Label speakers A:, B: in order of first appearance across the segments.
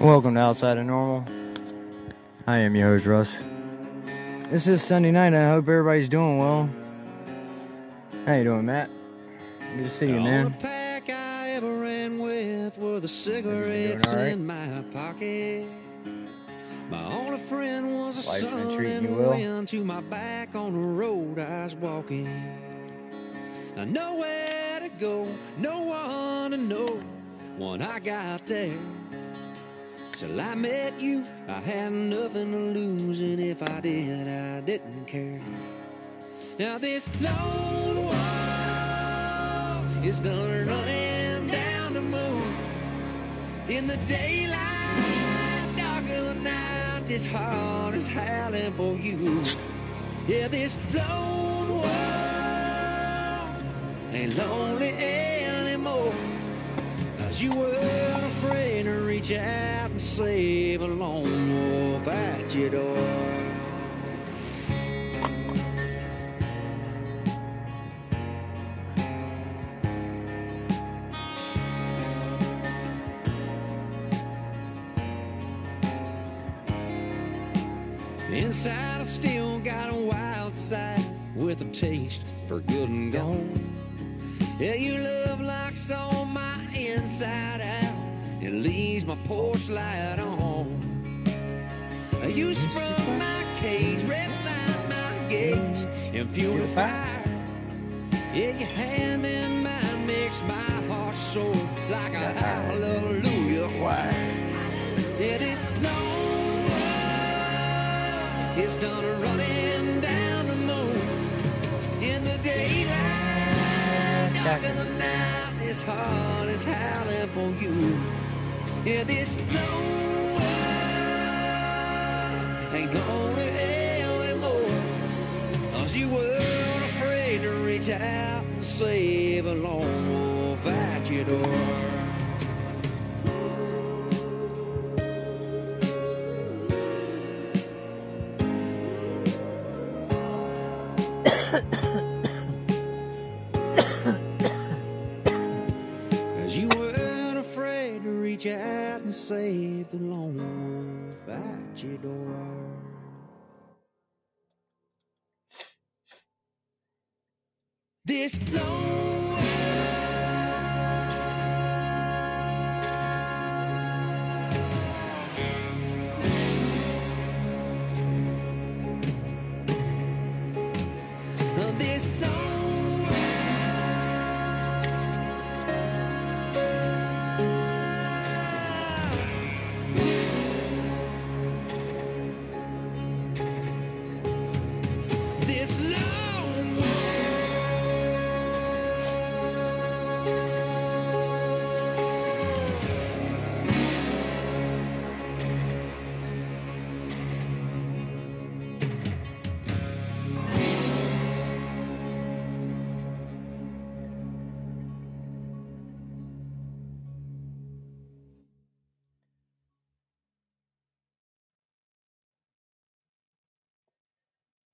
A: Welcome to Outside of Normal. I am your host, Russ. This is Sunday night. I hope everybody's doing well. How you doing, Matt? Good to see you,
B: All
A: man.
B: the pack I ever ran with were the cigarettes
A: all right?
B: in my pocket. My only friend was a
A: Life's
B: sun and
A: well?
B: wind to my back on the road I was walking. I nowhere to go, no one to know when I got there. Till I met you, I had nothing to lose, and if I did, I didn't care. Now this lone wolf is done running down the moon in the daylight, dark of the night. This heart is howling for you. Yeah, this lone wolf ain't lonely anymore. Cause you weren't to reach out and save a lone wolf at your door. Inside, I still got a wild side with a taste for good and gone. Yeah, your love locks on my inside. It leaves my porch light on. You sprung my cage, redlined my gaze, and fueled the fire. Yeah, your hand in mine makes my heart soar like a hallelujah choir. Yeah, this wolf is done running down the moon in the daylight, dark of the night. This heart is howling for you. Yeah, this wolf ain't lonely anymore. Cause you weren't afraid to reach out and save a lone wolf at your door. Save the lone wolf at your door. This lone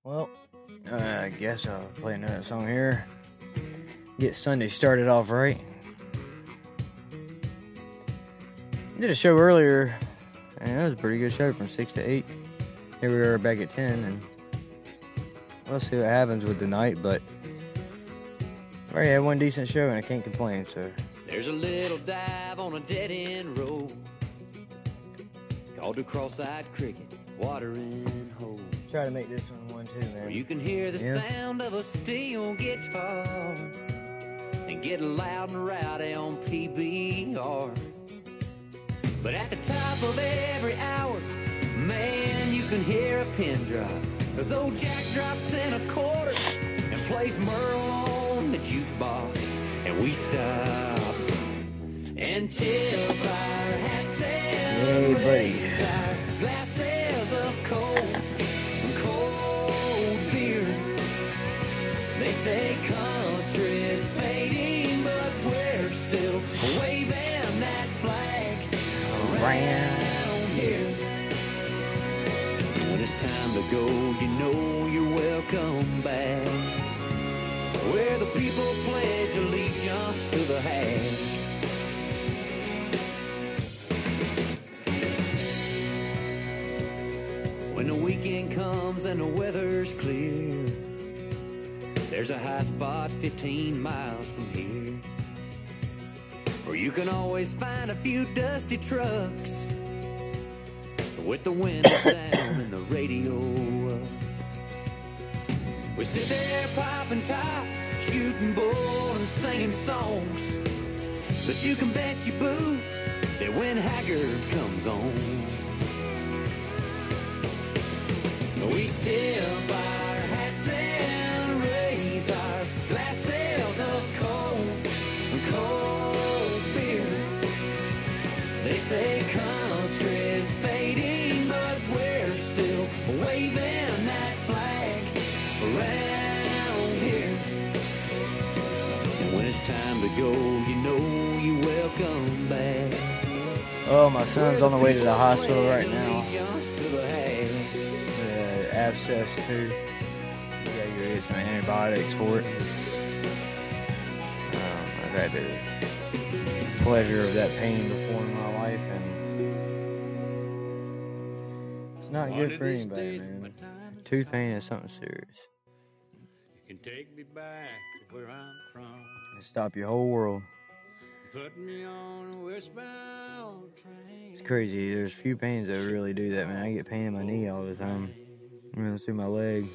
A: Well, I guess I'll play another song here. Get Sunday started off right. Did a show earlier, and it was a pretty good show from 6 to 8. Here we are back at 10, and we'll see what happens with the night, but I already had one decent show, and I can't complain, so
B: There's a little dive on a dead end road called the Cross-Eyed Cricket Watering.
A: Try to make this one one too, man.
B: you can hear the
A: Yeah.
B: sound of a steel guitar and get loud and rowdy on PBR. But at the top of every hour, man, you can hear a pin drop. As old Jack drops in a quarter and plays Merle on the jukebox. And we stop and tip our hats and
A: Yay, buddy.
B: around here. When it's time to go, you know you're welcome back. Where the people pledge allegiance to the Hag. When the weekend comes and the weather's clear, there's a high spot 15 miles from here. Where you can always find a few dusty trucks with the windows down and the radio up. We sit there popping tops, shooting bull and singing songs. But you can bet your boots that when Haggard comes on, we tip our to go, you know you welcome back.
A: Oh, my son's on the way to the hospital right now.
B: Just to the hay.
A: The abscess tooth. You gotta get some antibiotics for it. Um, I've had the pleasure of that pain before in my life, and it's not good for
B: these
A: anybody, man.
B: my time is
A: Tooth pain is something serious.
B: You can take me back to where I'm from.
A: It stop your whole world.
B: Put me on a westbound train.
A: It's crazy. There's few pains that really do that, man. I get pain in my knee all the time. Runs through my leg.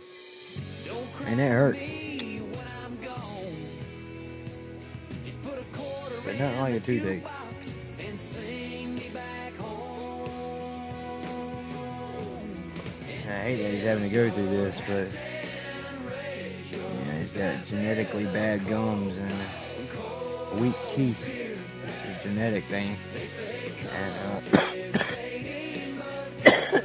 A: And it hurts.
B: me when I'm gone. Just put
A: But nothing like a toothache.
B: jukebox and sing me back home.
A: And I hate that he's having to go through this, but got genetically bad gums and weak teeth. It's a genetic thing. And uh,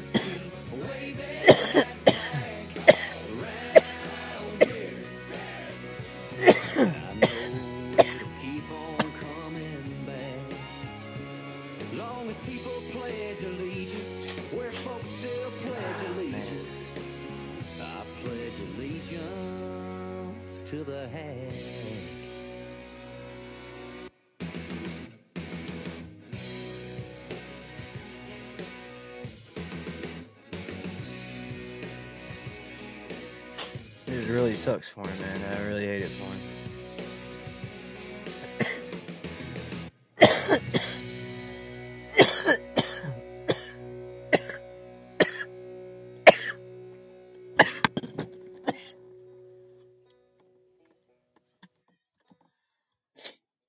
A: just really sucks for him, man. I really hate it for him.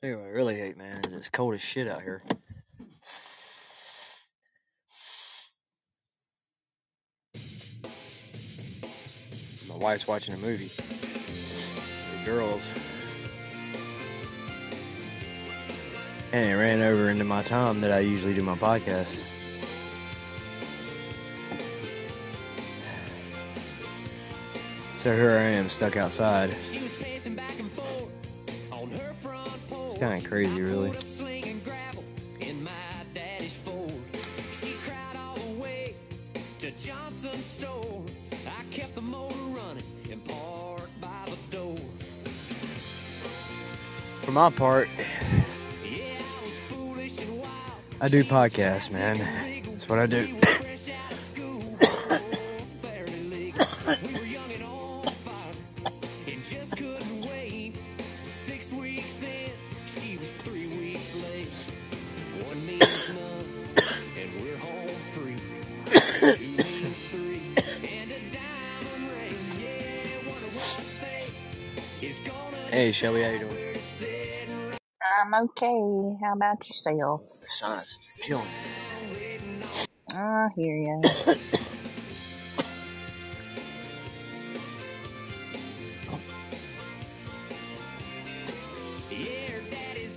A: What I really hate, man, it's cold as shit out here. Wife's watching a movie. The girls. And it ran over into my time that I usually do my podcast. So here I am stuck outside.
B: She was pacing back and forth on her front porch.
A: It's kind of crazy, really.
B: My
A: part,
B: I
A: do podcasts, man. That's what I do. Hey, Shelby?
C: I'm okay. How about yourself?
A: The sun is killing me.
C: I hear ya.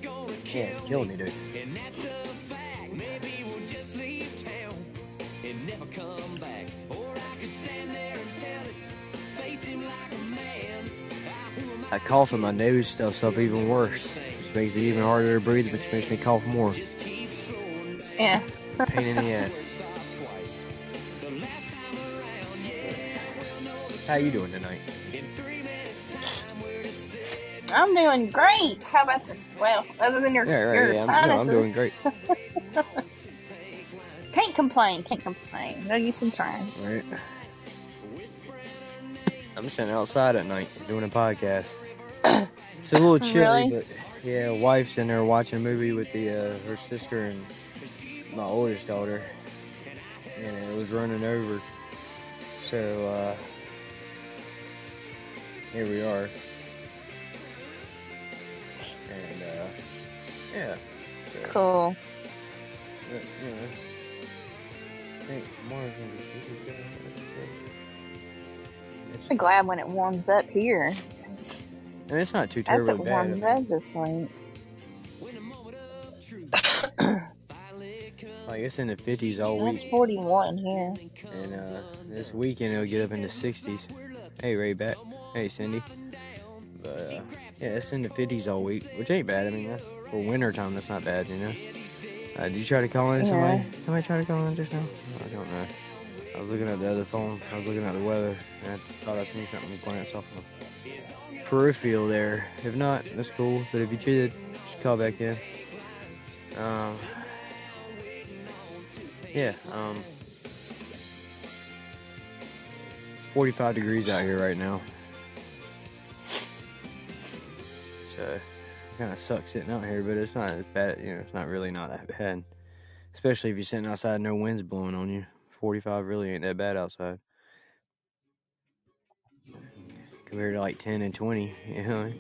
B: Gonna
A: Yeah, it's killing me, dude.
B: And that's a fact. Maybe we'll just leave town and never come back. Or I could stand there and tell it, face him like a man. Who am I
A: cough in my nose stuff's up even worse. Which makes it even harder to breathe, which makes me cough more.
B: just keep slowing
C: Yeah.
A: Pain in the ass.
B: stop twice. The last time around, yeah, we'll know the
A: How you doing tonight?
B: in three minutes time we're just sitting.
C: I'm doing great. How about you? Well, other than your
A: Yeah, right.
C: your
A: Yeah, I'm, no, I'm doing great.
C: can't complain. Can't complain. No use in trying.
A: Right. I'm sitting outside at night doing a podcast. It's a little chilly,
C: Really?
A: but yeah, wife's in there watching a movie with the uh, her sister and my oldest daughter, and it was running over. So uh, here we are, and uh, yeah, so,
C: Cool.
A: you know, I think tomorrow's gonna be pretty good. It's-
C: I'm glad when it warms up here.
A: And it's not too
C: I
A: terribly bad. I
C: warms
A: mean,
C: up this late.
A: like it's in the 50s all week.
C: It's
A: week,
C: 41 here.
A: and uh, this weekend it'll get up in the 60s. Hey, Ray back. Hey, Cindy. But uh, yeah, it's in the 50s all week, which ain't bad. I mean, that's, for winter time, that's not bad, you know. Uh, did you try to call in somebody? Somebody try to call in just now? I don't know. I was looking at the other phone. I was looking at the weather, and I thought I seen something glance off the peripheral there. If not, that's cool. But if you did, just call back in. Um, yeah. Um, 45 degrees out here right now. So, kind of sucks sitting out here, but it's not as bad. You know, it's not really not that bad. Especially if you're sitting outside, no wind's blowing on you. 45 really ain't that bad outside. Compared to like 10 and 20, you know.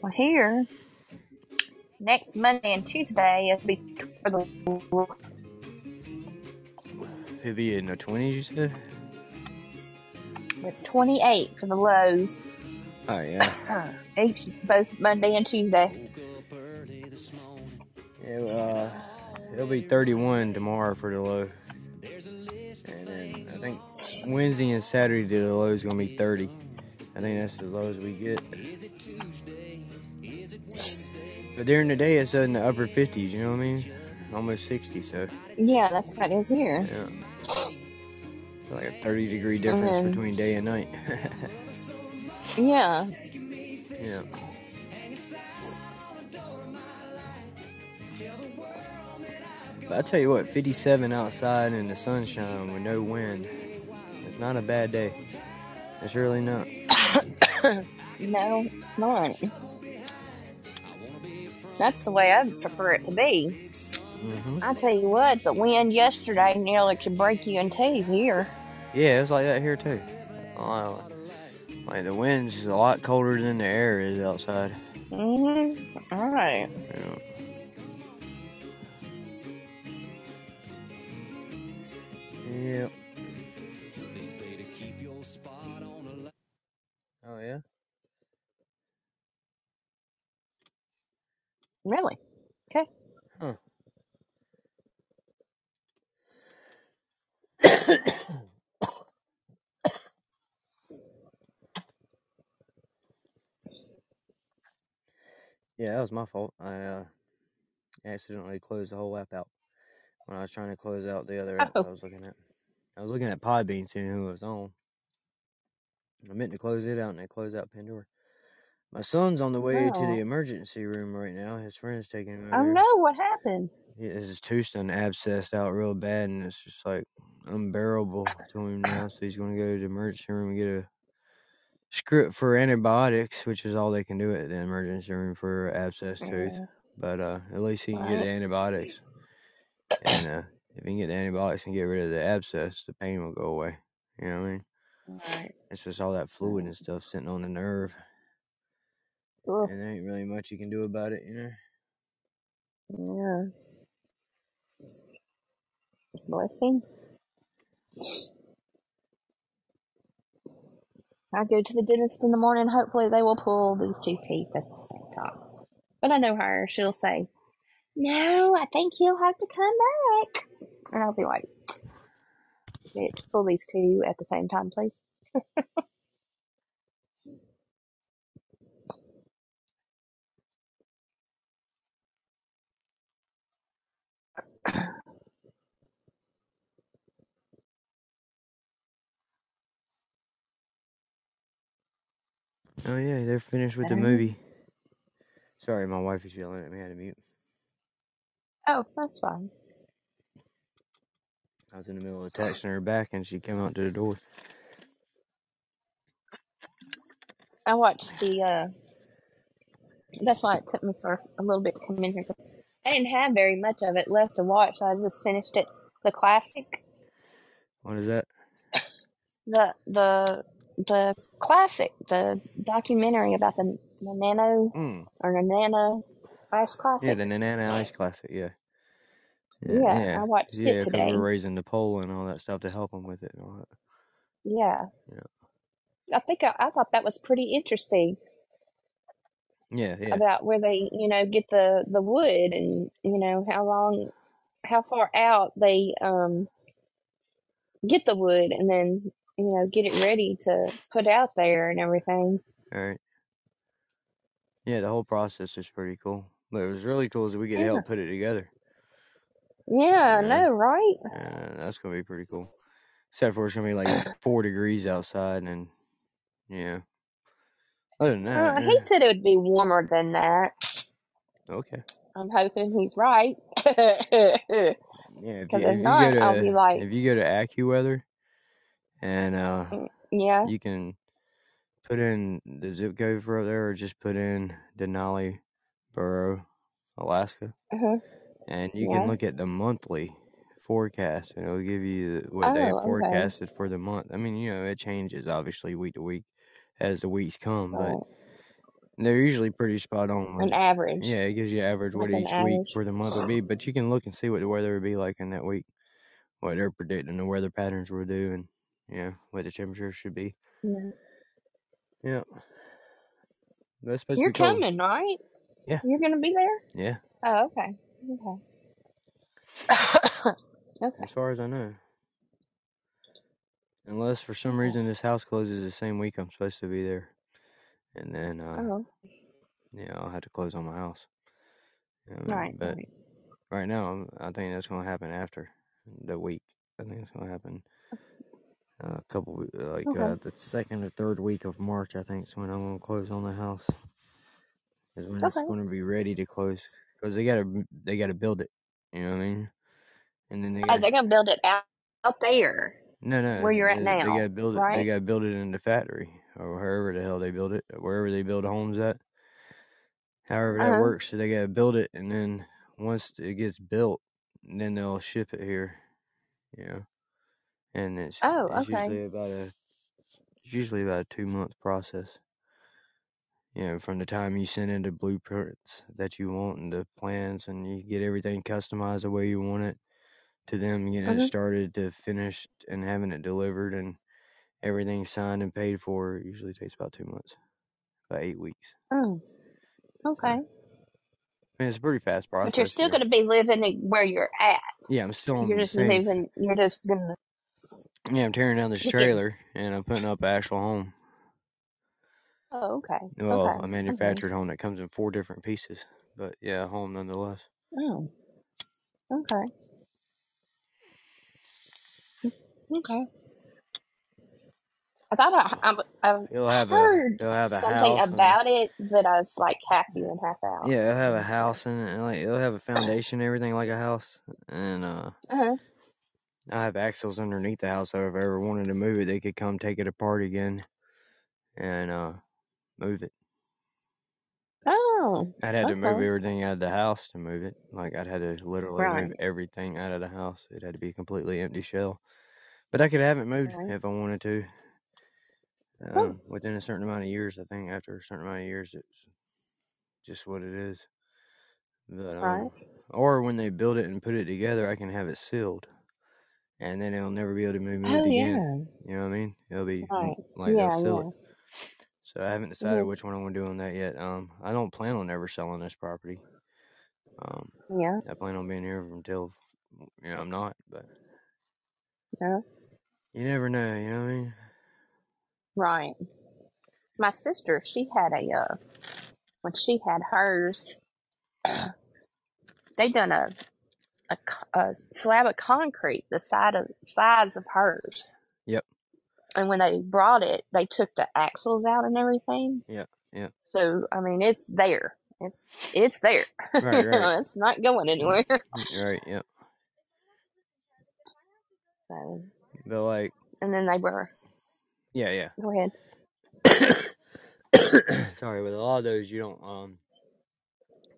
C: Well, here, next Monday and Tuesday, it'll be for the
A: It'd be in the 20s, you said?
C: with 28 for the lows.
A: Oh, yeah.
C: Each both Monday and Tuesday.
A: Yeah, uh, it'll be 31 tomorrow for the low. I think Wednesday and Saturday the low is gonna be 30. I think that's as low as we get. But during the day it's in the upper 50s, you know what I mean? Almost 60, so
C: Yeah, that's what it is here.
A: yeah. It's like a 30 degree difference
C: then-
A: between day and night.
C: Yeah.
A: yeah. But I tell you what, 57 outside in the sunshine with no wind. It's not a bad day. It's really not.
C: No, not. That's the way I'd prefer it to be.
A: hmm
C: I tell you what, the wind yesterday nearly could break you in two here.
A: Yeah, it's like that here too. Uh, like the wind's a lot colder than the air is outside.
C: Mm-hmm. All right.
A: Yeah. Yep. Oh yeah.
C: Really? Okay. Huh.
A: Yeah, that was my fault. I uh, accidentally closed the whole app out when I was trying to close out the other app
C: Oh.
A: I was looking at. I was looking at Podbean, seeing who was on. I meant to close it out and I closed out Pandora. My son's on the way to
C: Oh.
A: the emergency room right now. His friend's taking him
C: Oh
A: over.
C: no, what happened?
A: He- His tooth done abscessed out real bad, and it's just like unbearable to him now. So he's going to go to the emergency room and get a script for antibiotics, which is all they can do at the emergency room for abscessed tooth.
C: Yeah.
A: But uh, at least he can get
C: Right.
A: the antibiotics. And uh, if you can get the antibiotics and get rid of the abscess, the pain will go away. You know what I mean?
C: Right.
A: It's just all that fluid and mm-hmm. stuff sitting on the nerve,
C: Ugh.
A: and there ain't really much you can do about it, you know.
C: Yeah. Blessing. I go to the dentist in the morning. Hopefully, they will pull these two teeth at the same time. But I know her. She'll say, No, I think you'll have to come back. And I'll be like, "Bitch, Pull these two at the same time, please.
A: Oh yeah, they're finished with the movie. Sorry, my wife is yelling at me. Had to mute.
C: Oh, that's fine.
A: I was in the middle of texting her back, and she came out to the door.
C: I watched the. uh That's why it took me for a little bit to come in here. I didn't have very much of it left to watch, so I just finished it. The classic,
A: What is that?
C: the the the classic, the documentary about the, the nano
A: Mm.
C: or the nano ice Classic.
A: Yeah, the Nenana Ice Classic. Yeah.
C: Yeah, I watched
A: yeah,
C: it today.
A: we're raising the pole and all that stuff to help them with it and all that.
C: Yeah.
A: Yeah.
C: I think I, I thought that was pretty interesting
A: Yeah, yeah,
C: about where they, you know, get the the wood and you know how long, how far out they um get the wood and then you know get it ready to put out there and everything.
A: all right. Yeah, the whole process is pretty cool. But it was really cool is we get to
C: Yeah.
A: help put it together.
C: Yeah, I
A: Yeah.
C: know, right?
A: And that's gonna be pretty cool. Except for it's gonna be like four degrees outside and yeah. Other than that,
C: Uh,
A: yeah.
C: he said it would be warmer than that.
A: okay.
C: I'm hoping he's right.
A: Yeah, if you,
C: if
A: if
C: not,
A: to
C: I'll be like-
A: if you go to AccuWeather and uh
C: yeah.
A: you can put in the zip code for up there or just put in Denali Borough, Alaska,
C: Uh-huh.
A: and you
C: Yeah.
A: can look at the monthly forecast and it'll give you what they
C: Oh, okay.
A: forecasted for the month. I mean, you know, it changes obviously week to week as the weeks come,
C: Right.
A: but they're usually pretty spot on.
C: An average.
A: yeah, it gives you average what
C: Like an
A: each week for the month will be, but you can look and see what the weather would be like in that week, what they're predicting the weather patterns will do, and yeah, what the temperature should be.
C: Yeah.
A: Yeah. That's supposed
C: You're
A: to be cold.
C: coming, right?
A: Yeah.
C: You're gonna be there?
A: Yeah,
C: Oh, okay. Okay. okay.
A: as far as I know. Unless for some reason this house closes the same week I'm supposed to be there. And then uh
C: Oh,
A: yeah, I'll have to close on my house. You know what I mean?
C: right,
A: But
C: right.
A: right now I'm, I think that's gonna happen after the week. I think it's gonna happen uh, a couple we- like uh, the second or third week of March I think is when I'm gonna close on the house. Is when it's
C: Okay.
A: gonna be ready to close because they gotta they gotta build it. You know what I mean? And then they
C: Oh,
A: gotta
C: they're gonna build it out out there
A: No, no.
C: where you're at
A: They,
C: now,
A: they gotta build it. They
C: right?
A: gotta build it in the factory or wherever the hell they build it, wherever they build homes at. However that
C: Uh-huh.
A: works, so they gotta build it, and then once it gets built, then they'll ship it here. You know, and it's
C: Oh,
A: it's
C: okay.
A: usually about a it's usually about a two month process. You know, from the time you send in the blueprints that you want and the plans, and you get everything customized the way you want it, to them getting it
C: Mhm.
A: started to finished and having it delivered and everything signed and paid for. It usually takes about two months, about eight weeks.
C: Oh, okay.
A: I mean, it's a pretty fast process.
C: But you're still gonna be living where you're at.
A: Yeah, I'm still on
C: You're
A: the
C: just
A: same.
C: moving. You're just gonna
A: Yeah, I'm tearing down this trailer and I'm putting up an actual home.
C: Oh, okay.
A: Well,
C: Okay.
A: a
C: Okay.
A: manufactured home that comes in four different pieces, but yeah, a home nonetheless.
C: Oh, okay. Okay. I thought I, I, I've
A: It'll have a
C: heard
A: have a
C: something
A: house and
C: about it, but I was like half in and half out.
A: yeah, it'll have a
C: So,
A: house in it, and like it'll have a foundation, and everything like a house, and uh,
C: uh-huh.
A: I have axles underneath the house. So if I ever wanted to move it, they could come take it apart again and uh move it.
C: Oh,
A: I'd had to move everything out of the house to move it. Like I'd had to literally
C: Right.
A: move everything out of the house. It had to be a completely empty shell. But I could have it moved
C: Right.
A: if I wanted to.
C: Oh,
A: Um, within a certain amount of years, I think after a certain amount of years, it's just what it is. But
C: right.
A: um, or when they build it and put it together, I can have it sealed, and then it'll never be able to be moved
C: Oh,
A: again.
C: yeah.
A: You know what I mean? It'll be
C: Right.
A: like they'll seal
C: yeah.
A: it. So I haven't decided
C: Mhm.
A: which one I'm gonna do on that yet. Um, I don't plan on ever selling this property. Um,
C: Yeah.
A: I plan on being here until you know I'm not, but
C: Yeah.
A: you never know. You know what I mean?
C: Right. My sister, she had a uh when she had hers, they done a a, a slab of concrete the side of size of hers. And when they brought it, they took the axles out and everything.
A: Yeah. Yeah.
C: So I mean, it's there. It's it's there.
A: Right. Right.
C: it's not going anywhere.
A: Right. Yep.
C: So,
A: But like,
C: and then they were.
A: yeah, yeah.
C: Go ahead.
A: Sorry, with a lot of those, you don't um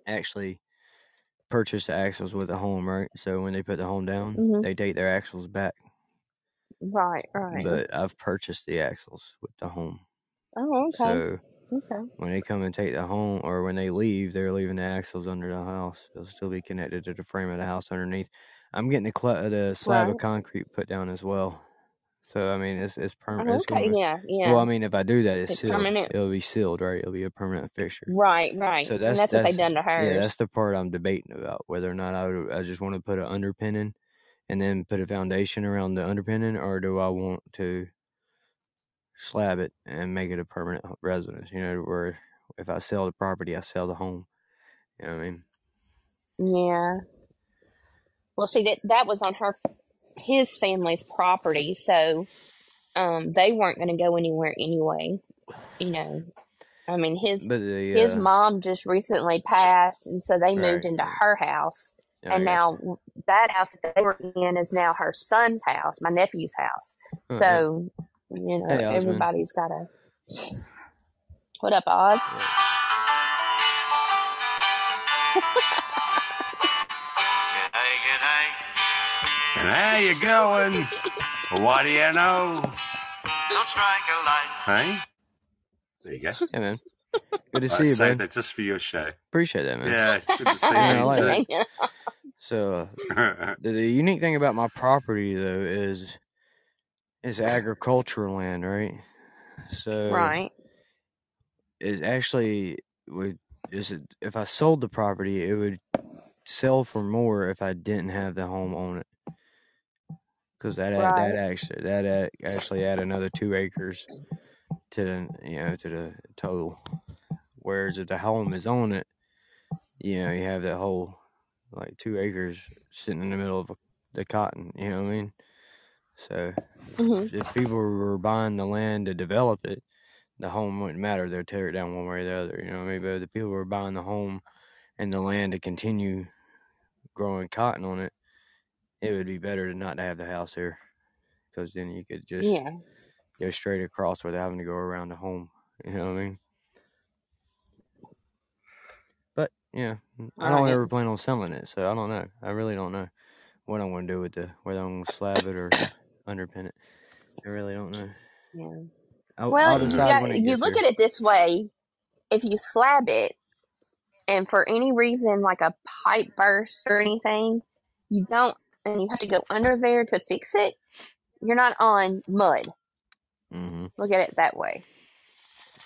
A: actually purchase the axles with the home, right? So when they put the home down,
C: Mhm.
A: they take their axles back.
C: Right, right.
A: But I've purchased the axles with the home.
C: oh, okay.
A: So
C: okay.
A: when they come and take the home, or when they leave, they're leaving the axles under the house. They'll still be connected to the frame of the house underneath. I'm getting the cl- the slab of concrete put down as well. So I mean, it's it's
C: Oh,
A: permanent. It's
C: okay.
A: gonna,
C: Yeah, yeah.
A: well, I mean, if I do that, it's
C: It's
A: sealed.
C: permanent.
A: It'll be sealed, right? It'll be a permanent fixture.
C: Right, right.
A: So
C: and
A: that's
C: that's what they
A: that's
C: done to her.
A: yeah, that's the part I'm debating about whether or not I would I just want to put an underpinning and then put a foundation around the underpinning, or do I want to slab it and make it a permanent residence? You know, where if I sell the property, I sell the home. You know what I mean?
C: Yeah. Well, see that that was on her his family's property, so um they weren't going to go anywhere anyway. You know, I mean his
A: the
C: his
A: uh,
C: mom just recently passed, and so they moved
A: right,
C: into her house,
A: Yeah,
C: and
A: got you.
C: now that house that they were in is now her son's house, my nephew's house.
A: Uh, yeah.
C: So you know,
A: Hey,
C: everybody's got to. What up, Oz?
A: Yeah.
D: G'day, g'day.
E: And how you going? what do you know?
D: Don't strike a light.
E: Hey? There you go.
A: Yeah, man. Good to
E: I
A: see you,
E: saved
A: bud.
E: that just for your show.
A: Appreciate that, man.
E: Yeah, it's good to see
A: Yeah, I
E: you
A: like that. So uh, the, the unique thing about my property though is it's agricultural land, right? So
C: right.
A: is actually would is it, if I sold the property, it would sell for more if I didn't have the home on it. Because that add,
C: Right.
A: that actually that add, actually add another two acres to the you know to the total. Whereas if the home is on it, you know you have that whole like two acres sitting in the middle of the cotton. You know what I mean? So
C: hmm
A: if, if people were buying the land to develop it, the home wouldn't matter. They'd tear it down one way or the other. You know what I mean? But if the people were buying the home and the land to continue growing cotton on it, it would be better to not to have the house there, because then you could just
C: Yeah.
A: Go straight across without having to go around the home. You know what I mean? But yeah, I don't
C: Right.
A: ever plan on selling it, so I don't know. I really don't know what I'm going to do with the whether I'm going to slab it or underpin it. I really don't know.
C: Yeah.
A: I'll,
C: Well,
A: I'll
C: you got you look
A: there.
C: at it this way: if you slab it, and for any reason like a pipe burst or anything, you don't, and you have to go under there to fix it. You're not on mud.
A: Hmm
C: Look at it that way.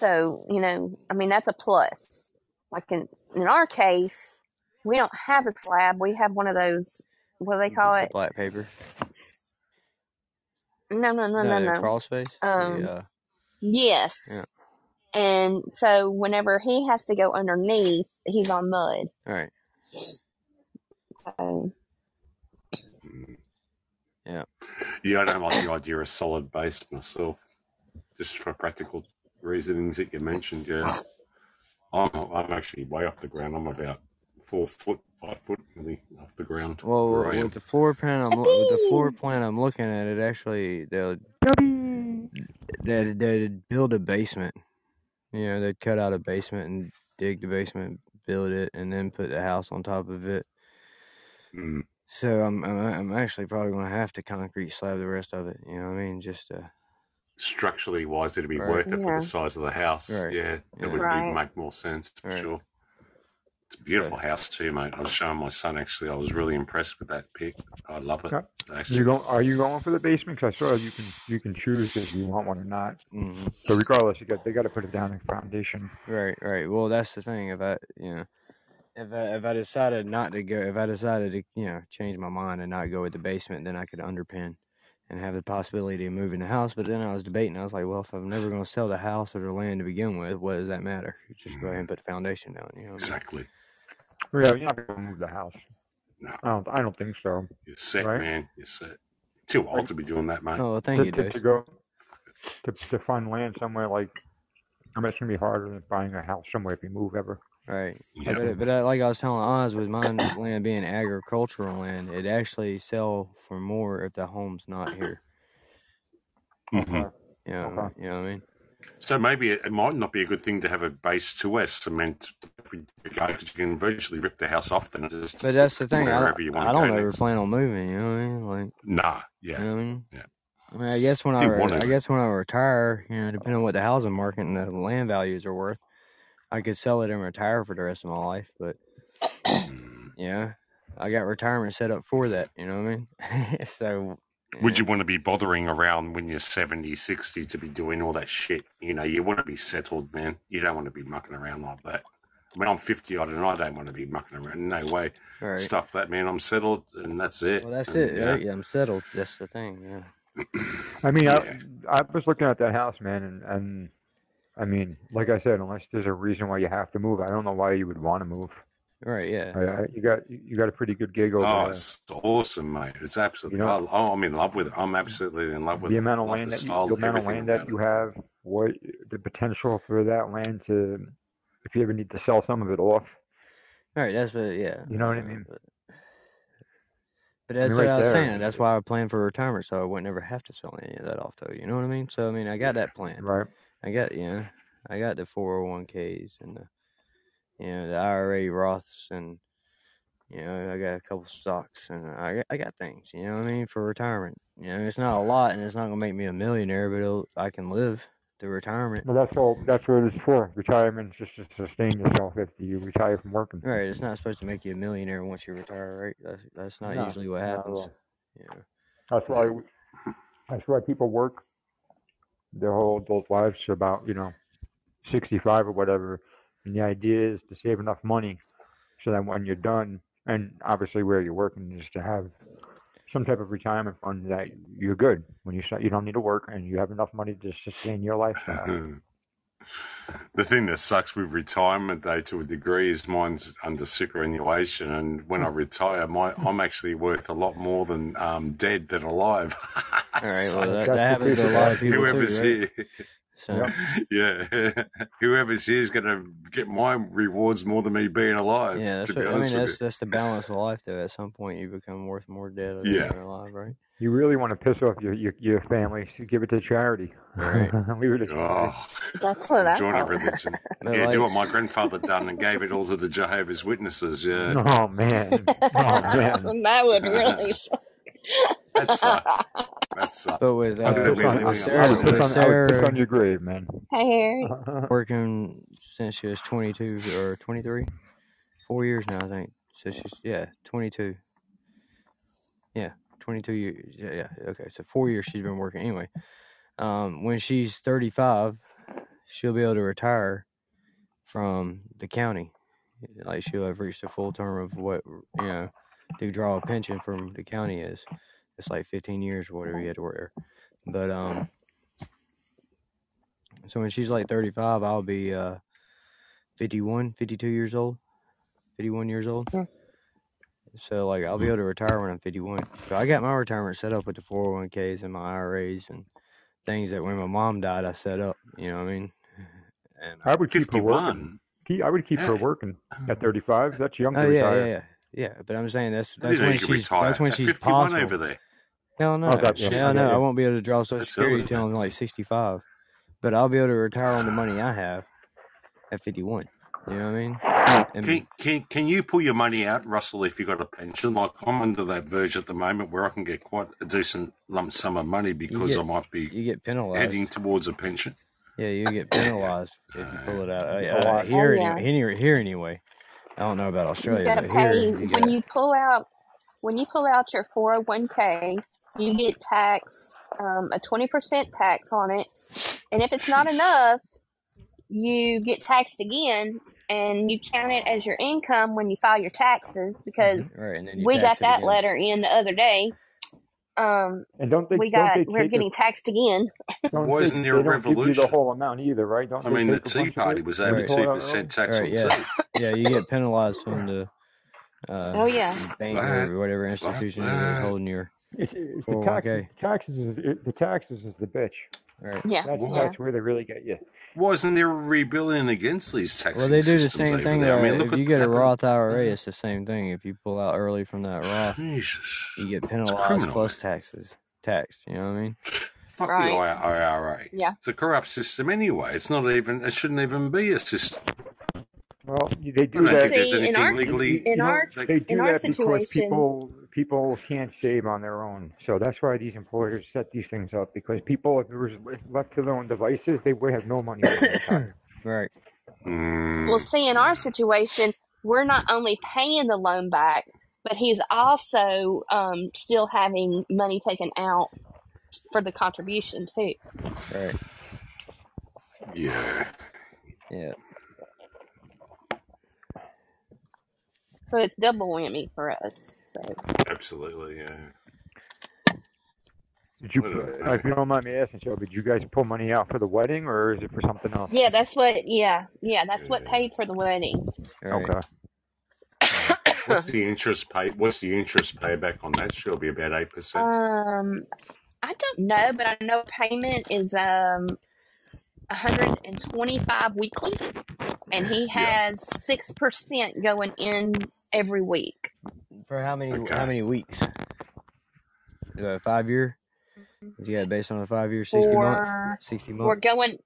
C: So you know, I mean, that's a plus. Like in in our case, we don't have a slab. We have one of those. What do they call
A: The
C: it?
A: black paper.
C: No, no, no, no,
A: the
C: no.
A: crawl space.
C: Um,
A: the, uh,
C: Yes.
A: Yeah.
C: And so whenever he has to go underneath, he's on mud.
A: all right.
C: So
E: Yeah, I don't like the idea of solid base myself, just for practical reasonings that you mentioned. Yeah, I'm, I'm actually way off the ground. I'm about four foot, five foot really off the ground
A: Well,
E: where I am.
A: with the floor plan, I'm with the floor plan I'm looking at it. Actually, they'll they'd, they'd build a basement. You know, they'd cut out a basement and dig the basement, build it, and then put the house on top of it.
E: Mm,
A: So I'm I'm, I'm actually probably gonna have to concrete slab the rest of it. You know what I mean? Just uh,
E: structurally wise, it'd be
A: Right.
E: worth it for the size of the house.
A: Right.
E: Yeah, that
A: Yeah.
E: would
C: Right.
E: make more sense for
A: Right.
E: sure. It's a beautiful house too, mate. I was showing my son actually. I was really impressed with that pic. I love it.
F: Okay.
E: Actually,
F: You go? Are you going for the basement? Because I saw you can you can choose if you want one or not.
A: hmm
F: So regardless, you got they got to put it down in foundation.
A: Right, right. Well, that's the thing. If I, you know, if I if I decided not to go, if I decided to, you know, change my mind and not go with the basement, then I could underpin and have the possibility of moving the house. But then I was debating. I was like, well, if I'm never going to sell the house or the land to begin with, what does that matter? You just go mm-hmm. ahead and put the foundation down. You know. What I mean?
E: exactly.
F: Well, Yeah, you're not going to move the house.
E: No,
F: I don't. I don't think so.
E: you're set,
F: Right.
E: man. You're set. Too old to be doing that, mate.
A: Oh, well, thank
F: to,
A: you,
F: to, to go to to find land somewhere like. I mean, it's gonna be harder than buying a house somewhere if you move ever.
A: Right.
E: Yeah.
A: But, but uh, like I was telling Oz, with mine land being agricultural land, it actually sell for more if the home's not here.
E: Mhm.
A: You know,
F: Okay.
A: you know what I mean?
E: So maybe it, it might not be a good thing to have a base to where cement because you can virtually rip the house off then just
A: But that's the thing. I,
E: you
A: don't-
E: want
A: I don't ever
E: next.
A: plan on moving. You know what I mean? Like,
E: Nah,
A: you
E: yeah.
A: know what I mean?
E: Yeah.
A: I mean, I guess when I,
E: You
A: re-
E: want
A: I guess when I retire, you know, depending on what the housing market and the land values are worth, I could sell it and retire for the rest of my life. But
E: Mm.
A: yeah, I got retirement set up for that. You know what I mean? so
E: Would
A: yeah.
E: you want to be bothering around when you're 70, 60 to be doing all that shit? You know, you want to be settled, man. You don't want to be mucking around like that. When I'm 50 odd and I don't want to be mucking around. No way.
A: All right.
E: Stuff that, man. I'm settled and that's it.
A: Well, that's
E: And,
A: it.
E: yeah.
A: Right? Yeah, I'm settled. That's the thing. Yeah.
F: I mean,
E: Yeah.
F: I, I was looking at that house, man, and, and I mean, like I said, unless there's a reason why you have to move, I don't know why you would want to move.
A: Right. Yeah.
F: I, I, you got you got a pretty good gig over
E: Oh,
F: there.
E: it's awesome, mate. It's absolutely.
F: You know-
E: oh, I'm in love with it. I'm absolutely in love with
F: the
E: it.
F: amount of land
E: the
F: that you, the amount of land that you have, what the potential for that land to, if you ever need to sell some of it off,
A: Right. That's what. Yeah.
F: You know what I mean?
A: But, but that's
F: mean,
A: what
F: right
A: I was
F: there.
A: saying. That's why I planned for retirement, so I would never have to sell any of that off, though. You know what I mean? So I mean, I got that plan.
F: right?
A: I got you know, I got the four hundred one ks and the you know the IRA Roths and you know I got a couple stocks and I got, I got things. You know what I mean for retirement. You know it's not a lot and it's not gonna make me a millionaire, but it'll, I can live to retirement.
F: Well, that's all. That's what it's for. Retirement is just to sustain yourself after you retire from working.
A: Right, it's not supposed to make you a millionaire once you retire, right? That's that's not
F: No,
A: usually what happens. Yeah.
F: That's why. That's why people work their whole adult lives to about you know, sixty-five or whatever. And the idea is to save enough money so that when you're done, and obviously where you're working is to have some type of retirement fund that you're good when you start. You don't need to work and you have enough money to sustain your lifestyle. Mm-hmm.
E: The thing that sucks with retirement, though, to a degree, is mine's under superannuation, and when I retire, my I'm actually worth a lot more than um, dead than alive.
A: All right,
E: So
A: well that, that happens to a lot of people
E: whoever's
A: too, right?
E: here,
A: So
E: yeah, whoever's here is going to get my rewards more than me being alive.
A: yeah, that's
E: to be
A: what, I mean. That's that's the balance of life, though. At some point, you become worth more dead than
E: Yeah.
A: you're alive, right?
F: You really want to piss off your your, your family, so give it to charity.
A: Right.
F: Leave it to charity.
E: Oh,
C: That's what I
E: join a
C: thought.
E: religion. Yeah,
A: like,
E: do what my grandfather done and gave it all to the Jehovah's Witnesses. Yeah,
F: Oh man. Oh man.
C: that would really suck.
E: that sucked. That sucked.
A: but with
F: I
A: uh,
E: I'd
F: would
E: be
F: piss
A: with,
F: on,
E: living
A: with Sarah,
F: would
E: life
F: piss
A: with
F: on, I would piss on
A: Sarah
F: your grave, man.
C: Hey, Harry.
A: working since she was 22 or 23, four years now, I think. So she's yeah, 22. Yeah, 22 years. Yeah, yeah. Okay, so four years she's been working. Anyway, um, when she's 35, she'll be able to retire from the county. Like she'll have reached a full term of what you know to draw a pension from the county is. It's like 15 years or whatever you had to work there. But um, so when she's like 35, I'll be uh 51, 52 years old, 51 years old.
C: Hmm.
A: So like I'll be mm-hmm. able to retire when I'm 51. So I got my retirement set up with the 401ks and my IRAs and things that when my mom died I set up. You know what I mean? And
F: I would keep her working. Keep, I would keep her working at uh-huh. 35. That's young to
A: oh yeah, yeah,
F: retire.
A: yeah, yeah. But I'm saying that's that's when she's
E: retire
A: that's when
E: at
A: she's
E: 51
A: possible.
E: over there.
A: Hell no,
F: Oh, that, yeah,
A: hell
F: I
A: no.
F: get
A: I won't be able to draw Social
E: That's
A: Security
E: early.
A: till I'm like 65. But I'll be able to retire on the money I have at 51. You know what I mean? And
E: Can, can can you pull your money out, Russell, if you've got a pension? Like I'm under that verge at the moment where I can get quite a decent lump sum of money because
A: get-
E: I might be
A: you get penalized.
E: heading towards a pension.
A: Yeah, you get penalized if you pull it out. Uh,
F: A
A: uh, here,
C: Oh, yeah.
A: anyway, here, here anyway. I don't know about Australia,
C: You gotta
A: but here
C: pay
A: you
C: when you pull out when you pull out your 401k. You get taxed um, a 20% tax on it, and if it's not enough, you get taxed again, and you count it as your income when you file your taxes because
A: right, and you
C: we
A: tax
C: got that
A: again.
C: letter in the other day. Um,
F: And don't they?
C: we
F: don't
C: got
F: they
C: we're getting
F: a,
C: taxed again.
F: don't
E: Why
F: they,
E: isn't there
F: they
E: a
F: don't give you the whole amount either, right? Don't
E: I mean, the Tea Party was
A: Right.
E: over
F: and pull it
E: two
F: out
E: percent tax
A: Right,
E: on
A: yeah.
E: tea.
A: Yeah, you get penalized from the uh,
C: Oh yeah,
A: bank
E: That-
A: or whatever institution is
E: that.
A: holding your
F: It's, it's the taxes.
A: 401k.
F: Taxes is it, the taxes is the bitch.
A: right.
C: yeah,
F: That's
C: yeah.
F: that's where they really get you.
E: Why isn't there a rebellion against these taxing
A: Well, they do the
E: systems
A: same thing.
E: there? I mean, look
A: if
E: what
A: you get a Roth IRA, it's the same thing. If you pull out early from that Roth,
E: Jesus.
A: you get penalized plus taxes. Taxed. You know what I mean?
E: Fuck
C: Right.
E: the IRA.
C: Yeah.
E: It's a corrupt system anyway. It's not even. It shouldn't even be a system.
F: Well, they
E: I
F: do
E: don't
F: that.
E: think there's
C: See, in
E: anything
C: our-
E: legally.
C: in
F: you know,
C: our-
E: like-
F: they do
C: in our
F: that because
C: situation-
F: people people can't save on their own. So that's why these employers set these things up because people, if it was left to their own devices, they would have no money. when they retire.
A: Right.
E: Mm,
C: Well, see, in our situation, we're not only paying the loan back, but he's also um, still having money taken out for the contribution too.
A: Right.
E: yeah.
A: Yeah.
C: So it's double whammy for us. So
E: Absolutely. Yeah.
F: Did you,
E: Uh,
F: if you don't mind me asking, so did you guys pull money out for the wedding or is it for something else?
C: yeah, that's what. Yeah, yeah, that's what paid for the wedding.
A: Right.
F: Okay.
E: What's the interest pay? What's the interest payback on that? Should be about eight percent.
C: Um, I don't know, but I know payment is um 125 weekly, and he
E: Yeah.
C: has six percent going in every week.
A: For how many?
E: Okay.
A: How many weeks? Is that a five year? Is you got based on a five year, sixty month?
C: For
A: Sixty
C: we're going,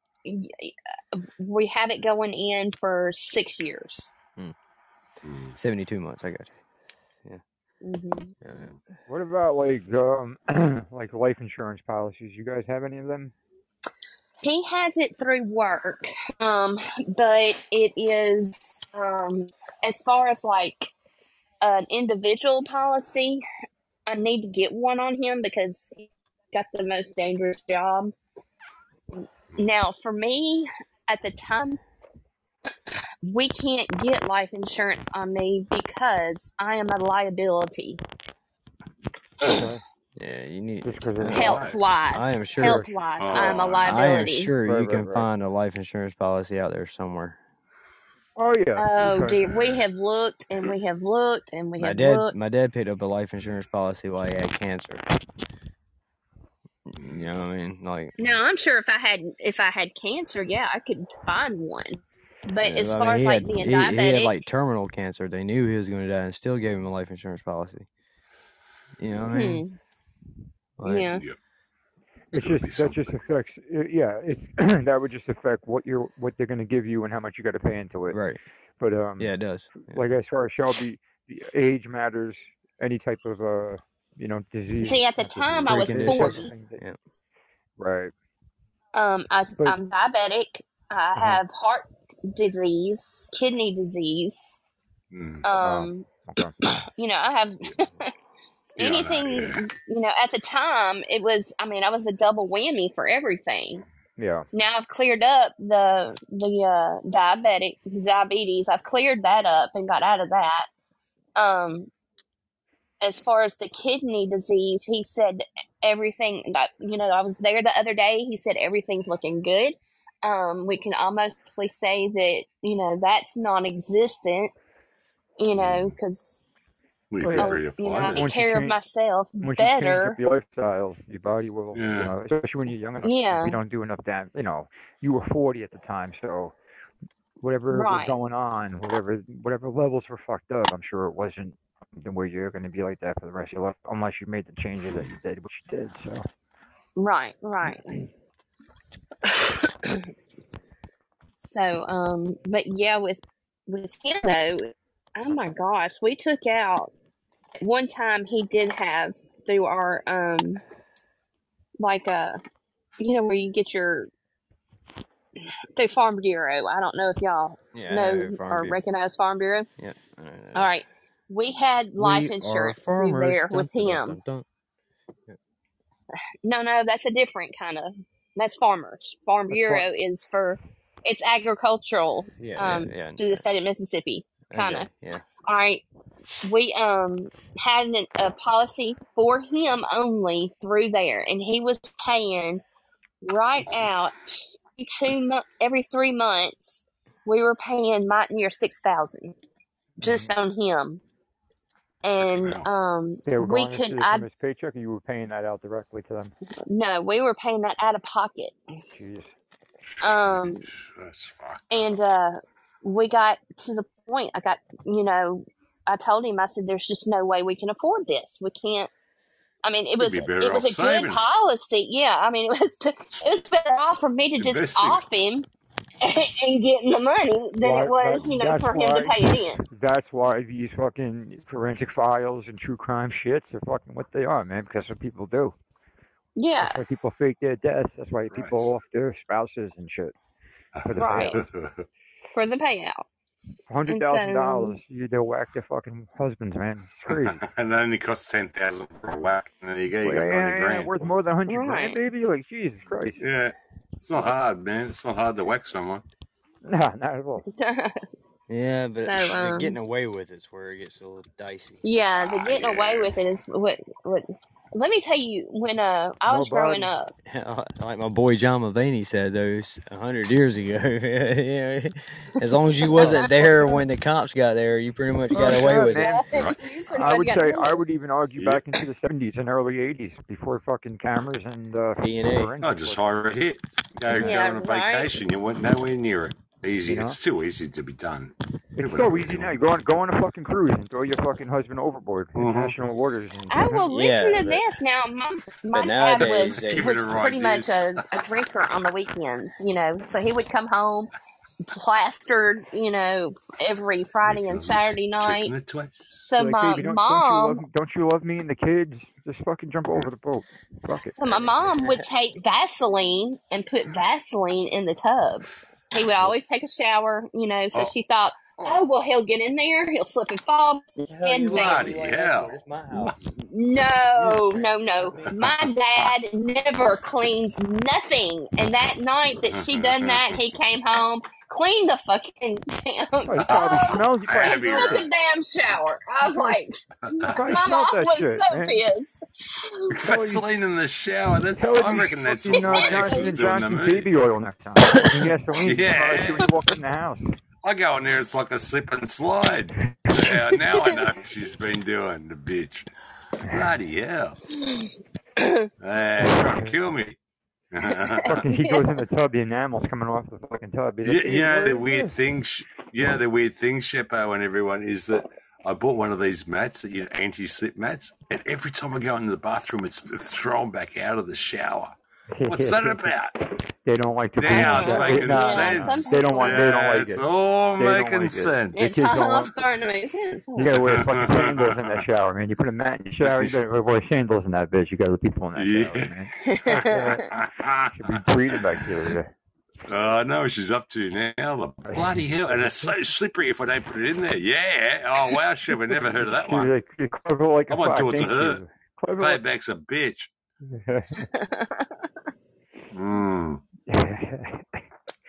C: we have it going in for six years.
E: Mm.
A: Seventy two months. I got
C: hmm
A: you. Yeah.
F: What about like um like life insurance policies? You guys have any of them?
C: He has it through work, um, but it is um, as far as like an individual policy. I need to get one on him because he's got the most dangerous job. Now, for me, at the time, we can't get life insurance on me because I am a liability,
F: Okay.
A: Yeah. You need.
F: Just because of
C: health wise.
A: I am sure-
C: Health wise, I am a
E: Oh, I am
C: liability.
A: sure
F: Right,
A: you
F: right,
A: can
F: right.
A: find a life insurance policy out there somewhere.
F: Oh yeah.
C: Oh
F: okay.
C: dear, we have looked and we have looked and we
A: My
C: have
A: dad,
C: looked.
A: my dad picked up a life insurance policy while he had cancer. You know what I mean? Like,
C: No, I'm sure if I had if I had cancer, yeah, I could find one. But
A: yeah,
C: as
A: I
C: far
A: mean,
C: as
A: he
C: like
A: had,
C: being
A: he,
C: diabetic,
A: he had like terminal cancer. They knew he was going to die, and still gave him a life insurance policy. You know what I mean?
C: hmm,
A: Like,
C: yeah,
E: Yep.
F: It's
E: gotta be
F: just that just affects. uh, Yeah, it's that would just affect what you're what they're going to give you and how much you got to pay into it.
A: Right?
F: But um,
A: Yeah, it does. Yeah.
F: like as far as Shelby, the age matters. Any type of uh, you know, disease.
C: See, at the time, I was
F: condition,
C: 40.
F: that-
A: Yeah.
F: Right.
C: um, I,
F: But-
C: I'm diabetic. I
F: Uh-huh.
C: have heart disease, kidney disease.
E: Mm.
C: Um,
F: Okay.
C: you know, I have
E: Yeah,
C: anything.
E: yeah.
C: You know, at the time, it was. I mean, I was a double whammy for everything.
F: Yeah.
C: now I've cleared up the the uh, diabetic the diabetes. I've cleared that up and got out of that. Um, as far as the kidney disease, he said everything. That you know, I was there the other day. He said everything's looking good. Um, we can almost say that you know that's non-existent. You know, because
E: We
F: Well,
E: feel
F: yeah.
C: you know take
F: Once you
C: care of
F: change-
C: myself
F: Once you change
C: better.
F: up your lifestyle, your body will, you know, especially when you're young enough.
C: Yeah.
F: You don't do enough damage, you know, you were 40 at the time, so whatever was going on, whatever whatever levels were fucked up, I'm sure it wasn't something where you're going to be like that for the rest of your life, unless you made the changes that you did, which you did. So,
C: Right, right. so, um, but yeah, with with him though, oh my gosh, we took out one time. He did have through our um, like a, you know, where you get your through Farm Bureau. I don't know if y'all
A: Yeah,
C: know
A: Farm
C: or
A: Bureau.
C: recognize Farm Bureau.
A: Yeah. I know that.
C: All right, we had life
A: We
C: insurance through there
A: Dun,
C: with
A: dun, dun,
C: him.
A: dun, dun.
C: No, no, that's a different kind of. That's farmers. Farm
F: That's
C: Bureau is for it's agricultural
A: Yeah,
C: um,
A: yeah, yeah.
C: to the state of Mississippi. Kinda.
A: get Yeah.
C: All right, we um had an, a policy for him only through there, and he was paying right out two mo- every three months. We were paying right near six thousand just on him, and um
F: they were
C: we
F: going
C: could
F: into
C: I
F: from his paycheck, or you were paying that out directly to them.
C: no we were paying that out of pocket.
F: Jeez.
C: Um,
E: That's fucked.
C: and uh, we got to the point. I got, you know, I told him. I said, "There's just no way we can afford this. We can't." I mean, it was
E: be
C: it was a
E: off
C: good policy. Yeah, I mean, it was it was better off for me to just
E: Investing
C: off him and getting the money than
F: Why-
C: it was, you know,
F: that's
C: for him to pay it in.
F: That's why these fucking forensic files and true crime shits are fucking what they are, man. Because that's what people do.
C: Yeah,
F: That's why people fake their deaths. That's why people
E: Right.
F: off their spouses and shit. For the
C: Right.
F: Payout.
C: for the payout.
F: Hundred thousand
C: so-
F: dollars, you they'll whack their fucking husbands, man. It's crazy.
E: and it only costs ten thousand for a whack, and there you go, you
F: Well,
E: got
F: yeah,
E: ninety
F: yeah,
E: grand.
F: worth more than a hundred
C: Right.
F: grand, baby. Like Jesus Christ.
E: Yeah, it's not hard, man. It's not hard to whack someone.
F: Nah, not at all.
A: Yeah, but
C: So, um,
A: getting away with it's where it gets a little dicey.
C: yeah, the
E: Ah,
C: getting away with it is what what. Let me tell you, when uh I was growing
F: Nobody-
C: up,
A: like my boy John Mulaney said those a hundred years ago. yeah, as long as you wasn't there when the cops got there, you pretty much got
F: Oh,
A: away
F: yeah,
A: with
F: man.
A: it.
E: Right.
F: I would say I would even argue
E: Yeah.
F: back into the seventies and early eighties before fucking cameras and uh,
A: DNA.
E: I just
F: was-
E: hire a hit. Go,
C: Yeah,
E: go on a
C: right.
E: vacation. You went nowhere near it. Easy.
F: You know?
E: It's too easy to be done.
F: It's so easy now. You go on, go on a fucking cruise and throw your fucking husband overboard in
E: Mhm.
F: international waters. And,
C: Oh well, listen
A: Yeah,
C: to
A: but-
C: this now. My my dad was was pretty
E: right
C: much a, a drinker on the weekends, you know. So he would come home plastered, you know, every Friday and Saturday night.
E: Taking it twice.
C: So
F: like,
C: my
F: don't,
C: mom,
F: don't you, love, don't you love me and the kids? Just fucking jump over the boat. Fuck it.
C: so my mom would take Vaseline and put Vaseline in the tub. He would always take a shower, you know. So
E: Oh.
C: she thought, oh, oh well, he'll get in there, he'll slip and fall, his
A: Hell, you
C: head
E: Bloody
A: You
E: hell.
A: My house.
C: No, no, no. My dad never cleans nothing. And that night that she done that, he came home, cleaned the fucking
F: Oh,
C: damn,
F: you probably smells. You probably,
C: took a damn shower. I was like,
F: you probably
C: my mom was
F: shit,
C: so
F: man.
C: pissed.
E: Vaseline in the shower. That's.
F: Tell
E: I reckon that's what
F: uh,
E: my ex was doing to me.
F: baby oil next time. Fucking gasoline.
E: Yeah.
F: Yeah. When you walk in the house.
E: I go in there, it's like a slip and slide. Yeah, now I know what she's been doing, the bitch. Bloody hell. Hey, trying to kill me.
F: Fucking, he goes in the tub. The enamel's coming off the fucking tub. Yeah,
E: you know the weird
F: this?"
E: thing, sh- you know the weird thing, Sheppo and everyone, is that I bought one of these mats, that you anti-slip mats, and every time I go into the bathroom, it's thrown back out of the shower. What's that about?
F: They don't like to.
E: Now
F: clean
E: it's
F: it.
E: making
F: Nah,
C: Yeah,
E: sense.
F: They don't want. They don't like
E: it's
F: it.
E: all
F: They
E: making
F: like
E: sense.
F: The
C: It's all
F: want-
C: starting to make sense.
F: You gotta wear fucking sandals in that shower, man. You put a mat in the shower, you better wear sandals in that bitch. You got the people in that shower, man. Should be breathing bacteria.
E: Uh, I know what she's up to now. The bloody hell. And it's so slippery if I don't put it in there. Yeah. Oh, wow, shit. We never heard of that one.
F: like, you're clever like a
E: I might
F: fox,
E: do it to her.
F: you? Clever like
E: Payback's a bitch. Mm.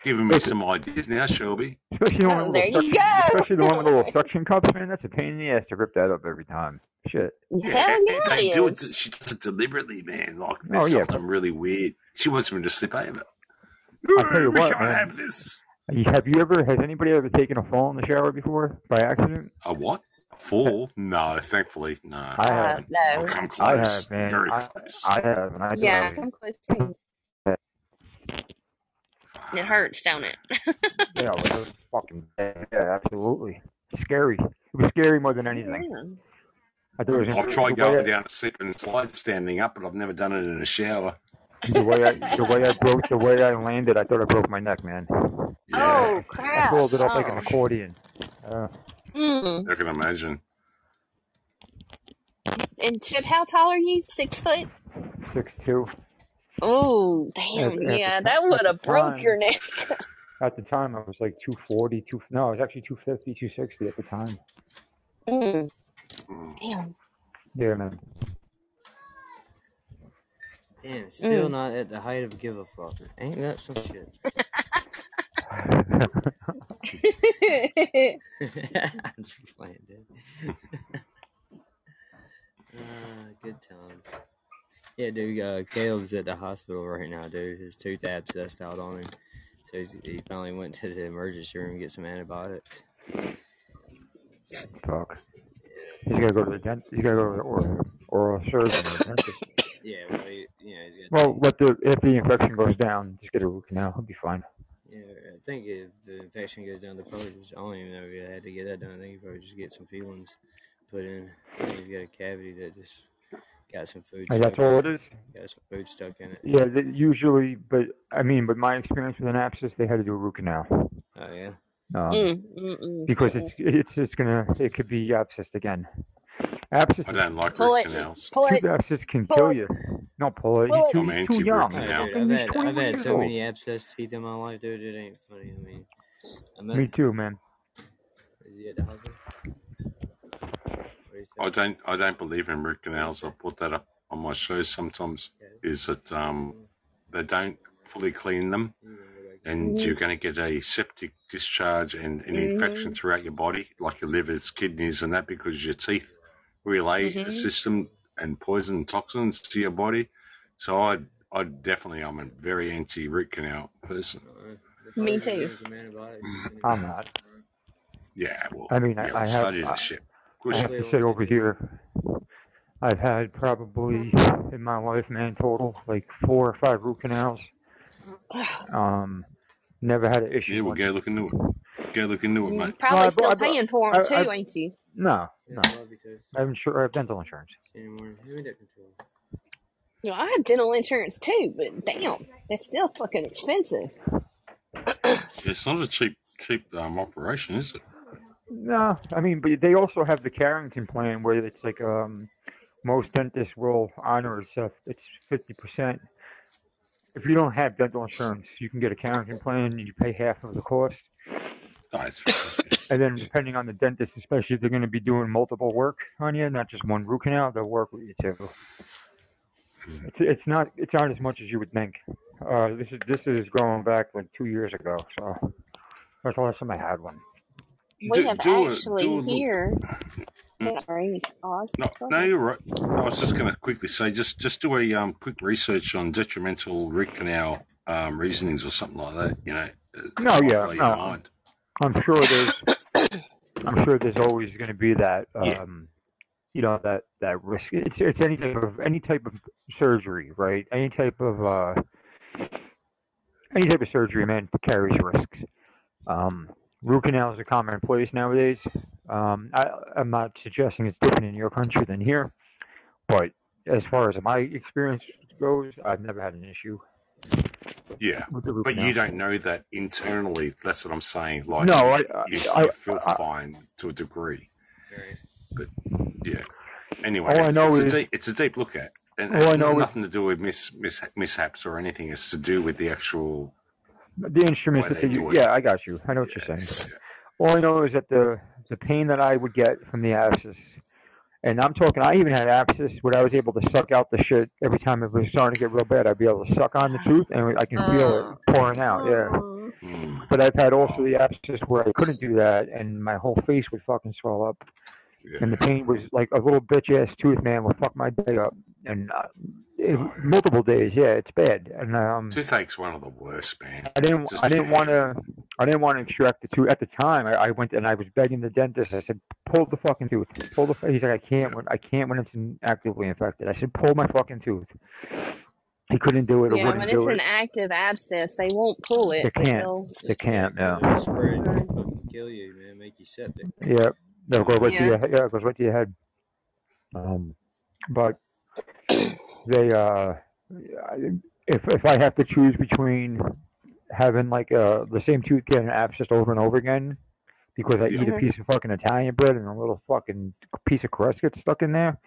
E: Giving me some ideas now, Shelby.
F: Especially the one
C: Oh, there you go.
F: especially the one with the little suction cups, man. That's a pain in the ass to rip that up every time. Shit.
C: Hell yeah,
E: they
C: it
E: do it.
C: is.
E: She does it deliberately, man. Like there's
F: Oh, yeah,
E: something really weird. She wants me to slip over.
F: I'll tell you
E: we
F: what, man.
E: have this.
F: You- Have you ever? Has anybody ever taken a fall in the shower before by accident?
E: A what? A fall? No, thankfully, no.
F: I
C: Uh,
F: haven't.
E: I've
C: no.
E: come close.
F: I have, man.
E: Very
F: I,
E: close.
F: I have, and I
C: Yeah,
F: thought,
C: come close too. It hurts, don't it?
F: yeah, it was fucking bad. Yeah, absolutely. Scary. It was scary more than anything.
C: Yeah.
F: I thought it was
E: I've tried going down a slip and slide standing up, but I've never done it in a shower.
F: The way I, the way I broke, the way I landed, I thought I broke my neck, man.
C: Oh crap!
F: I pulled it up like an
C: Oh.
F: accordion. Uh,
C: Mm.
E: I can imagine.
C: And Chip, how tall are you? Six foot?
F: six two.
C: Oh, damn!
F: At- at
C: yeah,
F: the-
C: that would have broke
F: time.
C: your neck.
F: At the time, I was like 240, two, no, it was actually 250, 260 at the time.
C: Mm. Damn.
F: Yeah, man.
A: Damn, still
C: Mm.
A: not at the height of give a fuck. Ain't that some shit? I'm just playing, dude. uh, good times. Yeah, dude. Uh, Caleb's at the hospital right now, dude. His tooth abscessed out on him, so he's, he finally went to the emergency room to get some antibiotics.
F: Fuck. He's gotta go to the dent. He's gotta go to the oral, oral surgeon or dentist.
A: Yeah, well, he, you know, he's got.
F: Well, let the if the infection goes down, just get a root canal. He'll be fine.
A: Yeah, I think if the infection goes down, the probably just. I don't even know if he had to get that done. I think he probably just get some feelings put in. I think he's got a cavity that just got some food.
F: And that's
A: stuck
F: all
A: in
F: it is.
A: Got some food stuck in it.
F: Yeah, they, usually, but I mean, but my experience with an abscess, they had to do a root canal.
A: Oh yeah.
F: Um,
C: Mm, mm, mm.
F: because it's it's it's gonna it could be abscessed again. Abscess,
E: I don't like
C: Pull
E: root
C: it.
E: canals.
C: Pull it.
F: abscess can
C: Pull
F: kill
C: it.
F: you. No, pull it.
C: Pull
F: He's
C: it.
F: too,
E: I'm
F: too
E: anti-root
F: young.
E: Canal.
A: I've had I've had so many abscess teeth in my life, dude. It ain't funny. I mean, I'm
F: Me too, man.
A: Is he at the hospital?
E: I don't. I don't believe in root canals. I put that up on my shows sometimes. Is that um, they don't fully clean them,
A: You wanna go back?
E: and you're going to get a septic discharge and an infection throughout your body, like your livers, kidneys, and that, because your teeth relay a
C: Mhm.
E: system and poison toxins to your body. So I I definitely I'm a very anti root canal person.
A: Uh,
C: Me too.
A: give some antibiotics,
F: I'm not.
E: Yeah, well,
F: I mean, I-
E: yeah,
F: I
E: we
F: have-
E: studied
F: I-
E: this shit.
F: I have to say over here, I've had probably in my life, man, total like four or five root canals. Um, never had an issue.
E: Yeah, we'll
F: with
E: go look into it. Go look into it,
C: You
E: mate.
C: probably
F: No, I
C: still
F: I bought-
C: paying for them
F: I- I-
C: too, ain't you?
F: No,
A: Yeah,
F: no.
A: I love you too.
F: I have insur- I have dental insurance.
A: Anymore. Who made control?
C: You I have dental insurance too, but damn, that's still fucking expensive.
E: It's not a cheap cheap um, operation, is it?
F: No, I mean, but they also have the Careington plan where it's like um, most dentists will honor it's uh, it's fifty percent. If you don't have dental insurance, you can get a Careington plan and you pay half of the cost.
E: Oh.
F: And then depending on the dentist, especially if they're going to be doing multiple work on you, not just one root canal, they'll work with you too. It's it's not it's not as much as you would think. Uh, this is this is going back like two years ago, so that's the last time I had one.
C: We
E: Do-
C: have
E: do a-
C: actually
E: do a look.
C: here. Sorry, Oz.
E: No, no, you're right. I was just going to quickly say, just just do a um, quick research on detrimental root canal um, reasonings or something like that. You know.
F: No,
E: might
F: yeah,
E: blow your
F: no.
E: mind.
F: I'm sure there's I'm sure there's always going to be that um,
E: Yeah.
F: you know that that risk. It's it's any type of any type of surgery, right? Any type of uh, any type of surgery, man, carries risks. Um, root canals are commonplace nowadays. Um, I, I'm not suggesting it's different in your country than here, but as far as my experience goes, I've never had an issue
E: Yeah,
F: with
E: but
F: canal.
E: you don't know that internally. That's what I'm saying. Like,
F: No, I,
E: you,
F: I,
E: you feel
F: I,
E: fine to a degree.
A: But
E: Yeah. Anyway,
F: All I
E: it's,
F: know
E: it's
F: is-
E: a deep, it's a deep look at, and
F: All I
E: it's
F: know is-
E: nothing to do with mis, mis, mishaps or anything. It's to do with the actual.
F: the instruments that
E: they
F: they
E: do
F: use.
E: it.
F: Yeah, I got you. I know what
E: Yeah,
F: you're saying.
E: yeah.
F: All I know is that the the pain that I would get from the abscess, and I'm talking, I even had abscess where I was able to suck out the shit every time it was starting to get real bad. I'd be able to suck on the tooth, and I can feel it pouring out. Yeah.
C: Mm,
F: But I've had also the abscess where I couldn't do that, and my whole face would fucking swell up,
E: yeah.
F: and the pain was like a little bitch ass tooth, man, would fuck my day up, and uh, it, multiple days. Yeah, it's bad, and um.
E: Toothache's one of the worst, man.
F: I didn't.
E: Just
F: I didn't want to. I didn't want to extract the tooth at the time. I, I went and I was begging the dentist. I said, "Pull the fucking tooth. Pull the." He's like, "I can't. When, I can't when it's actively infected." I said, "Pull my fucking tooth." He couldn't do it. Or
C: Yeah, when it's
F: do
C: an
F: it.
C: active abscess, they won't pull it.
F: They can't.
C: they'll-
F: They can't. No.
A: It'll spread and fucking kill you, man. Make you septic.
F: Yeah. They'll go right
C: Yeah.
F: to your. Yeah, it goes right to your head. Um, but they. Uh, if if I have to choose between having like uh the same tooth get an abscess over and over again because I eat a piece of fucking Italian bread and a little fucking piece of crust gets stuck in there,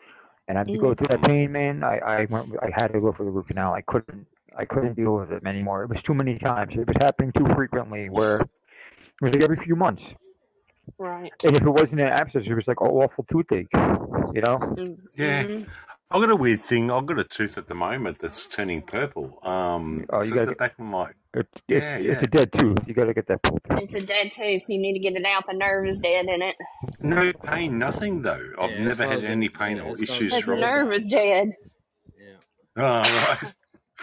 F: and I have to go
C: Mm.
F: through that pain, man. I I went. I had to go for the root canal. I couldn't. I couldn't deal with it anymore. It was too many times. It was happening too frequently. Where it was like every few months.
C: Right.
F: And if it wasn't an abscess, it was like an awful toothache. You know?
C: Mm.
E: Yeah.
C: Mhm.
E: I've got a weird thing. I've got a tooth at the moment that's turning purple. Um,
F: Oh, you gotta
E: the
F: get-
E: back of my.
F: It's it's,
E: Yeah,
F: it's a dead tooth. You got to get that pulled.
C: It's a dead tooth. You need to get it out. The nerve is dead in it.
E: No pain, nothing though. I've
A: Yeah,
E: never had any pain
A: yeah,
E: or
A: as far as
E: issues
C: Because the
E: from it.
C: nerve is dead.
A: Yeah.
E: Oh, right.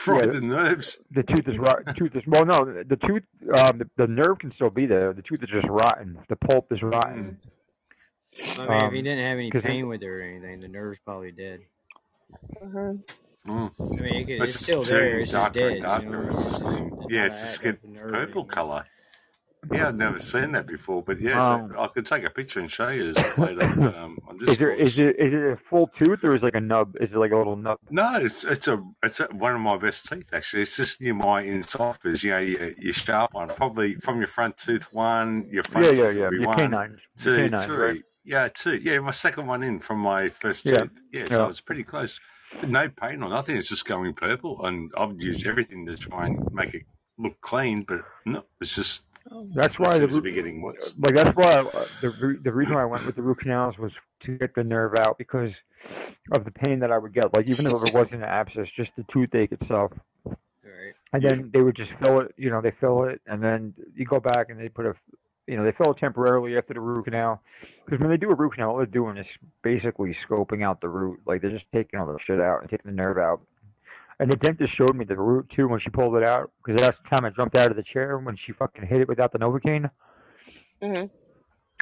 E: Fried
F: Yeah.
E: the nerves.
F: The tooth is rot. Tooth is well, no, the tooth, um, the, the nerve can still be there. The tooth is just rotten. The pulp is rotten.
A: I mean, if
F: Um,
A: he didn't have any
F: 'cause it-
A: pain with it or anything, the nerve's probably dead.
C: Uh-huh.
E: Mm.
A: I mean, it could,
E: It's
A: it's still there. It's just dead.
E: and darker.
A: You know?
E: It's just
A: It's
E: yeah,
A: a
E: it's just
A: act
E: getting
A: of nerve
E: purple
A: anymore.
E: Yeah, I've never seen that before, but yeah,
F: Um,
E: so I could take a picture and show you later. Um, I'm just
F: Is there is it is it a full tooth or is it like a nub? Is it like a little nub?
E: No, it's it's a it's a, one of my best teeth actually. It's just near my incisors. You know, your, your sharp one, probably from your front tooth one, your front
F: Yeah, yeah,
E: tooth
F: yeah. Your
E: one,
F: canines. Your
E: two, three.
F: right?
E: Yeah, two. Yeah, my second one in from my first
F: Yeah.
E: tooth. Yeah, so it's pretty close. No pain or nothing. It's just going purple, and I've used everything to try and make it look clean, but no, it's just
F: That's why the
E: seems to
F: root,
E: be getting worse.
F: like that's why uh, the the reason why I went with the root canals was to get the nerve out because of the pain that I would get. Like even if it wasn't an abscess, just the toothache itself.
A: Right.
F: And
E: Yeah.
F: then they would just fill it, you know, they fill it, and then you go back and they put a, you know, they fill it temporarily after the root canal. Because when they do a root canal, all they're doing is basically scoping out the root. Like they're just taking all the shit out and taking the nerve out. And the dentist showed me the root too when she pulled it out. Because that's the time I jumped out of the chair when she fucking hit it without the Novocaine.
C: Mhm.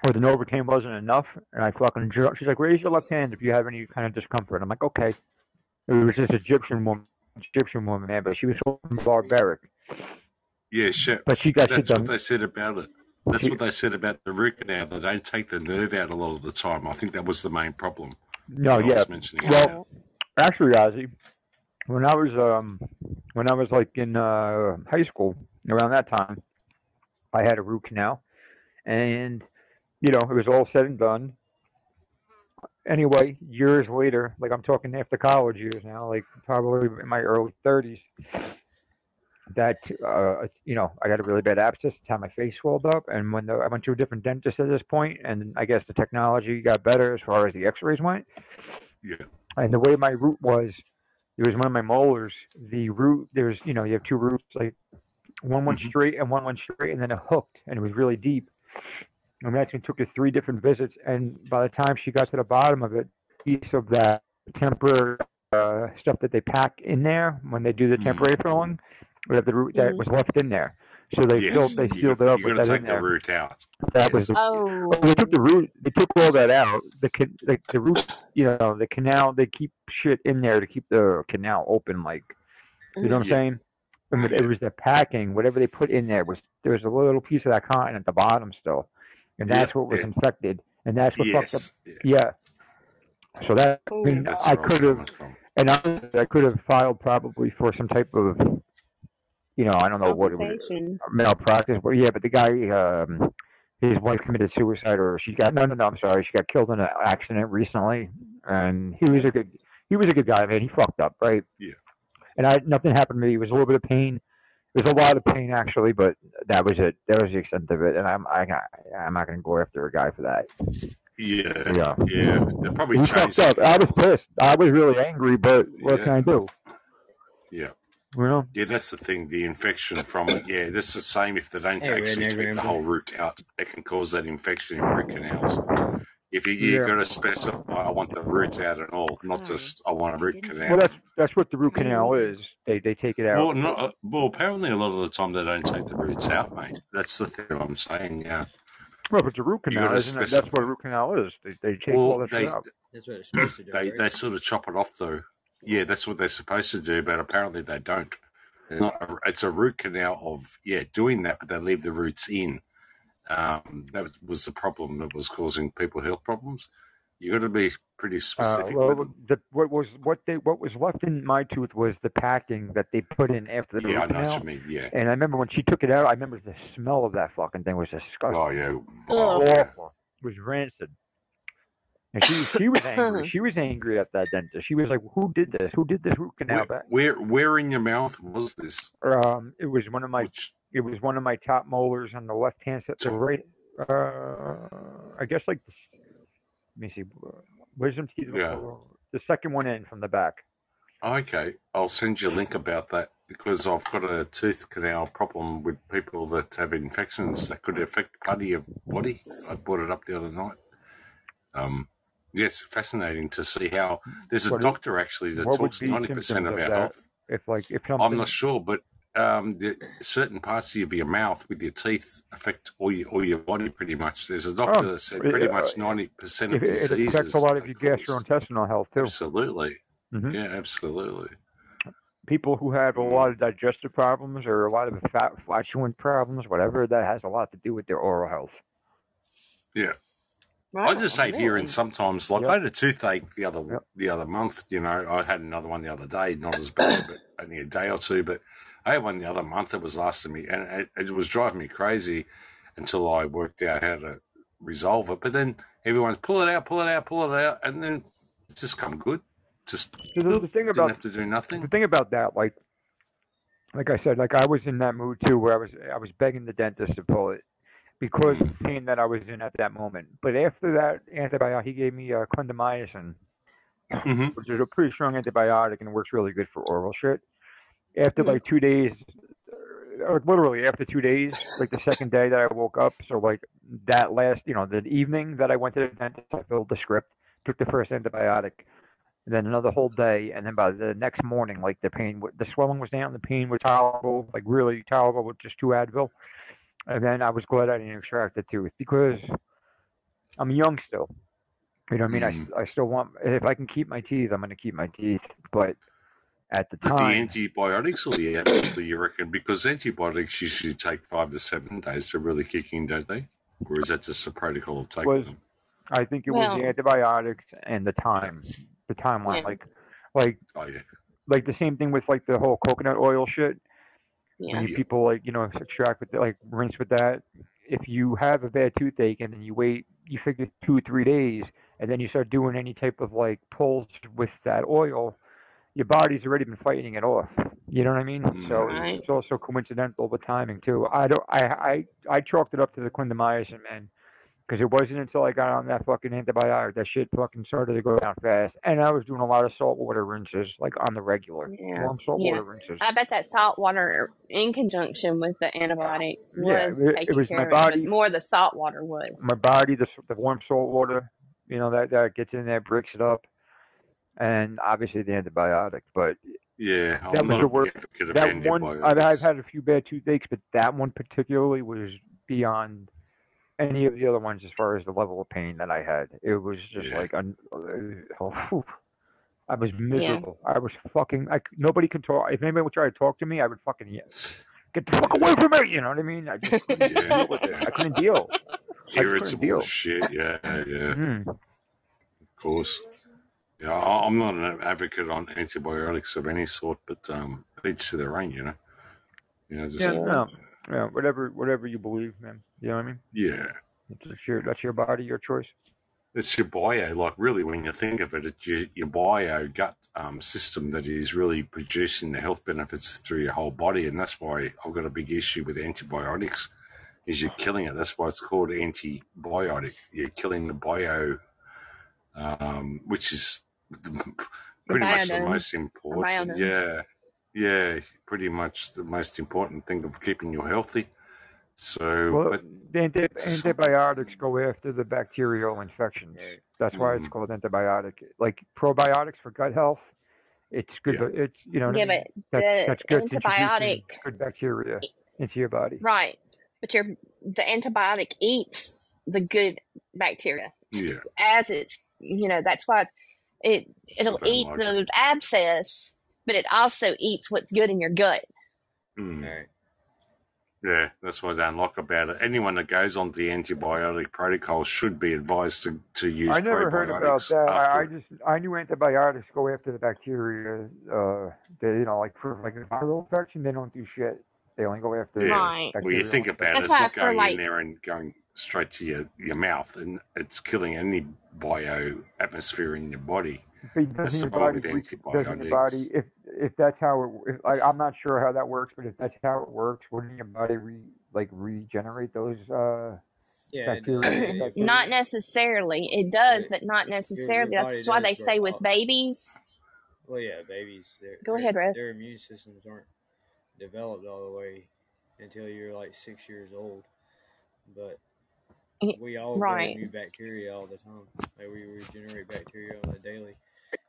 F: Or the Novocaine wasn't enough. And I fucking, jer- she's like, raise your left hand if you have any kind of discomfort. I'm like, okay. It was this Egyptian woman, Egyptian woman, man, but she was so barbaric.
E: Yeah, sure.
F: But she got shit
E: That's what
F: done.
E: they said about it. That's
F: She-
E: what they said about the root canal. They don't take the nerve out a lot of the time. I think that was the main problem.
F: No, yeah.
E: mentioning.
F: Well, actually, Ozzy, when I was um when I was like in uh high school around that time, I had a root canal, and you know it was all said and done. Anyway, years later, like I'm talking after college years now, like probably in my early 30s, that uh you know I got a really bad abscess. That's how my face swelled up, and when the, I went to a different dentist at this point, and I guess the technology got better as far as the X-rays went
E: yeah,
F: and the way my root was, it was one of my molars. The root, there's, you know, you have two roots, like one went
E: Mhm.
F: straight and one went straight, and then it hooked, and it was really deep. And when took her three different visits, and by the time she got to the bottom of it, piece of that temporary uh, stuff that they pack in there when they do the
E: Mhm.
F: temporary filling, we have the root that
C: Mhm.
F: was left in there. So they
E: yes.
F: filled, they
E: you,
F: sealed it up
E: you
F: with
E: got to take the
F: there.
E: root out.
F: That was the,
C: Oh.
F: well, they took the root. They took all that out. The can- the, the root, you know, the canal. They keep shit in there to keep the canal open. Like, you know what I'm
E: Yeah.
F: saying? And it, it was the packing. Whatever they put in there was there was a little piece of that cotton at the bottom still, and
E: Yeah,
F: that's what was
E: yeah.
F: infected, and that's what fucked up.
E: Yeah,
F: Yeah. So that I mean, I
E: where I was
F: could have, and honestly, I could have filed probably for some type of, you know, I don't know what it was
C: Compensation.
F: malpractice. But yeah, but the guy, um, his wife committed suicide, or she got no, no, no. I'm sorry, she got killed in an accident recently, and he was a good, he was a good guy, man. He fucked up, right?
E: Yeah.
F: And I nothing happened to me. It was a little bit of pain. It was a lot of pain actually, but that was it. That was the extent of it. And I'm, I, I'm not gonna go after a guy for that.
E: Yeah,
F: Yeah.
E: yeah. They probably
F: He
E: changed.
F: fucked up. I was pissed. I was really angry, but what can I do?
E: Yeah,
F: You know?
E: yeah. That's the thing. The infection from it. Yeah, that's the same. If they don't
A: Hey,
E: actually take the whole root out, it can cause that infection in root canals. If you you
F: Yeah.
E: got to specify, I want the roots out and all, not just I want a root canal.
F: Well, that's that's what the root canal is. They they take it out.
E: Well, no, uh, well, apparently a lot of the time they don't take the roots out, mate. That's the thing I'm saying. Yeah.
F: Well, if it's a root canal, isn't it? That's what a root canal is. They they take all
E: Well,
F: that
E: they
F: out.
A: That's what it's supposed to do.
E: they
A: right?
E: they sort of chop it off though. Yeah, that's what they're supposed to do, but apparently they don't. It's not. A, it's a root canal of yeah doing that, but they leave the roots in. Um, that was the problem that was causing people health problems. You got to be pretty
F: Uh,
E: specific
F: well, the, what was what they what was left in my tooth was the packing that they put in after the
E: Yeah, I
F: root
E: know what
F: canal.
E: you mean. Yeah.
F: And I remember when she took it out, I remember the smell of that fucking thing was disgusting.
E: Oh yeah.
C: Oh.
F: awful. It was rancid. And she she was angry. She was angry at that dentist. She was like, "Who did this? Who did this root canal?"
E: Where,
F: back?
E: where where in your mouth was this?
F: Um, it was one of my
E: Which
F: it was one of my top molars on the left hand side. The right, uh, I guess like, the, let me see, wisdom teeth.
E: Yeah.
F: The second one in from the back.
E: Okay, I'll send you a link about that because I've got a tooth canal problem with people that have infections that could affect part of your body. I brought it up the other night. Um, yeah, it's fascinating to see how there's a
F: What
E: doctor actually that talks ninety percent of our health.
F: If like if something,
E: I'm not sure, but um, the certain parts of your mouth with your teeth affect all your all your body pretty much. There's a doctor
F: Oh,
E: that said pretty
F: uh,
E: much ninety percent of
F: it, it affects a lot of your gastrointestinal health too.
E: Absolutely,
F: Mhm.
E: yeah, absolutely.
F: people who have a lot of digestive problems or a lot of fat flatulent problems, whatever, that has a lot to do with their oral health.
E: Yeah.
C: Right.
E: I just hate hearing sometimes. Like
F: Yep.
E: I had a toothache the other
F: Yep.
E: the other month. You know, I had another one the other day, not as bad, but only a day or two. But I had one the other month that was lasting me, and it, it was driving me crazy until I worked out how to resolve it. But then everyone's pull it out, pull it out, pull it out, and then it's just come good. Just
F: So the, the thing
E: didn't
F: about
E: have to do nothing.
F: the thing about that, like, like I said, like I was in that mood too, where I was I was begging the dentist to pull it because of the pain that I was in at that moment. But after that antibiotic, he gave me uh, clindamycin,
E: hmm
F: which is a pretty strong antibiotic and works really good for oral shit. After
C: Mhm.
F: like two days, or literally after two days, like the second day that I woke up, so like that last, you know, the evening that I went to the dentist, I filled the script, took the first antibiotic, and then another whole day, and then by the next morning, like the pain, the swelling was down, the pain was tolerable, like really tolerable with just two Advil, and then I was glad I didn't extract the tooth because I'm young still. You know what I mean? I, hmm. I still want, if I can keep my teeth, I'm going to keep my teeth, but at the
E: But the
F: time,
E: antibiotics or the Advil, you reckon? Because antibiotics usually take five to seven days to really kick in, don't they? Or is that just a protocol of taking
F: Was-
E: them?
F: I think it was the antibiotics and the time, the timeline,
C: Yeah.
F: like, like,
E: Oh yeah,
F: like the same thing with like the whole coconut oil shit.
C: Yeah.
F: When you people like you know extract with like rinse with that. If you have a bad toothache and then you wait, you figure two three days, and then you start doing any type of like pulls with that oil, your body's already been fighting it off. You know what I mean? So
C: Right.
F: it's also coincidental with timing too. I don't. I I I chalked it up to the clindamycin, man. Because it wasn't until I got on that fucking antibiotic that shit fucking started to go down fast, and I was doing a lot of salt water rinses, like on the regular,
C: Yeah.
F: warm saltwater rinses.
C: I bet that salt water in conjunction with the antibiotic
F: Yeah,
C: was
F: it- it
C: taking
F: was my
C: care of it, more the salt water was.
F: my body, the, the warm salt water, you know, that, that gets in there, breaks it up. And obviously the antibiotic. But
E: yeah.
F: That
E: I'm
F: was
E: not
F: the
E: a
F: worst-
E: big advocate of
F: that one, I've, I've had a few bad toothaches, but that one particularly was beyond any of the other ones as far as the level of pain that I had. It was just
E: Yeah.
F: like, un, uh, oh. I was miserable. I was fucking, I, c- nobody could talk. If anybody would try to talk to me, I would fucking yell, get the fuck away from me. You know what I mean? I just couldn't
E: Yeah.
F: deal with it. I couldn't deal. couldn't
E: Irritable
F: deal.
E: shit. Yeah, yeah.
F: Mhm.
E: Of course. Yeah, I- I'm not an advocate on antibiotics of any sort, but um, each to their own, you know. You know, just
F: Yeah,
E: yeah.
F: no, yeah, whatever, whatever you believe, man. You know what I mean? Yeah. It's your, that's your body, your choice.
E: It's your bio, like really, when you think of it, it's your, your bio gut um, system that is really producing the health benefits through your whole body, and that's why I've got a big issue with antibiotics. Is you're killing it. That's why it's called antibiotic. You're killing the bio, um, which is the, pretty much the most important.
C: biodome.
E: Yeah, yeah, pretty much the most important thing of keeping you healthy. So,
F: Well,
E: but
F: the anti- antibiotics go after the bacterial infections.
A: Right.
F: That's why it's
E: Mhm.
F: called antibiotic. Like probiotics for gut health, it's good.
E: Yeah.
F: It's you know what I
C: Yeah,
F: mean?
C: but
F: That's,
C: the
F: that's good.
C: antibiotic-
F: good bacteria into your body.
C: Right. But your the antibiotic eats the good bacteria
E: yeah,
C: as it's you know that's why it's, it it'll
E: Very
C: eat
E: much.
C: the abscess, but it also eats what's good in your gut.
E: Mm.
A: Right.
E: Yeah, that's what I don't like about it. Anyone that goes on the antibiotic protocol should be advised to, to use
F: I never heard about that. I, I just I knew antibiotics go after the bacteria. Uh, they you know like for like a viral infection, they don't do shit. They only go after
E: Yeah.
C: Right.
E: Well, you think about it, it's not going
C: like-
E: in there and going straight to your, your mouth, and it's killing any bio atmosphere in your body.
F: But doesn't your body doesn't your body if if that's how it, if, I, I'm not sure how that works, but if that's how it works, wouldn't your body re, like regenerate those? Uh,
A: Yeah.
F: Bacteria-
A: does. It- it-
F: bacteria.
C: Not necessarily. It does,
A: Right.
C: but not necessarily.
A: your
C: That's why they say with
A: up.
C: babies.
A: Well, yeah, babies.
C: Go ahead, Russ.
A: Their immune systems aren't developed all the way until you're like six years old. But we all
C: right.
A: grow new bacteria all the time. Like we regenerate bacteria on the daily,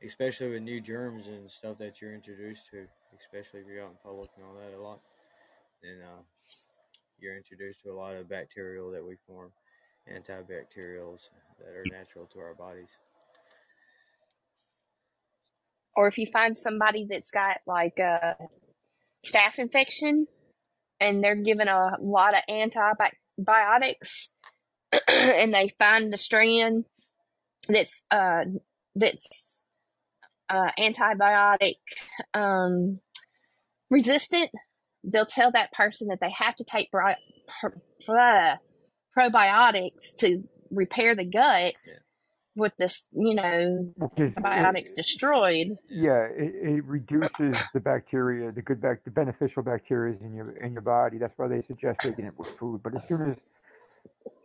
A: especially with new germs and stuff that you're introduced to. Especially if you're out in public and all that a lot, then uh, you're introduced to a lot of bacterial that we form, antibacterials that are natural to our bodies.
C: or if you find somebody that's got like a staph infection and they're given a lot of antibiotics and they find the strand that's uh that's uh antibiotic um resistant they'll tell that person that they have to take bri- pr- blah, probiotics to repair the gut
A: Yeah.
C: with this you know
F: Because it-
C: probiotics destroyed
F: Yeah, it, it reduces the bacteria, the good bac, the beneficial bacteria in your in your body. That's why they suggest taking it with food. But as soon as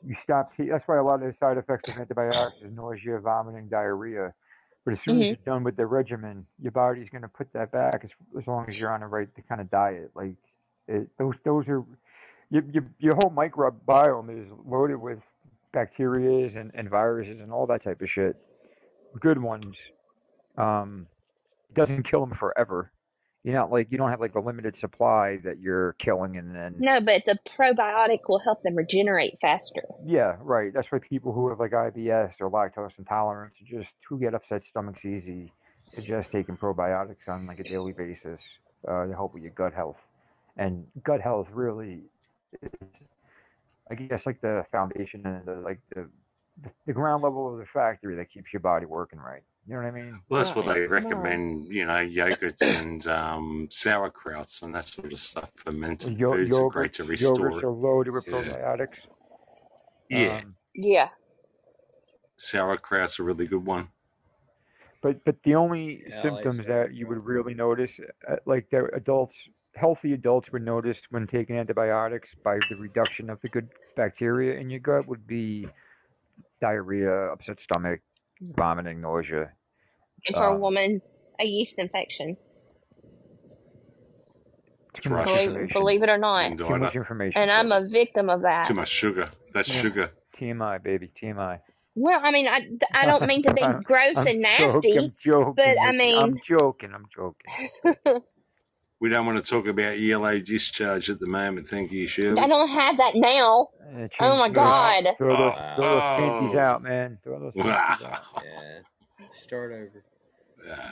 F: you stop, that's why a lot of the side effects of antibiotics is nausea, vomiting, diarrhea. But as soon as
C: Mhm.
F: you're done with the regimen, your body's going to put that back as, as long as you're on the right kind of diet. Like it, those those are your, your your whole microbiome is loaded with bacteria and, and viruses and all that type of shit. Good ones. Um, doesn't kill them forever. You're not like you don't have like a limited supply that you're killing and then
C: no but the probiotic will help them regenerate faster
F: yeah, right. That's why people who have like IBS or lactose intolerance or just who get upset stomachs easy suggest taking probiotics on like a daily basis uh, to help with your gut health. And gut health really is, I guess, like the foundation and the like the the ground level of the factory that keeps your body working right. You know what I mean?
E: Well, that's what they
C: right.
E: recommend, you know, yogurts and um, sauerkrauts and that sort of stuff. Fermented
F: Yo-
E: foods are great to restore
F: yogurts
E: it.
F: are loaded with
E: Yeah.
F: probiotics.
E: Yeah,
F: Um,
C: yeah
E: sauerkraut's a really good one.
F: But but the only
A: Yeah, I like
F: symptoms that you would really notice, uh, like the adults, healthy adults would notice when taking antibiotics by the reduction of the good bacteria in your gut would be diarrhea, upset stomach, vomiting, nausea.
C: and for a
F: Um,
C: woman a yeast infection
F: Too much
C: believe, believe it or not
E: And
F: Too much
E: Angina.
F: information.
C: and i'm a victim of that
E: Too much sugar. That's
F: Yeah.
E: sugar.
F: TMI, baby, TMI.
C: well i mean i, I don't mean to be gross
F: I'm
C: and
F: joking,
C: nasty
F: I'm joking.
C: but I
F: mean, I'm joking. I'm joking.
E: We don't want to talk about yellow discharge at the moment. Thank you, Shirley.
C: i don't have that now
F: Uh,
C: oh my
F: change-
C: god
F: Throw those,
E: Oh.
F: throw those panties out, man. Throw those panties
E: Wow.
F: out.
A: Yeah. Start over.
E: Yeah.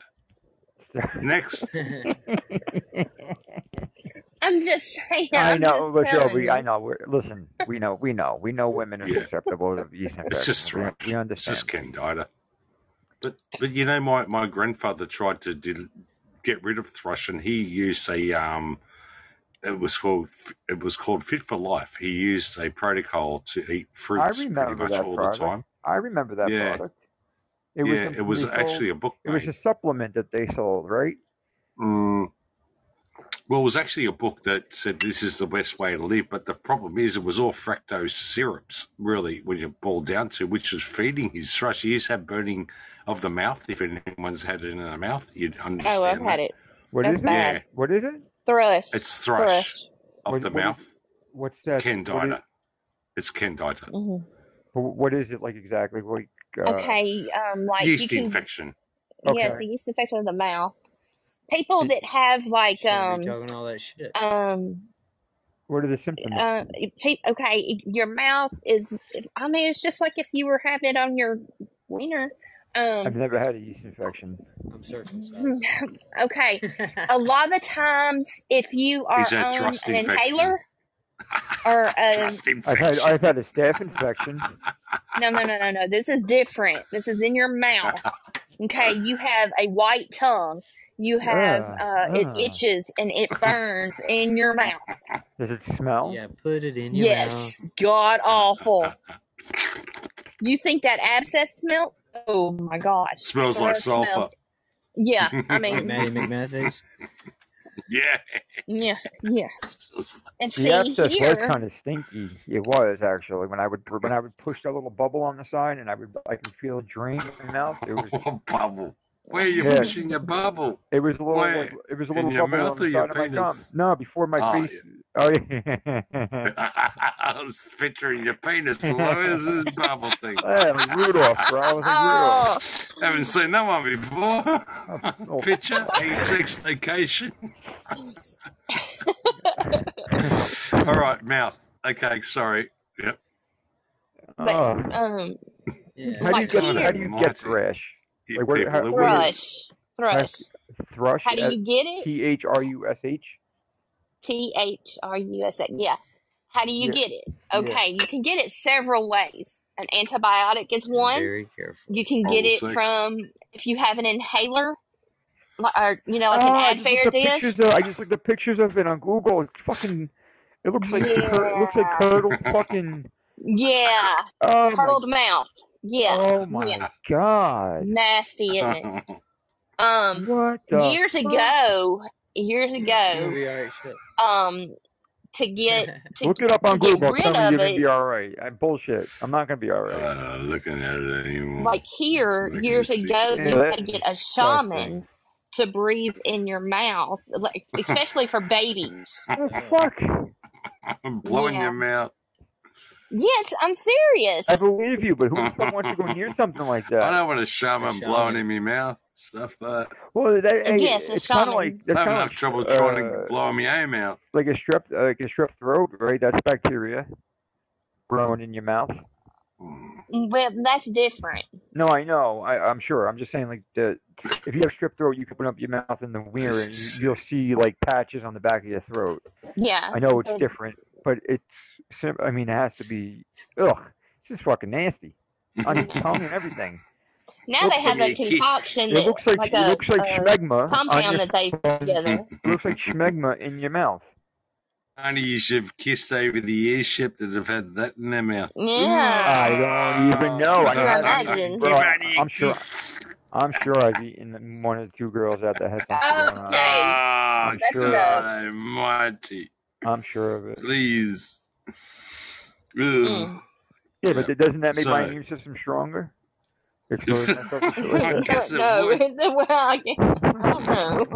E: Next,
C: i'm just saying
F: I know, but
C: telling
F: Joe, we. I know. We're, listen, we know, we know, we know women are
E: Yeah.
F: susceptible to yeast infections.
E: it's just
F: we,
E: thrush.
F: we
E: It's
F: understand.
E: just candida. But but you know, my, my grandfather tried to did, get rid of thrush, and he used a um, it was called it was called Fit for Life. He used a protocol to eat fruits pretty much all
F: product.
E: the time.
F: I remember that
E: Yeah.
F: product. It
E: yeah,
F: was
E: it was
F: sold-
E: actually a book.
F: it was a supplement that they sold, right?
E: Mm. Well, it was actually a book that said this is the best way to live, but the problem is it was all fructose syrups, really, when you boil down to, which was feeding his thrush. He used to have burning of the mouth. If anyone's had it in the mouth, you'd understand.
C: oh i've
E: that.
C: had it
F: What
C: That's
F: is it?
E: Yeah,
F: What is it?
C: thrush
E: it's thrush,
C: thrush
E: of
F: What-
E: the
F: what is-
E: mouth.
F: What's that? What is,
E: Candida. It's candida.
C: hmm
F: what is it like exactly? Like, uh,
C: okay um like
E: Yeast
C: you can
E: infection.
C: yes
F: Okay.
C: a yeast infection of the mouth people that have like
A: Shouldn't
C: um
A: talking all that shit.
C: um
F: What are the symptoms?
C: uh, okay, your mouth is. I mean, it's just like if you were having it on your wiener. Um, I've
F: never had a yeast infection.
A: I'm circumcised.
C: okay, a lot of the times, if you are on an
E: infection?
C: inhaler or a
E: Thrust
F: I've had. I've had a staph infection.
C: no, no, no, no, no. This is different. This is in your mouth. Okay, you have a white tongue. You have
F: Ah,
C: uh, it itches and it burns in your mouth.
F: Does it smell?
A: yeah, put it in your mouth.
C: Yes,
A: mouth.
C: god awful. You think that abscess smell? Oh my gosh.
E: Smells like
C: it smells-
E: sulfur.
C: Yeah, I mean,
A: Maddie McMath
E: Yeah.
C: yeah, yeah. And see
F: The abscess was kind of stinky. It was actually when I would when I would push that little bubble on the side and I would I could feel it drain in my mouth. It was a
E: bubble. Where are you
F: Yeah.
E: pushing your bubble?
F: it was a little
E: Where?
F: like, it was a
E: In
F: little
E: your
F: bubble
E: mouth
F: on
E: or
F: the
E: your
F: side of my
E: penis?
F: gum. No, before my
E: Oh,
F: face. Oh yeah.
E: I was picturing your penis. Where's this bubble thing?
F: yeah, like Rudolph, bro. I was like Rudolph.
C: oh,
E: Haven't seen that one before.
F: Oh.
E: Picture, eight sex location. All right, mouth. Okay, sorry. Yep.
C: but
F: Oh.
C: um,
A: Yeah.
F: How do you get
C: here.
F: how do you get thrash?
E: You
F: Like, what- how- what
C: thrush, Thrush.
F: Thrush.
C: How do you get it?
F: T H R U S H.
C: T H R U S A. Yeah. How do you
F: Yeah.
C: get it?
F: Yeah.
C: Okay, you can get it several ways. An antibiotic is one.
A: Very careful.
C: You can get
E: the
C: it
E: six.
C: from if you have an inhaler, or you know, like
F: Oh,
C: an
F: ah,
C: Advair disc.
F: of, I just looked at pictures of it on Google. It's fucking. It looks like cur- it looks like
C: Yeah.
F: curdled fucking.
C: Yeah,
F: Oh my.
C: curdled mouth. Yeah,
F: Oh my
C: yeah,
F: god.
C: nasty, isn't it? Um,
F: What the
C: years
F: fuck?
C: ago, years ago,
A: be alright. Shit.
C: um, to get to,
F: Look it up
C: to
F: on
C: get
F: Google.
C: rid
F: Tell me
C: of
F: you're gonna
C: it,
F: be alright. I'm bullshit. I'm not gonna be alright.
E: uh, looking at it anymore.
C: like here years ago, you had to get a
F: disgusting.
C: shaman to breathe in your mouth, like especially for babies.
F: What the fuck?
E: Blowing
C: Yeah.
E: your mouth.
C: Yes, I'm serious.
F: I believe you, but who wants to go near something like that?
E: I don't want a shaman
A: shaman.
E: blowing in my mouth. Stuff that.
F: Well, that, hey,
C: Yes, a
F: it's kind of like
E: I
F: that's
E: have enough
F: like,
E: trouble trying to
F: uh,
E: blow my own out.
F: like a strep, uh, like a strep throat, right? That's bacteria growing in your mouth.
E: Mm.
C: Well, that's different.
F: No, I know. I, I'm sure. I'm just saying, like, the if you have strep throat, you can open up your mouth in the mirror and you, you'll see like patches on the back of your throat.
C: Yeah.
F: I know it's
C: It-
F: different, but it's. sim- I mean, it has to be. Ugh, it's just fucking nasty on your tongue and everything.
C: Now
F: looks
C: they have
E: like
C: a
E: a kick.
C: concoction
F: It
C: that,
F: looks like,
C: like
F: it
C: a,
F: looks like
C: a
F: schmegma on
C: compound
F: your
C: that they together.
F: It looks like schmegma in your mouth.
E: Only you should have kissed over the airship that have had that in their mouth.
C: Yeah.
F: I don't oh, even know. I
C: Could you
F: don't have,
C: imagine?
F: bro,
E: Give Annie a
F: I'm sure. I'm sure I've eaten one of the two girls out that had something going on.
C: Okay.
F: I'm
C: That's
F: sure.
C: enough.
E: God almighty.
F: I'm sure of it.
E: Please. Ugh.
C: Mm.
F: Yeah, but doesn't that make my immune system stronger? Expose myself to
E: I
F: like that?
E: guess it
C: no, well, I can't- I don't know.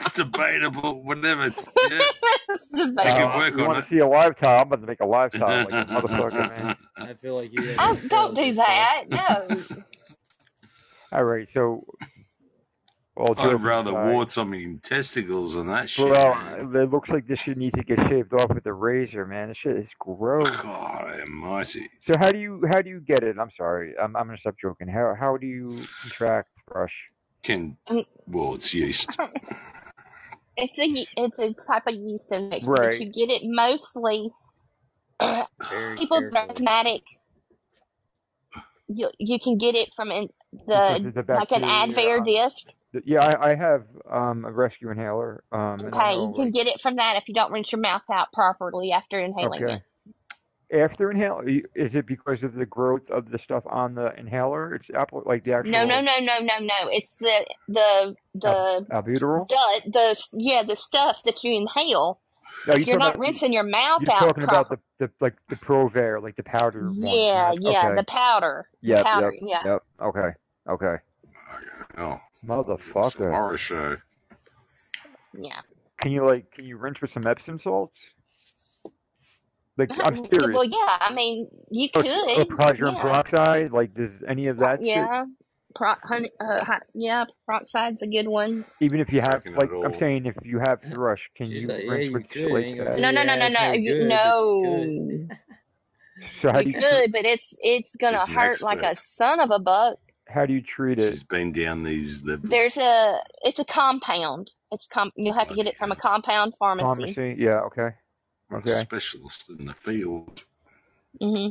E: It's debatable, whatever. Yeah.
C: It's
E: I
C: debatable.
E: can
F: Uh,
E: work
F: you
E: on
F: want
E: it.
F: to see a live tile? I'm about to make a live tile like a motherfucker, man.
A: I feel like you.
C: Oh, don't do that. No.
F: All right, so. All
E: I'd rather
F: aside,
E: warts on my testicles than that shit.
F: Well,
E: man.
F: it looks like this shit needs to get shaved off with a razor, man. This shit is gross.
E: God almighty.
F: So how do you how do you get it? I'm sorry, I'm I'm gonna stop joking. How how do you contract thrush?
E: Can well, it's yeast.
C: It's a it's a type of yeast infection,
F: Right.
C: but you get it mostly
A: Very
C: people
A: careful.
C: asthmatic. You you can get it from in the
F: the
C: like an
F: bacteria.
C: Advair disc.
F: Th- Yeah, I, I have um a rescue inhaler. Um,
C: Okay, you can
F: like,
C: get it from that if you don't rinse your mouth out properly after inhaling
F: Okay.
C: it.
F: after inhale. Is it because of the growth of the stuff on the inhaler? It's apple like the actual
C: No, no, no, no, no, no. It's the the the
F: albuterol.
C: the, the yeah the stuff that you inhale.
F: No,
C: If you're not
F: about,
C: rinsing your mouth out.
F: You're
C: out
F: talking about the, the like the Provair, like the powder. one.
C: Yeah, yeah,
F: Okay.
C: the powder.
F: Yep,
C: powder,
F: yep,
C: yeah.
F: Yep. Okay. Okay.
E: Oh, it's a
F: Motherfucker.
E: horror show.
C: Yeah.
F: Can you like can you rinse with some Epsom salts? Like I'm
C: Yeah,
F: serious.
C: Well, yeah. I mean, you
F: Or,
C: could.
F: or hydrogen
C: yeah.
F: peroxide? Like does any of that? shit-
C: Yeah. Pro, honey, uh, hi- yeah, peroxide's a good one.
F: even if you have
E: Checking
F: like I'm saying if you have thrush, can
A: She's
F: you
A: like, yeah,
F: rinse
A: you
F: with
A: could.
F: like that?
C: No, no, no, no, no,
A: so
C: you, no.
F: So how do
C: You
F: you
C: could, but it's it's gonna
E: She's an
C: hurt like a son of a buck.
F: How do you treat it?
E: She's been down these levels.
C: There's a it's a compound. It's com. You'll have to get it from a compound pharmacy.
F: Pharmacy? Yeah. Okay. Okay.
E: specialist in the field.
C: hmm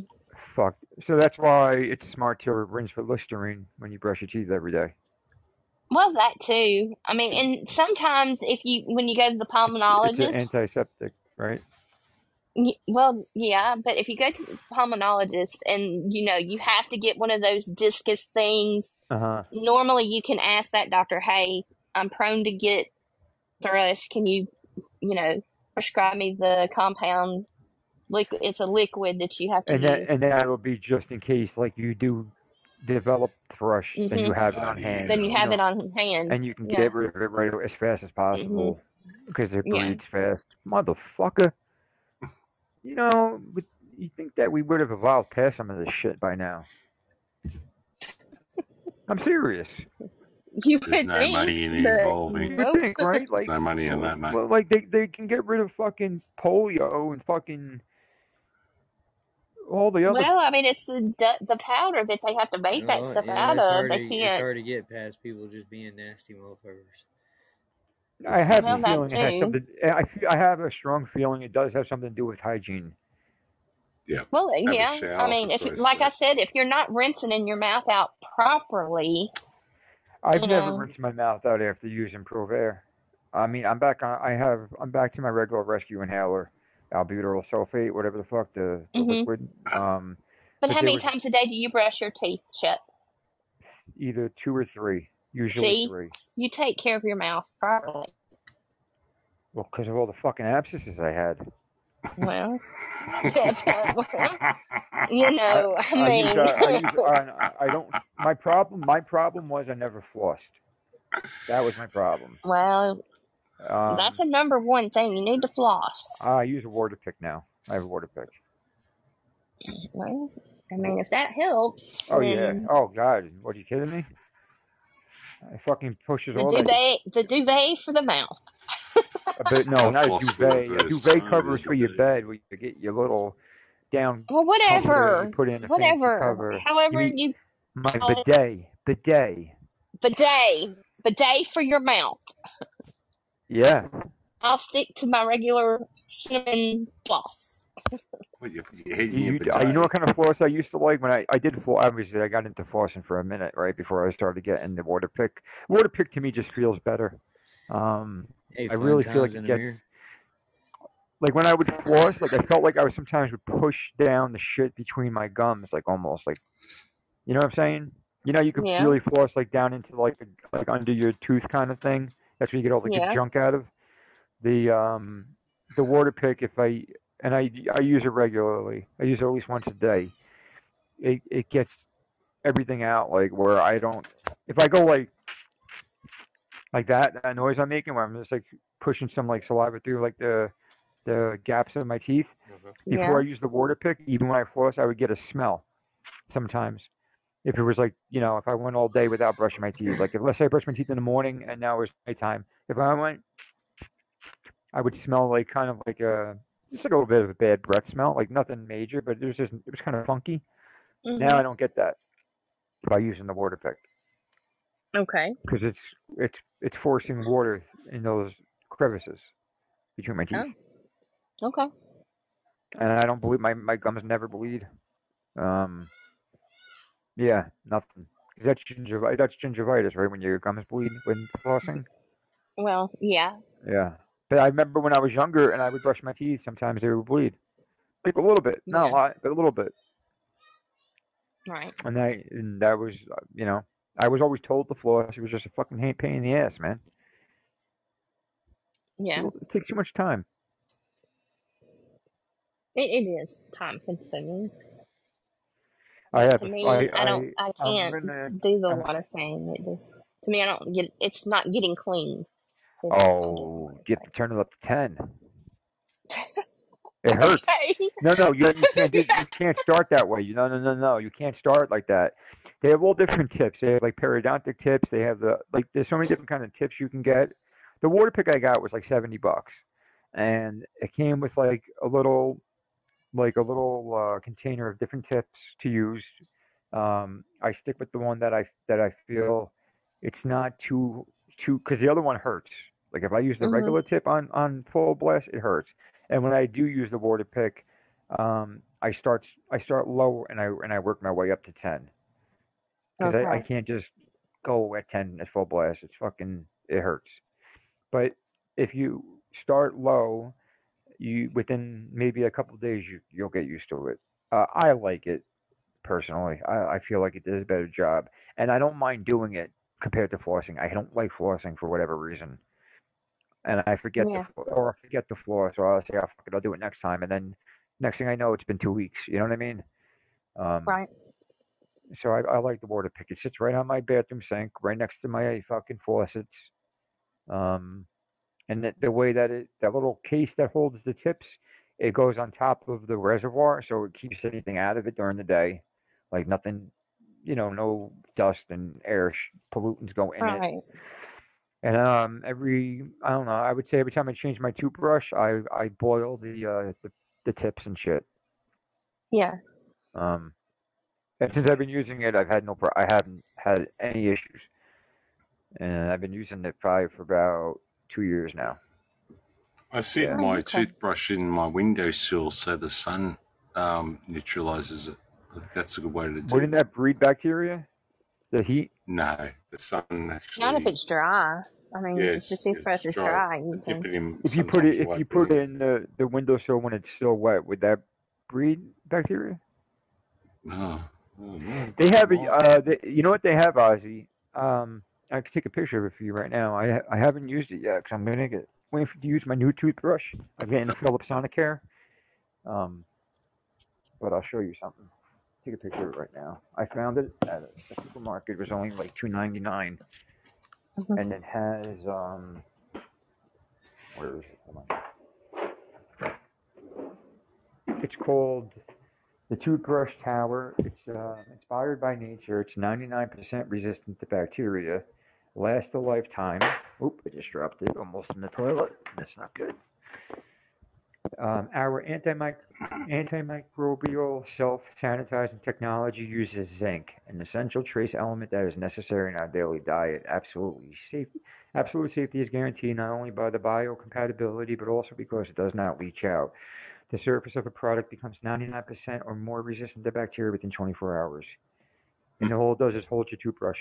F: Fuck. So that's why it's smart to rinse with Listerine when you brush your teeth every day.
C: Well, that too. I mean, and sometimes if you when you go to the
F: It's an
C: pulmonologist,
F: antiseptic, right?
C: Well, yeah, but if you go to the pulmonologist and you know you have to get one of those Diskus things,
F: Uh huh.
C: normally you can ask that doctor, "Hey, I'm prone to get thrush. Can you, you know, prescribe me the compound liquid? It's a liquid that you have to
F: And
C: use."
F: that and that will be just in case like you do develop thrush, then you have it on hand.
C: then you have
F: know,
C: it on hand.
F: and you can
C: yeah. Mm-hmm.
F: get rid of it right as fast as possible because it
C: Yeah.
F: breeds fast. Motherfucker. You know, but you think that we would have evolved past some of this shit by now? I'm serious.
C: you
E: There's
C: would
E: no
C: think
E: money in
C: that-
E: involving.
F: You
C: Nope.
F: think, right? Like,
E: No money in that, mate.
F: well, like they they can get rid of fucking polio and fucking all the other.
C: Well, I mean, it's the du- the powder that they have to make that
A: Well,
C: stuff
A: yeah,
C: out
A: it's
C: of.
A: hard
C: They
A: to, It's
C: can't.
A: hard to get past people just being nasty motherfuckers.
F: I have
C: Well,
F: a feeling it has something. I fe- I have a strong feeling it does have something to do with hygiene.
E: Yeah.
C: Well,
E: a
C: yeah. I mean, if you-
E: Christ's
C: like I said, if you're not rinsing in your mouth out properly,
F: I've never
C: know.
F: rinsed my mouth out after using Provair. I mean, I'm back on. I have. I'm back to my regular rescue inhaler, albuterol sulfate, whatever the fuck the, the
C: Mhm.
F: liquid. Um,
C: But
F: But
C: how many
F: was-
C: times a day do you brush your teeth shut?
F: either two or three. Usually
C: See?
F: three.
C: You take care of your mouth properly.
F: Well, because of all the fucking abscesses I had.
C: Well, you know, I,
F: I
C: mean,
F: uh, I, use, I, I don't. My problem. My problem was I never flossed. That was my problem.
C: well,
F: Um,
C: that's a number one thing. You need to floss.
F: I use a water pick now. I have a water pick.
C: Well, I mean, if that helps,
F: Oh yeah. Oh god. What are you kidding me? It fucking pushes
C: the
F: all that.
C: duvet, the duvet for the mouth.
F: Uh, a bit, no, not a duvet. A duvet covers for your bed where you get your little down
C: Well, whatever,
F: you put in a
C: whatever.
F: cover.
C: However,
F: You
C: you
F: My bidet. Bidet.
C: bidet, bidet for your mouth.
F: Yeah.
C: I'll stick to my regular cinnamon floss.
E: What, you put your
F: You,
E: your
F: you, uh, you know what kind of floss I used to like when I I did floss. Obviously, I got into flossing for a minute right before I started getting the water pick. Water pick to me just feels better. Um,
A: Hey,
F: I really feel like it gets
A: mirror.
F: like when I would floss, like I felt like I was sometimes would push down the shit between my gums, like almost like, you know what I'm saying? You know, you can
C: Yeah.
F: really floss like down into like the, like under your tooth kind of thing. That's where you get all the
C: Yeah.
F: junk out of. The um the water pick, if I and I I use it regularly. I use it at least once a day. It it gets everything out like where I don't. If I go like like that, that noise I'm making, where I'm just like pushing some like saliva through like the the gaps of my teeth. Mm-hmm. Before I use the water pick, even when I floss, I would get a smell sometimes. If it was like, you know, if I went all day without brushing my teeth, like if let's say I brushed my teeth in the morning and now it's nighttime, if I went, I would smell like kind of like a just a little bit of a bad breath smell, like nothing major, but it was just it was kind of funky.
C: Mhm.
F: Now I don't get that by using the water pick
C: Okay.
F: because it's it's it's forcing water in those crevices between my teeth.
C: Oh. Okay.
F: and I don't believe my my gums never bleed. Um, yeah, nothing. 'Cause That's gingivitis. That's gingivitis, right? When your gums bleed when flossing.
C: Well, yeah.
F: Yeah, but I remember when I was younger and I would brush my teeth. Sometimes they would bleed, like a little bit, not
C: Yeah.
F: a lot, but a little bit.
C: Right.
F: And I and that was, uh, you know, I was always told the floss. It was just a fucking pain pain in the ass, man.
C: Yeah.
F: It takes too much time.
C: It, it is time consuming.
F: I have.
C: To me,
F: I,
C: I, don't. I,
F: I'm
C: can't
F: gonna-
C: do the
F: I'm-
C: water thing. It just to me, I don't get. It's not getting clean. If I don't do
F: Oh, get to turn it up to ten. It hurts.
C: Okay.
F: No, no, you, you can't do, you can't start that way. You no, no, no, no. You can't start like that. They have all different tips. They have like periodontic tips. They have the like. There's so many different kind of tips you can get. The water pick I got was like seventy bucks, and it came with like a little, like a little uh, container of different tips to use. Um, I stick with the one that I that I feel it's not too too because the other one hurts. Like if I use the
C: Mhm.
F: regular tip on on full blast, it hurts. And when I do use the water pick, um, I start I start low and I and I work my way up to ten. Because I, I can't just go at ten at full blast. It's fucking it hurts. But if you start low, you within maybe a couple of days you you'll get used to it. Uh, I like it personally. I, I feel like it does a better job, and I don't mind doing it compared to flossing. I don't like flossing for whatever reason, and I forget
C: Yeah.
F: the or I forget the floor, so I'll say, "Oh fuck it, I'll do it next time," and then next thing I know, it's been two weeks. You know what I mean? Um,
C: Right.
F: so I, I like the water pick. It sits right on my bathroom sink, right next to my fucking faucets. Um, and the, the way that it, that little case that holds the tips, it goes on top of the reservoir, so it keeps anything out of it during the day, like nothing, you know, no dust and air sh- pollutants go in it.
C: Right.
F: And um, every I don't know, I would say every time I change my toothbrush, I I boil the uh the, the tips and shit.
C: Yeah.
F: Um, and since I've been using it, I've had no pro- I haven't had any issues, and I've been using it probably for about two years now.
E: I set
F: Yeah.
E: My
C: okay.
E: toothbrush in my windowsill so the sun um, neutralizes it. That's a good way to do
F: Wouldn't
E: it.
F: that breed bacteria? The heat?
E: No, the sun actually.
C: Not if it's dry. I mean,
E: Yes,
C: if the toothbrush is
E: dry.
C: dry, you can.
E: it in.
F: If you put it, if you put it in the the windowsill when it's still wet, would that breed bacteria?
E: No. Oh.
F: They have a, uh, they, you know what they have, Ozzy? Um, I can take a picture of it for you right now. I I haven't used it yet because I'm gonna get waiting for, to use my new toothbrush. I'm getting the Philips Sonicare. Um, but I'll show you something. Take a picture of it right now. I found it at a supermarket. It was only like two ninety nine,
C: Mhm.
F: and it has um, where is it? Hold on. It's called the Toothbrush Tower. It's uh, inspired by nature. It's 99% resistant to bacteria. Lasts a lifetime. Oop, I just dropped it almost in the toilet. That's not good. Um, our antimic- antimicrobial self-sanitizing technology uses zinc, an essential trace element that is necessary in our daily diet. Absolutely safe. Absolute safety is guaranteed not only by the biocompatibility, but also because it does not leach out. The surface of a product becomes 99% or more resistant to bacteria within 24 hours. And all it does is hold your toothbrush.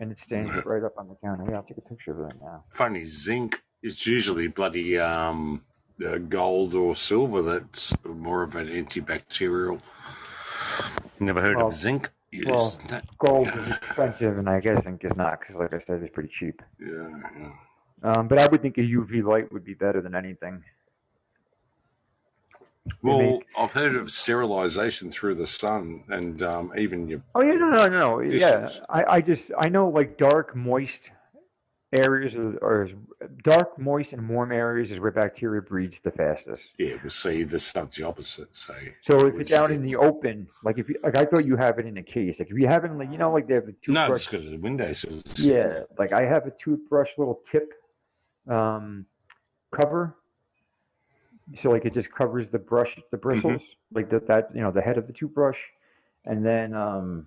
F: And it stands right up on the counter. Yeah, I'll take a picture of it right now.
E: Funny, zinc is usually bloody um, uh, gold or silver that's more of an antibacterial. Never heard
F: Well-
E: of zinc used.
F: well,
E: That-
F: Gold is expensive, and I guess zinc is not, because like I said, it's pretty cheap.
E: yeah, yeah.
F: Um, but I would think a UV light would be better than anything.
E: Well,
F: make-
E: I've heard of sterilization through the sun, and um, even your
F: Oh yeah, no, no, no. Yeah, I, I just I know like dark, moist areas are, dark, moist, and warm areas is where bacteria breeds the fastest.
E: yeah, we'll see the sun's the opposite. So
F: So if it's out in the open, like if you, like I thought you have it in a case. Like if you have it in like you know like they have the
E: no,
F: toothbrush.
E: it's got a window. So
F: yeah, like I have a toothbrush little tip um, cover. So like it just covers the brush, the bristles, like that, that you know the head of the toothbrush, and then um,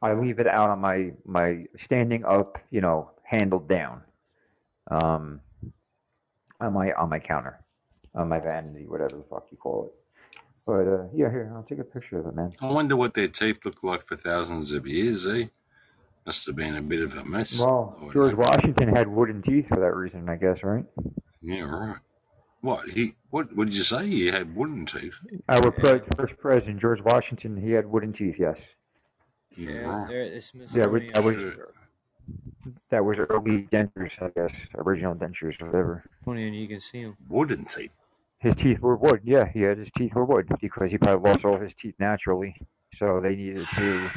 F: I leave it out on my my standing up, you know, handled down, um, on my on my counter, on my vanity, whatever the fuck you call it. But uh, yeah, here I'll take a picture of it, man.
E: I wonder what their teeth looked like for thousands of years. Eh? Must have been a bit of a mess.
F: Well, George
E: imagine.
F: Washington had wooden teeth for that reason, I guess, right?
E: Yeah, right. What he? What? What did you say? He had wooden teeth.
F: I Our pre- first president, George Washington, he had wooden teeth. Yes,
E: Yeah,
A: Yeah,
E: right.
A: there, the
F: Yeah,
A: Smithsonian.
F: we- I was-
E: Sure.
F: That was early dentures, I guess, original dentures, whatever.
A: Funny, and you can see them.
E: Wooden teeth.
F: His teeth were wood. Yeah, he had his teeth were wood because he probably lost all his teeth naturally, so they needed to.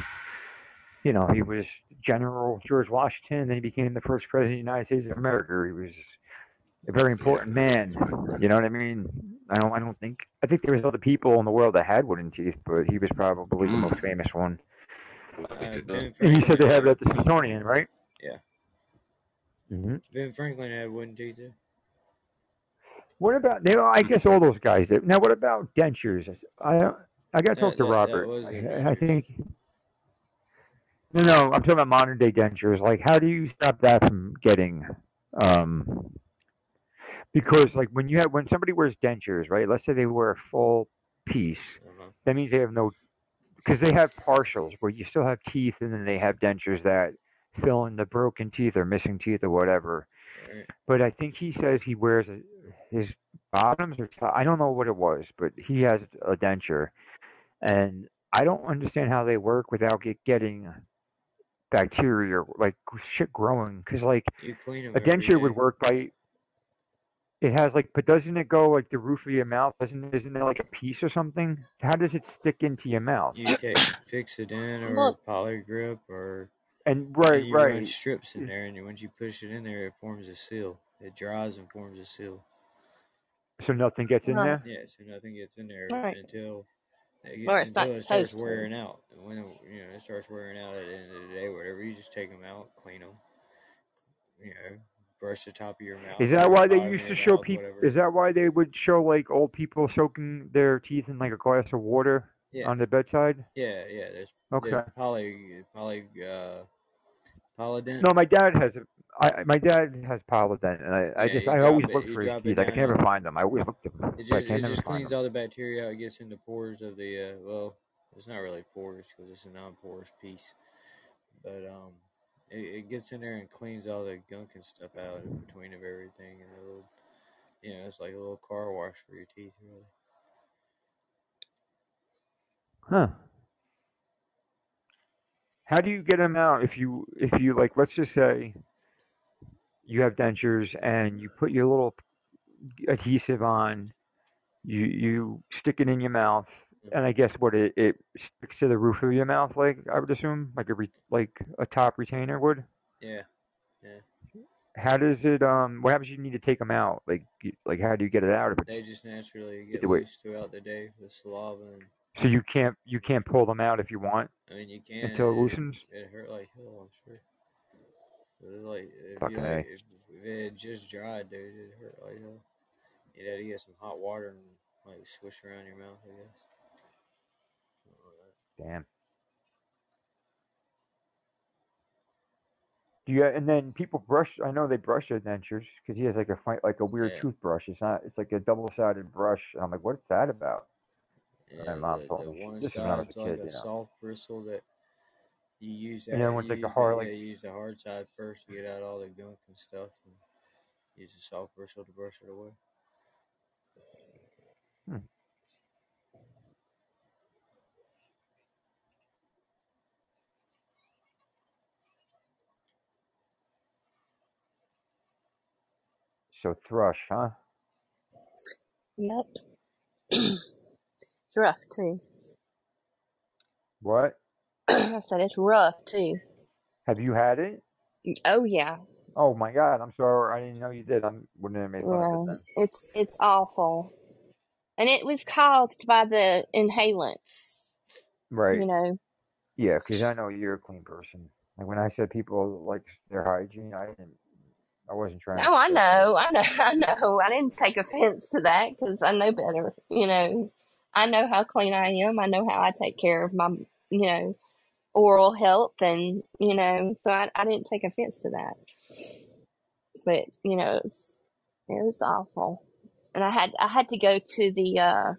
F: You know, he was General George Washington, then he became the first president of the United States of America. He was a very important man. You know what I mean? I don't. I don't think. I think there was other people in the world that had wooden teeth, but he was probably the
E: Mm.
F: most famous one.
A: Uh,
F: And you said they have
A: Franklin,
F: it at the Smithsonian, right?
A: Yeah.
F: hmm
A: Ben Franklin had wooden teeth too.
F: What about? You know, I guess all those guys did. Now, what about dentures? I I got to talk
A: That-
F: to
A: that-
F: Robert. I, I think. No, no, I'm talking about modern day dentures. Like, how do you stop that from getting? Um, because like when you have when somebody wears dentures, right? Let's say they wear a full piece.
A: Uh-huh.
F: That means they have no, because they have partials where you still have teeth, and then they have dentures that fill in the broken teeth or missing teeth or whatever.
A: Right.
F: But I think he says he wears a, his bottoms or top, I don't know what it was, but he has a denture, and I don't understand how they work without get, getting bacteria like shit growing. Because like
A: You clean them.
F: a denture would work by. It has like, but doesn't it go like the roof of your mouth? Doesn't isn't there like a piece or something? How does it stick into your mouth?
A: You take fix it in or
C: Well-
A: poly grip or
F: And right,
A: and you run
F: right.
A: strips in there, and once you push it in there, it forms a seal. It dries and forms a seal.
F: So nothing gets in
C: Right.
F: there.
A: Yeah, so nothing gets in there
C: Right.
A: until it,
C: Or it's
A: until it starts
C: supposed to.
A: wearing out. And when it, you know it starts wearing out at the end of the day, whatever, you just take them out, clean them. You know, brush the top of your mouth.
F: Is that why they used to show people? Is that why they would show like old people soaking their teeth in like a glass of water
A: Yeah.
F: on the bedside?
A: Yeah, yeah. There's,
F: Okay.
A: there's poly, poly, uh, Polident.
F: No, my dad has. I my dad has Polident, and I, I
A: Yeah,
F: just I always
A: it-
F: look for his teeth. I can never find them. I always look for them,
A: It just, it just cleans all the bacteria out. It gets in the pores of the, uh, well, it's not really pores because it's a non-porous piece. But, um, it, it gets in there and cleans all the gunk and stuff out in between of everything. And a little, you know, it's like a little car wash for your teeth, really.
F: Huh. How do you get them out if you if you like let's just say you have dentures and you put your little adhesive on you you stick it in your mouth and I guess what it it sticks to the roof of your mouth like I would assume like a re, like a top retainer would
A: Yeah. Yeah.
F: How does it um what happens if you need to take them out like like how do you get it out of it
A: They just naturally get loose throughout the day with saliva. And,
F: so you can't you can't pull them out if you want
A: I mean, you can.
F: until it loosens
A: It hurt like hell, I'm sure. It's like, if
F: Fucking
A: you like, if, if it just dried, dude, it hurt like hell. You'd have to get some hot water and like swish around your mouth, I guess. Something like that.
F: Damn. Do you and then people brush? I know they brush their dentures because he has like a like a weird
A: Yeah.
F: toothbrush. It's not. It's like a double sided brush. And I'm like, what's that about?
A: Yeah,
F: mom
A: the,
F: told me
A: one
F: this is when I was
A: side's
F: a
A: like
F: kid,
A: a
F: you know.
A: soft bristle that you use.
F: And the other
A: out-
F: one's
A: you
F: like the
A: use
F: hard, like-
A: yeah, use the hard side first to get out all the gunk and stuff, and use the soft bristle to brush it away. Hmm.
F: So thrush, huh?
C: Yep. it's rough too.
F: What?
C: I said it's rough too.
F: Have you had it?
C: Oh yeah,
F: Oh my God! I'm sorry. I didn't know you did. I wouldn't have made fun of it
C: yeah.
F: then.
C: It's it's awful, and it was caused by the inhalants.
F: Right.
C: You know.
F: Yeah, because I know you're a clean person. Like when I said people like their hygiene, I didn't. I wasn't trying. Oh, to
C: Oh, I know, I know, I know. I didn't take offense to that because I know better. You know, I know how clean I am. I know how I take care of my, you know, oral health, and you know, so I, I didn't take offense to that. But you know, it was it was awful, and I had I had to go to the uh,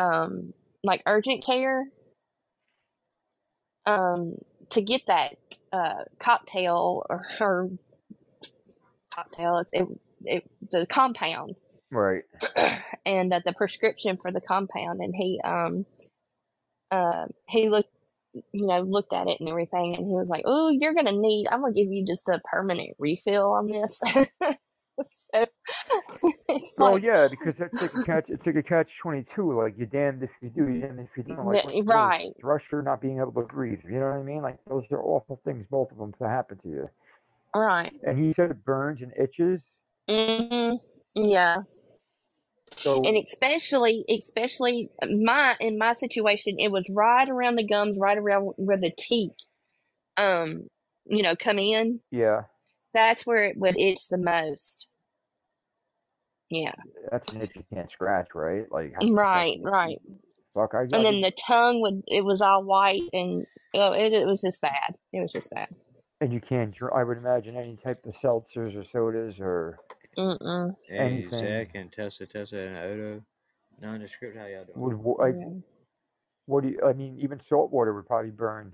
C: um, like urgent care, um, to get that uh cocktail or, her cocktail. It, it the compound
F: Right.
C: and uh, the prescription for the compound, and he um uh he looked you know looked at it and everything, and he was like, "Oh, you're gonna need. I'm gonna give you just a permanent refill on this." so it's
F: Well,
C: like
F: yeah, because that's like a catch. It's like a catch twenty two. Like you're damned if you do, you're damned if you don't. Like with
C: right.
F: Thrush not being able to breathe. You know what I mean? Like those are awful things, both of them, to happen to you.
C: right.
F: And he said it burns and itches.
C: hmm Yeah.
F: So
C: and especially especially my in my situation it was right around the gums right around where the teeth um you know come in
F: yeah,
C: that's where it would itch the most yeah
F: that's an itch you can't scratch, right? Like
C: right right
F: Fuck, I.
C: and then the tongue would it was all white and oh, it, it was just bad it was just bad
F: and you can't. I would imagine any type of seltzers or sodas or
C: Mm-mm.
A: Hey,
F: Anything.
A: Zach and Tessa, Tessa and Odo. Nondescript, how y'all doing?
F: would wo- like.
C: Yeah.
F: What do you? I mean, even salt water would probably burn.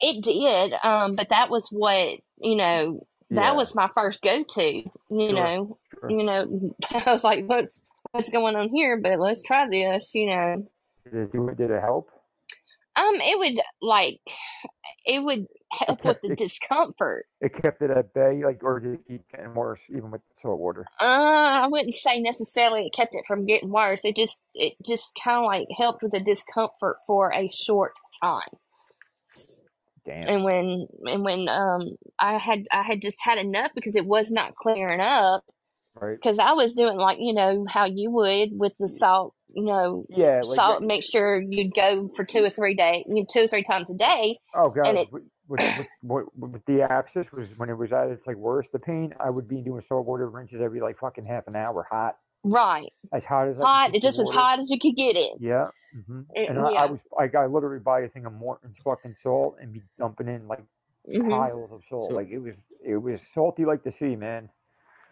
C: it did um but that was what you know that
F: Yeah,
C: was my first go-to you
F: Sure,
C: know
F: sure.
C: you know i was like what what's going on here but let's try this you know
F: Did it do it? Did it help?
C: Um it would like it would help with the
F: it-
C: discomfort
F: It kept it at bay, like, or did it keep getting worse even with the salt water?
C: uh i wouldn't say necessarily it kept it from getting worse it just it just kind of like helped with the discomfort for a short time
F: Damn.
C: and when and when um i had i had just had enough because it was not clearing up
F: right?
C: because I was doing like you know how you would with the salt, you know,
F: Yeah, like
C: salt
F: that-
C: mixture. You'd go for two or three day, two or three times a day.
F: Oh god,
C: and it-
F: with, with, with, with, with the abscess was when it was at its like worst, the pain. I would be doing salt water rinses every like fucking half an hour, hot.
C: Right.
F: as hot as
C: Hot.
F: could
C: just as hot as you could get it.
F: Yeah. hmm
C: It-
F: and I,
C: yeah.
F: I was like, I literally buy a thing of Morton's fucking salt and be dumping in like
C: Mhm.
F: piles of salt.
A: So-
F: like it was, it was salty like the sea, man.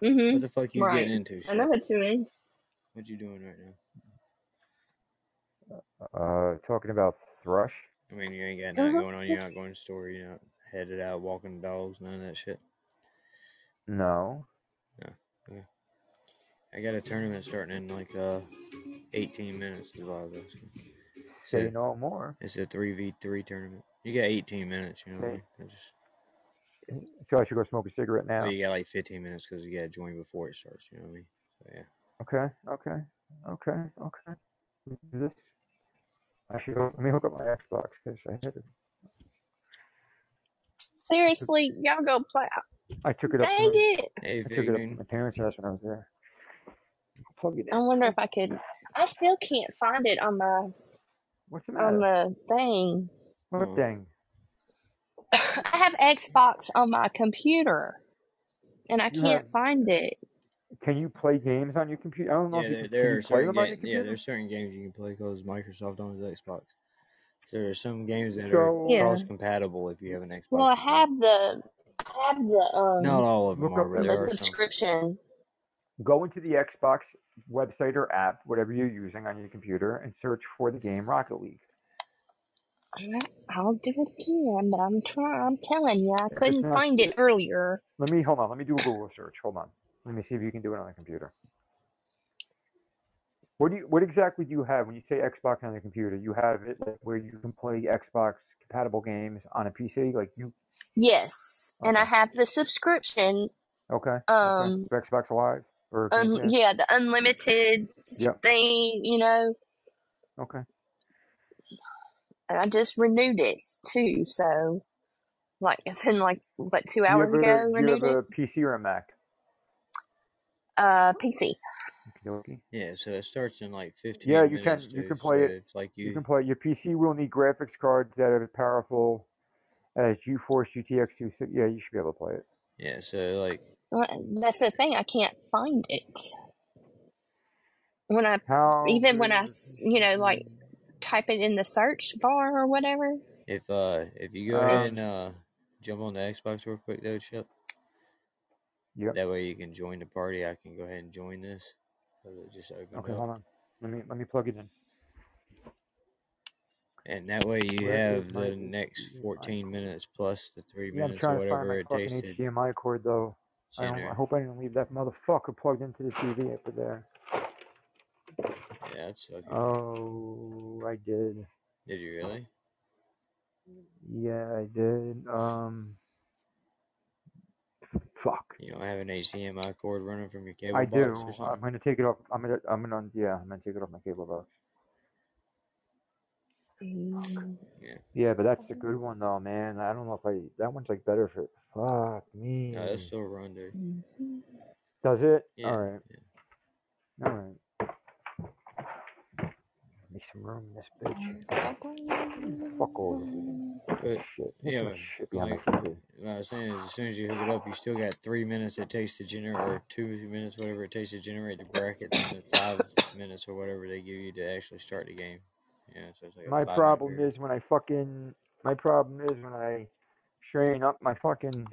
A: What
C: Mhm.
A: What the fuck you
C: Right.
A: getting into?
C: I know what you mean.
A: What you doing right now?
F: Uh, talking about thrush.
A: I mean, you ain't got nothing
C: Mhm.
A: going on. You're not going to the store. You're not headed out walking the dogs. None of that shit.
F: No. Yeah.
A: I got a tournament starting in like uh 18 minutes. Is what I was asking.
F: Say
A: So
F: no more.
A: it's a three v three tournament. You got 18 minutes. You know what I mean? Just,
F: So I should go smoke a cigarette now.
A: well, you got like 15 minutes because you got to join before it starts. You know what I mean? So yeah.
F: Okay. Okay. Okay. Okay. We can do This. I should go. Let me hook up my Xbox because I had it.
C: Seriously, y'all go play.
F: I took it up.
C: Dang
F: To,
C: it!
A: Hey,
F: I took it up to my parents' house when I was there. Plug it
C: I wonder if I could. I still can't find it on my
F: What's the
C: on
F: matter?
C: the thing.
F: What
A: Oh.
F: thing?
C: I have Xbox on my computer, and I
F: You
C: can't
F: have-
C: find it.
F: Can you play games on your computer? I don't know
A: Yeah,
F: if you
A: there,
F: can,
A: there
F: can
A: are
F: you play
A: certain
F: them on your
A: games. Yeah,
F: computer.
A: there's certain games you can play because Microsoft owns Xbox. So are some games that
F: So
A: are
C: Yeah.
A: cross compatible if you have an Xbox.
C: Well, I have the I have the Um, Not
A: all of them are, but
C: the
A: there are some.
C: subscription.
F: go into the Xbox website or app, whatever you're using on your computer, and search for the game Rocket League.
C: I'll do it again, but I'm trying. I'm telling you, I couldn't
F: not,
C: find it earlier.
F: let me hold on. Let me do a Google search. Hold on. Let me see if you can do it on the computer. What do you? What exactly do you have when you say Xbox on the computer? You have it like where you can play Xbox compatible games on a PC, like you.
C: Yes, and I have the subscription.
F: Okay. Okay.
C: Um,
F: For Xbox Live or
C: un- yeah, the unlimited
F: Yep.
C: thing, you know.
F: Okay.
C: And I just renewed it too. So, like, it's in like what two
F: Do you
C: hours
F: have a
C: ago.
F: You
C: Renewed
F: have
C: it.
F: a PC or a Mac?
C: Uh, PC.
F: Okey-dokey.
A: Yeah, so it starts in like 15
F: Yeah, you can.
A: minutes,
F: You
A: dude.
F: can
A: So
F: play it.
A: like
F: You
A: you,
F: can play. Your PC will need graphics cards that are as powerful as GeForce GTX 260. Yeah, you should be able to play it.
A: yeah, so like
C: Well, That's the thing. I can't find it. When I
F: How
C: even when I you know like type it in the search bar or whatever.
A: if uh if you go ahead and uh jump on the Xbox real quick though, Chip,
F: Yep.
A: that way you can join the party. I can go ahead and join this. Just opened
F: Okay,
A: up,
F: hold on. Let me let me plug it in.
A: and that way you
F: Where
A: have
F: my
A: the next
F: HDMI
A: 14 minutes plus the three
F: Yeah,
A: minutes or
F: to
A: whatever
F: my
A: it
F: fucking
A: tasted.
F: HDMI cord though. I. I hope I didn't leave that motherfucker plugged into the TV up there.
A: Yeah, that's okay.
F: Oh, I did.
A: Did you really?
F: Yeah, I did. Um.
A: You don't have an HDMI cord running from your cable
F: I
A: box
F: do.
A: or
F: I'm gonna take it off. I'm gonna. I'm gonna. Yeah, I'm gonna take it off my cable box.
C: Mm,
A: Yeah.
F: Yeah, but that's a good one though, man. I don't know if I. That one's like better for. Fuck me.
A: No, that's still run, dude.
C: mhm.
F: Does it?
A: Yeah.
F: All right.
A: yeah.
F: All right. Make some room in this bitch. Fuck all this
A: But
F: shit.
A: yeah, but
F: shit
A: like what I was saying is, as soon as you hook it up, you still got three minutes it takes to generate, or two minutes, whatever it takes to generate the bracket, and then five minutes or whatever they give you to actually start the game. Yeah, so it's like
F: My
A: five minute
F: problem is when I fucking. My problem is when I strain up my fucking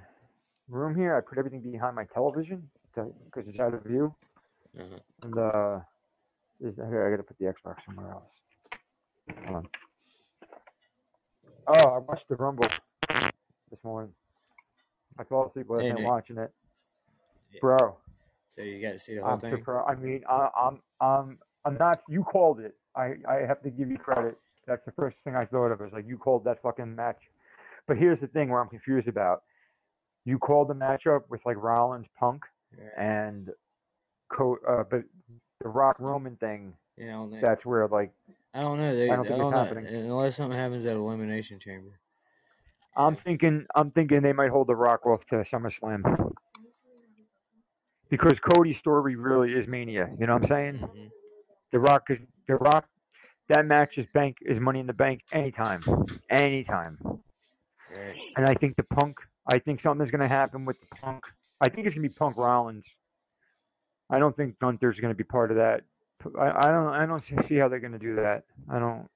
F: room here. I put everything behind my television because it's out of view.
A: Uh-huh.
F: And uh, is, here I gotta put the Xbox somewhere else. Hold on. Oh, I watched the Rumble this morning. I fell asleep last night watching it,
A: Yeah.
F: bro.
A: So you got to see the whole
F: I'm
A: thing.
F: surprised. I mean, I, I'm, I'm, I'm not. You called it. I, I have to give you credit. That's the first thing I thought of. Is like you called that fucking match. But here's the thing where I'm confused about. You called the matchup with like Rollins Punk
A: Yeah,
F: and Co. Uh, but the Rock Roman thing.
A: you know, they-
F: That's where like
A: I don't know. They,
F: I
A: I
F: don't
A: don't,
F: think it's
A: know
F: happening.
A: unless something happens at Elimination Chamber.
F: I'm thinking. I'm thinking they might hold the Rock off to SummerSlam. Because Cody's story really is Mania. You know what I'm saying?
A: hmm
F: The Rock is the Rock. That match is bank is Money in the Bank anytime, anytime. And I think the Punk. I think something's gonna happen with the Punk. I think it's gonna be Punk Rollins. I don't think Gunther's going to be part of that. I, I don't I don't see how they're going to do that. I don't.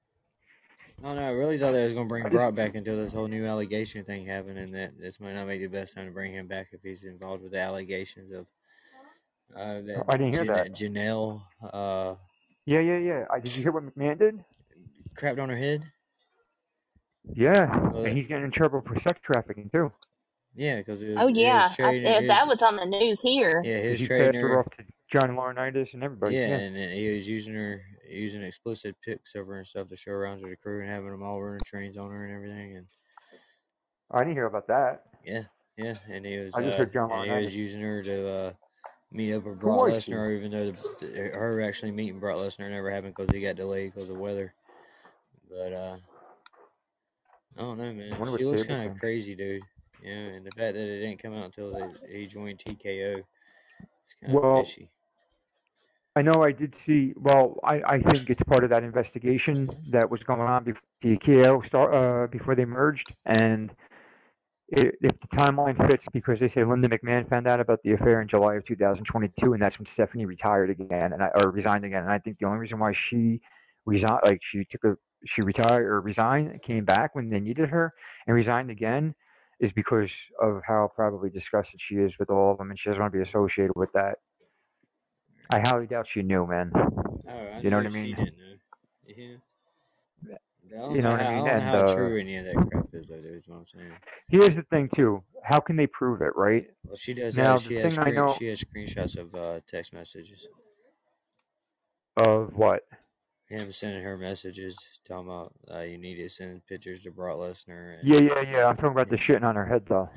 A: No, no, I really thought they was gonna bring
F: I
A: Brock back until this whole new allegation thing happened, and that this might not be the best time to bring him back if he's involved with the allegations of uh, that
F: I didn't hear
A: Jan-
F: that.
A: Janel uh,
F: Yeah, yeah, yeah. I, did you hear what McMahon did?
A: crapped on her head.
F: Yeah,
A: Well,
F: and he's getting in trouble for sex trafficking too.
A: Yeah, because
C: Oh yeah,
A: was
C: I,
A: trading,
C: yeah, that
A: was-
C: was on the news here.
A: yeah, he
F: 'Cause
A: was
F: he
A: trading
F: passed her
A: her.
F: off to John Laurinaitis and everybody.
A: Yeah,
F: Yeah,
A: and then he was using her, using explicit pics of her and stuff to show around to the crew and having them all running trains on her and everything. And
F: I didn't hear about that.
A: yeah, yeah, and he was,
F: I just
A: uh,
F: heard John
A: and he was using her to uh, meet up with
F: Who
A: Brock? Lesnar, even though the, the, her actually meeting Brock Lesnar never happened because he got delayed because of the weather. But uh, I don't know, man.
F: wonder what
A: She looks kind of crazy, dude. Yeah, and the fact that it didn't come out until they, he joined TKO, it's kind of
F: Well,
A: fishy.
F: I know I did see. Well, I, I think it's part of that investigation that was going on before TKO start uh, before they merged, and i if the timeline fits, because they say Linda McMahon found out about the affair in July of 2022, and that's when Stephanie retired again, and I, or resigned again. And I think the only reason why she resigned, like she took a, she retired or resigned, came back when they needed her, and resigned again, is because of how probably disgusted she is with all of them, and she doesn't want to be associated with that. I highly doubt she knew, man.
A: Oh,
F: You know what I
A: She
F: mean?
A: didn't know. Yeah. Don't
F: You know what I mean?
A: I
F: And,
A: how
F: uh,
A: true any of that crap is, though. Is what I'm saying.
F: Here's the thing, too. How can they prove it, right?
A: Well, she does.
F: Now,
A: have,
F: the
A: she has
F: thing I know-
A: she has screenshots of uh, text messages.
F: Of what?
A: Him sending her messages talking about uh, you need to send pictures to Brock Lesnar. And,
F: Yeah, yeah, yeah. I'm talking about the shitting on her head, though.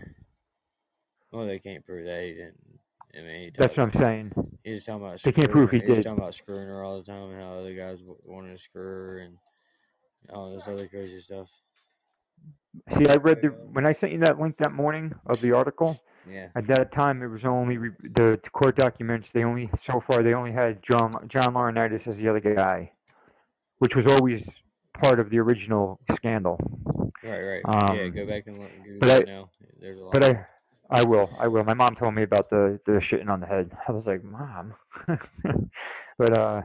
A: Well, they can't prove that. He didn't. I mean, he
F: That's what I'm saying.
A: He was talking about.
F: They can't prove he
A: was
F: did.
A: talking about screwing her all the time, and how other guys wanted to screw her, and all this other crazy stuff.
F: See, I read the when I sent you that link that morning of the article.
A: Yeah.
F: At that time, it was only the court documents. They only so far they only had John John Laurinaitis as the other guy, which was always part of the original scandal.
A: Right, right. yeah,
F: Um,
A: go back and look.
F: But
A: it
F: I-
A: now. There's a lot.
F: But I, I will, I will. My mom told me about the the shitting on the head. I was like, mom. but uh,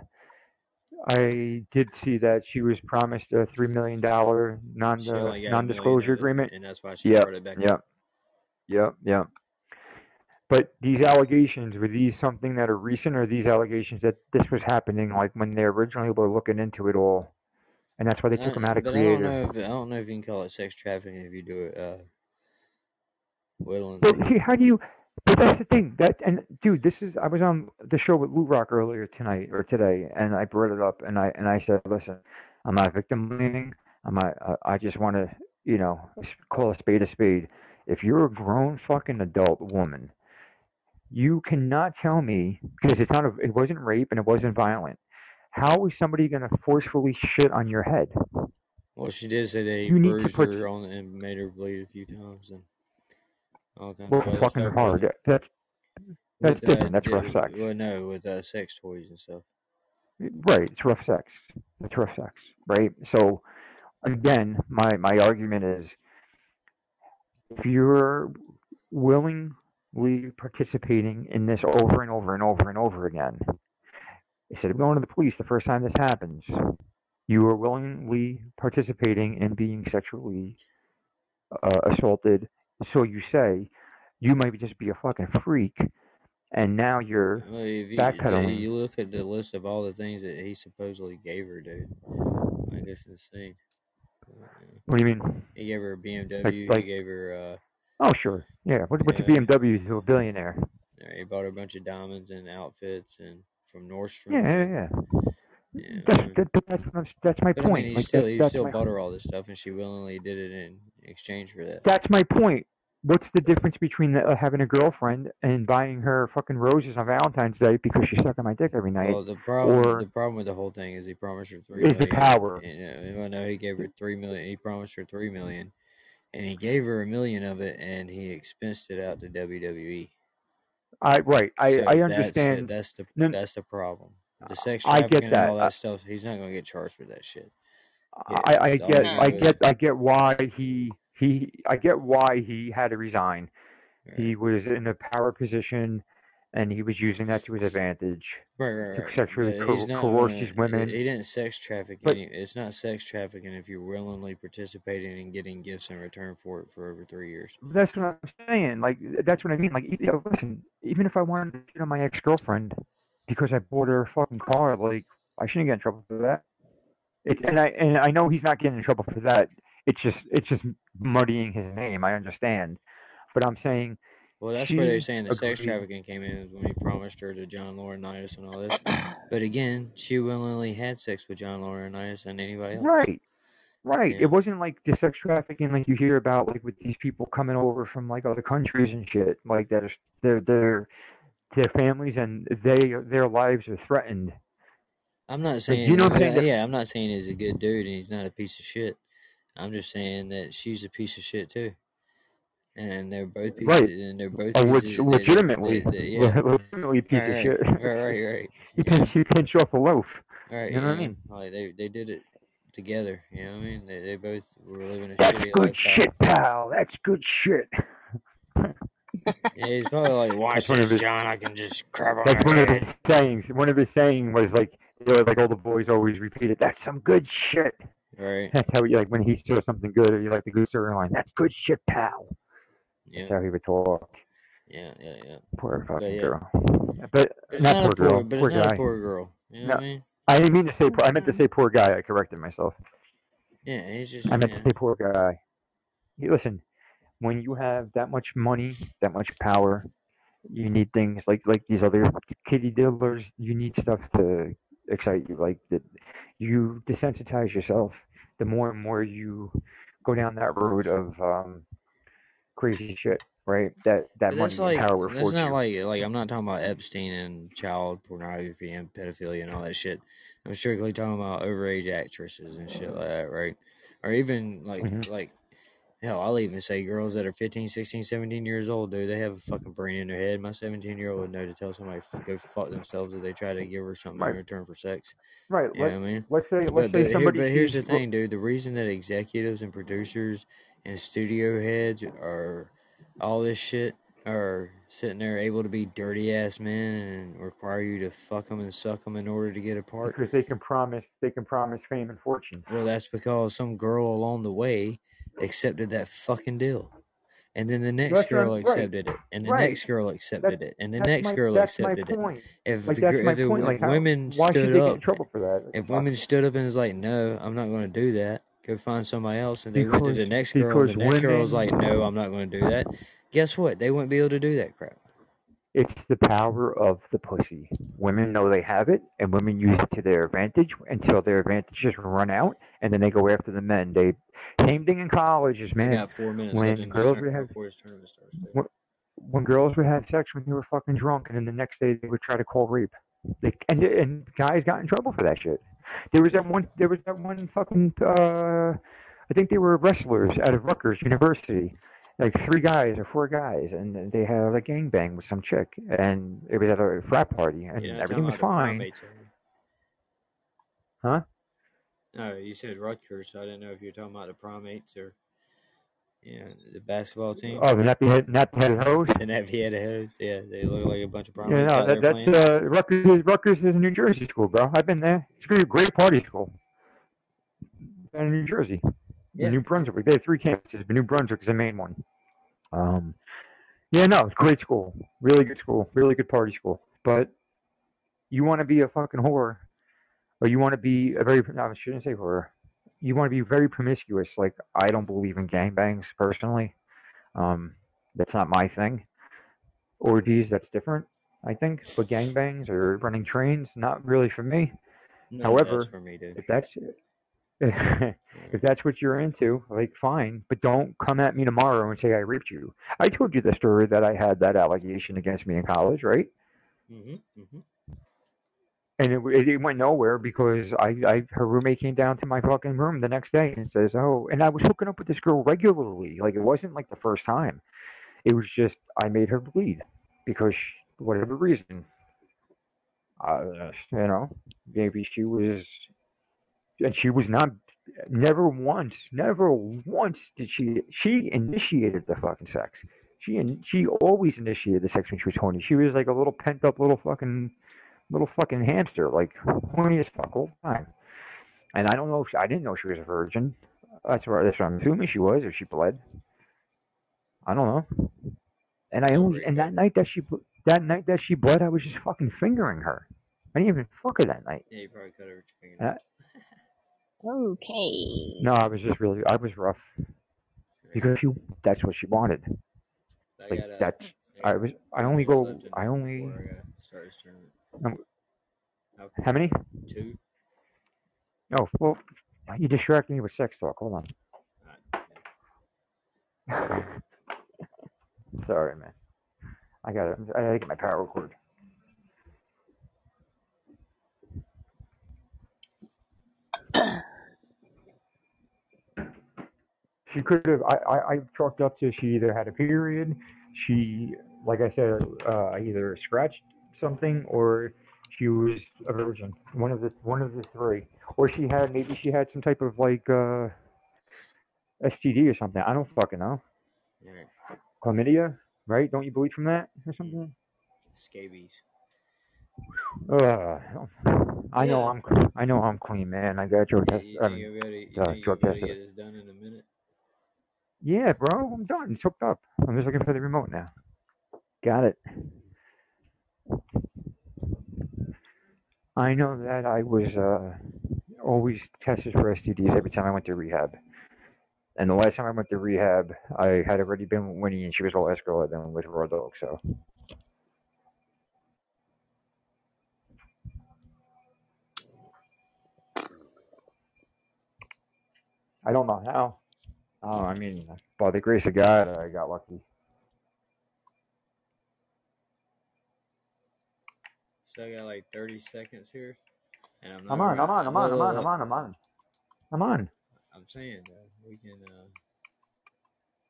F: I did see that she was promised a three million dollar non
A: She only got a million
F: non-disclosure agreement.
A: and that's why she
F: Yep,
A: brought it back.
F: Yep. Yep. Yep. But these allegations were these something that are recent, or these allegations that this was happening like when they originally were looking into it all, and that's why they took him out of
A: but I don't know if I don't know if you can call it sex trafficking if you do it uh, willingly.
F: Well, see, how do you? But that's the thing. That and dude, this is. I was on the show with Lou Rock earlier tonight or today, and I brought it up, and I and I said, listen, I'm not victim blaming. I'm not. I I just want to, you know, call a spade a spade. If you're a grown fucking adult woman, you cannot tell me because it's not. A, it wasn't rape and it wasn't violent. How is somebody gonna forcefully shit on your head?
A: Well, she did say they
F: You need to
A: bruised
F: put-
A: her on and made her bleed a few times and all kinds
F: Well,
A: of
F: fucking hard. That's that's
A: with, uh,
F: different. That's rough sex.
A: Well, no, with uh, sex toys and stuff.
F: Right, it's rough sex. It's rough sex, right? So, again, my my argument is, if you're willingly participating in this over and over and over and over again, instead of going to the police the first time this happens, you are willingly participating in being sexually uh, assaulted. So you say, you might just be a fucking freak, and now you're
A: Well, you,
F: backpedaling.
A: you look at the list of all the things that he supposedly gave her, dude, like it's insane. Uh,
F: What do you mean?
A: He gave her a BMW.
F: like-
A: he gave her.
F: Oh, sure. Yeah. What, what's
A: Yeah.
F: BMW to a billionaire?
A: Uh, he bought a bunch of diamonds and outfits and from Nordstrom.
F: Yeah, yeah, yeah.
A: yeah.
F: That's that, but that's that's my
A: But I
F: point.
A: mean, he
F: like
A: still
F: that,
A: he still bought her all this stuff, and she willingly did it in exchange for that.
F: that's my point. What's the difference between the, uh, having a girlfriend and buying her fucking roses on Valentine's Day because she's sucking my dick every night?
A: Well, the problem
F: or-
A: the problem with the whole thing is he promised her three
F: Is
A: million.
F: the power.
A: And, uh, well, no, he gave her three million. He promised her three million, and he gave her a million of it, and he expensed it out to WWE.
F: I right. I
A: So
F: I
A: that's-
F: understand.
A: That's, the
F: No,
A: that's the problem. The sex
F: I get
A: trafficking and all
F: that.
A: stuff. He's not going to get charged for that shit.
F: I, I get I get I get why he he I get why he had to resign.
A: Right.
F: He was in a power position, and he was using that to his advantage.
A: Right, right,
F: to
A: right.
F: sexually
A: But
F: co-
A: not
F: coerce
A: gonna-
F: these women.
A: He didn't sex traffic.
F: But-
A: any, it's not sex trafficking if you're willingly participating and getting gifts in return for it for over three years.
F: That's what I'm saying. Like that's what I mean. Like you know, listen, even if I wanted to cheat on my ex girlfriend because I bought her a fucking car, like I shouldn't get in trouble for that. It, and I and I know he's not getting in trouble for that. It's just it's just muddying his name. I understand, but I'm saying
A: Well, that's where they're saying the sex trafficking came in is when he promised her to John Laurinaitis and all this. But again, she willingly had sex with John Laurinaitis and anybody else.
F: right, right.
A: Yeah.
F: It wasn't like the sex trafficking like you hear about like with these people coming over from like other countries and shit like that. Their their their families and they their lives are threatened.
A: I'm not saying,
F: you know what I'm saying?
A: yeah, I'm not saying he's a good dude and he's not a piece of shit. I'm just saying that she's a piece of shit too. And they're both pieces,
F: Right.
A: and they're both pieces.
F: leg- legitimately,
A: they- they- yeah.
F: legitimately piece
A: right,
F: of shit.
A: Right, right, right.
F: you pinch, you pinch off a loaf.
A: Right,
F: You know what I mean?
A: Like they they did it together. You know what I mean? They they both were living a
F: That's
A: shitty
F: good
A: lifestyle.
F: shit, pal. That's good shit.
A: Yeah, he's probably like, watch
F: That's one of
A: this,
F: his-
A: John. I can just crap on
F: That's one of his sayings. One of his saying was like, you know, like all the boys always repeat it. That's some good shit.
A: Right.
F: That's how you like when he saw something good, or you like the good storyline. That's good shit, pal.
A: Yeah.
F: That's how he would talk.
A: Yeah. Yeah. Yeah.
F: Poor fucking
A: yeah.
F: girl. But
A: It's
F: not,
A: not,
F: poor girl.
A: but
F: poor
A: it's not a poor girl. You know
F: No.
A: what I mean?
F: I didn't mean to say. Poor, I meant to say poor guy. I corrected myself.
A: Yeah. He's just.
F: I meant
A: yeah.
F: to say poor guy. Hey, listen, when you have that much money, that much power, you need things like like these other kitty diddlers. You need stuff to excite you. Like that, you desensitize yourself. The more and more you go down that road of um, crazy shit, right? That that
A: But
F: money
A: that's like
F: and power
A: that's not like like I'm not talking about Epstein and child pornography and pedophilia and all that shit. I'm strictly talking about overage actresses and shit like that, right? Or even like
F: Mhm.
A: like hell, I'll even say girls that are 15, 16, 17 years old, dude, they have a fucking brain in their head. My 17 year old would know to tell somebody to go fuck themselves if they try to give her something
F: Right.
A: in return for sex.
F: right.
A: You
F: Let,
A: I mean?
F: let's say
A: But,
F: let's
A: but,
F: say
A: here,
F: somebody.
A: but here's the thing, dude. The reason that executives and producers and studio heads are all this shit are sitting there able to be dirty ass men and require you to fuck them and suck them in order to get a part.
F: because they can promise they can promise fame and fortune.
A: Well, that's because some girl along the way accepted that fucking deal. And then the next
F: That's
A: girl
F: right,
A: accepted it, and the
F: right.
A: next girl accepted it, and the next
F: my,
A: girl
F: that's
A: accepted it.
F: point.
A: If
F: Like
A: the,
F: that's
A: if the.
F: Like
A: women
F: should
A: stood
F: get in
A: up,
F: trouble for that?
A: if women stood up and was like, "No, I'm not going to do that," go find somebody else, and they went to the next girl, and the next girl was like, "No, I'm not going to do that." Guess what? They wouldn't be able to do that crap.
F: It's the power of the pussy. Women know they have it, and women use it to their advantage until their advantages run out, and then they go after the men. They same thing in colleges, man.
A: got four minutes
F: when girls would have-
A: before this tournament starts. dude.
F: When, when girls would have sex when they were fucking drunk, and then the next day they would try to call rape. They, and and guys got in trouble for that shit. There was that one. There was that one fucking. Uh, I think they were wrestlers out of Rutgers University, like three guys or four guys, and they had a gangbang with some chick, and it was at a frat party, and
A: You're
F: everything was
A: talking about the
F: fine.
A: primates, are you?
F: Huh?
A: No, you said Rutgers, so I didn't know if you were talking about the primates or, know, the basketball team.
F: Oh, the nappy head, nappy headed hose.
A: The nappy headed hose. Yeah, they look like a bunch of
F: problems.
A: Yeah,
F: no, that, that's
A: playing.
F: uh, Rutgers. Rutgers is a New Jersey school, bro. I've been there. It's a great, great party school. In New Jersey,
A: Yeah.
F: New Brunswick. They have three campuses, but New Brunswick is the main one. Um, yeah, no, it's a great school. Really good school. Really good party school. But you want to be a fucking whore, or you want to be a very no, I shouldn't say whore. You want to be very promiscuous. Like I don't believe in gangbangs personally. Um, that's not my thing. Orgies, that's different. I think, but gangbangs or running trains, not really for me.
A: No,
F: however,
A: that's for me, dude.
F: If that's if that's what you're into, like fine, but don't come at me tomorrow and say I raped you. I told you the story that I had that allegation against me in college, right?
A: Mhm. Mhm.
F: And it, it, went nowhere because I, I her roommate came down to my fucking room the next day and says, "Oh," and I was hooking up with this girl regularly. Like it wasn't like the first time. It was just I made her bleed because she, whatever reason. Uh, you know, maybe she was, and she was not. Never once, never once did she. She initiated the fucking sex. She and she always initiated the sex when she was horny. She was like a little pent up little fucking little fucking hamster, like horny as fuck all the time. And I don't know if she, I didn't know she was a virgin. That's what that's what I'm assuming she was, or she bled. I don't know. And I only and that night that she bl- that night that she bled, I was just fucking fingering her. I didn't even fuck her that night.
A: Yeah, you probably cut her with your finger.
F: Uh,
C: Okay.
F: No, I was just really I was rough because she that's what she wanted.
A: I
F: Like
A: got, uh,
F: that's
A: I
F: I was I only go I only
A: before I gotta start this tournament.
F: Um,
A: How
F: how many?
A: Two.
F: Oh well, you distracted me with sex talk. Hold on. Sorry, man. I got to I gotta get my power cord. she could have. I, I I chalked up to she either had a period, she like I said, uh, either scratched something or she was a virgin. One of the one of the three, or she had maybe she had some type of like uh, STD or something. I don't fucking know.
A: Alright.
F: Chlamydia, right? Don't you bleed from that or something?
A: Scabies.
F: Uh, I know
A: Yeah.
F: I'm I know I'm clean, man. I got your drug
A: Yeah,
F: test.
A: you
F: I
A: think
F: mean,
A: you'll be able to, you
F: uh,
A: you'll
F: drug
A: be able to
F: tested.
A: get this done in a minute?
F: yeah, bro, I'm done. It's hooked up. I'm just looking for the remote now. Got it. I know that I was uh, always tested for STDs every time I went to rehab. And the last time I went to rehab, I had already been with Winnie, and she was the last girl I'd been with Raw Dog. So I don't know how. Oh, I mean, by the grace of God, I got lucky.
A: So I got like 30 seconds here. And I'm not
F: I'm on, I'm on, I'm on, I'm on, I'm on, I'm on. I'm on.
A: I'm saying uh, we can. Uh,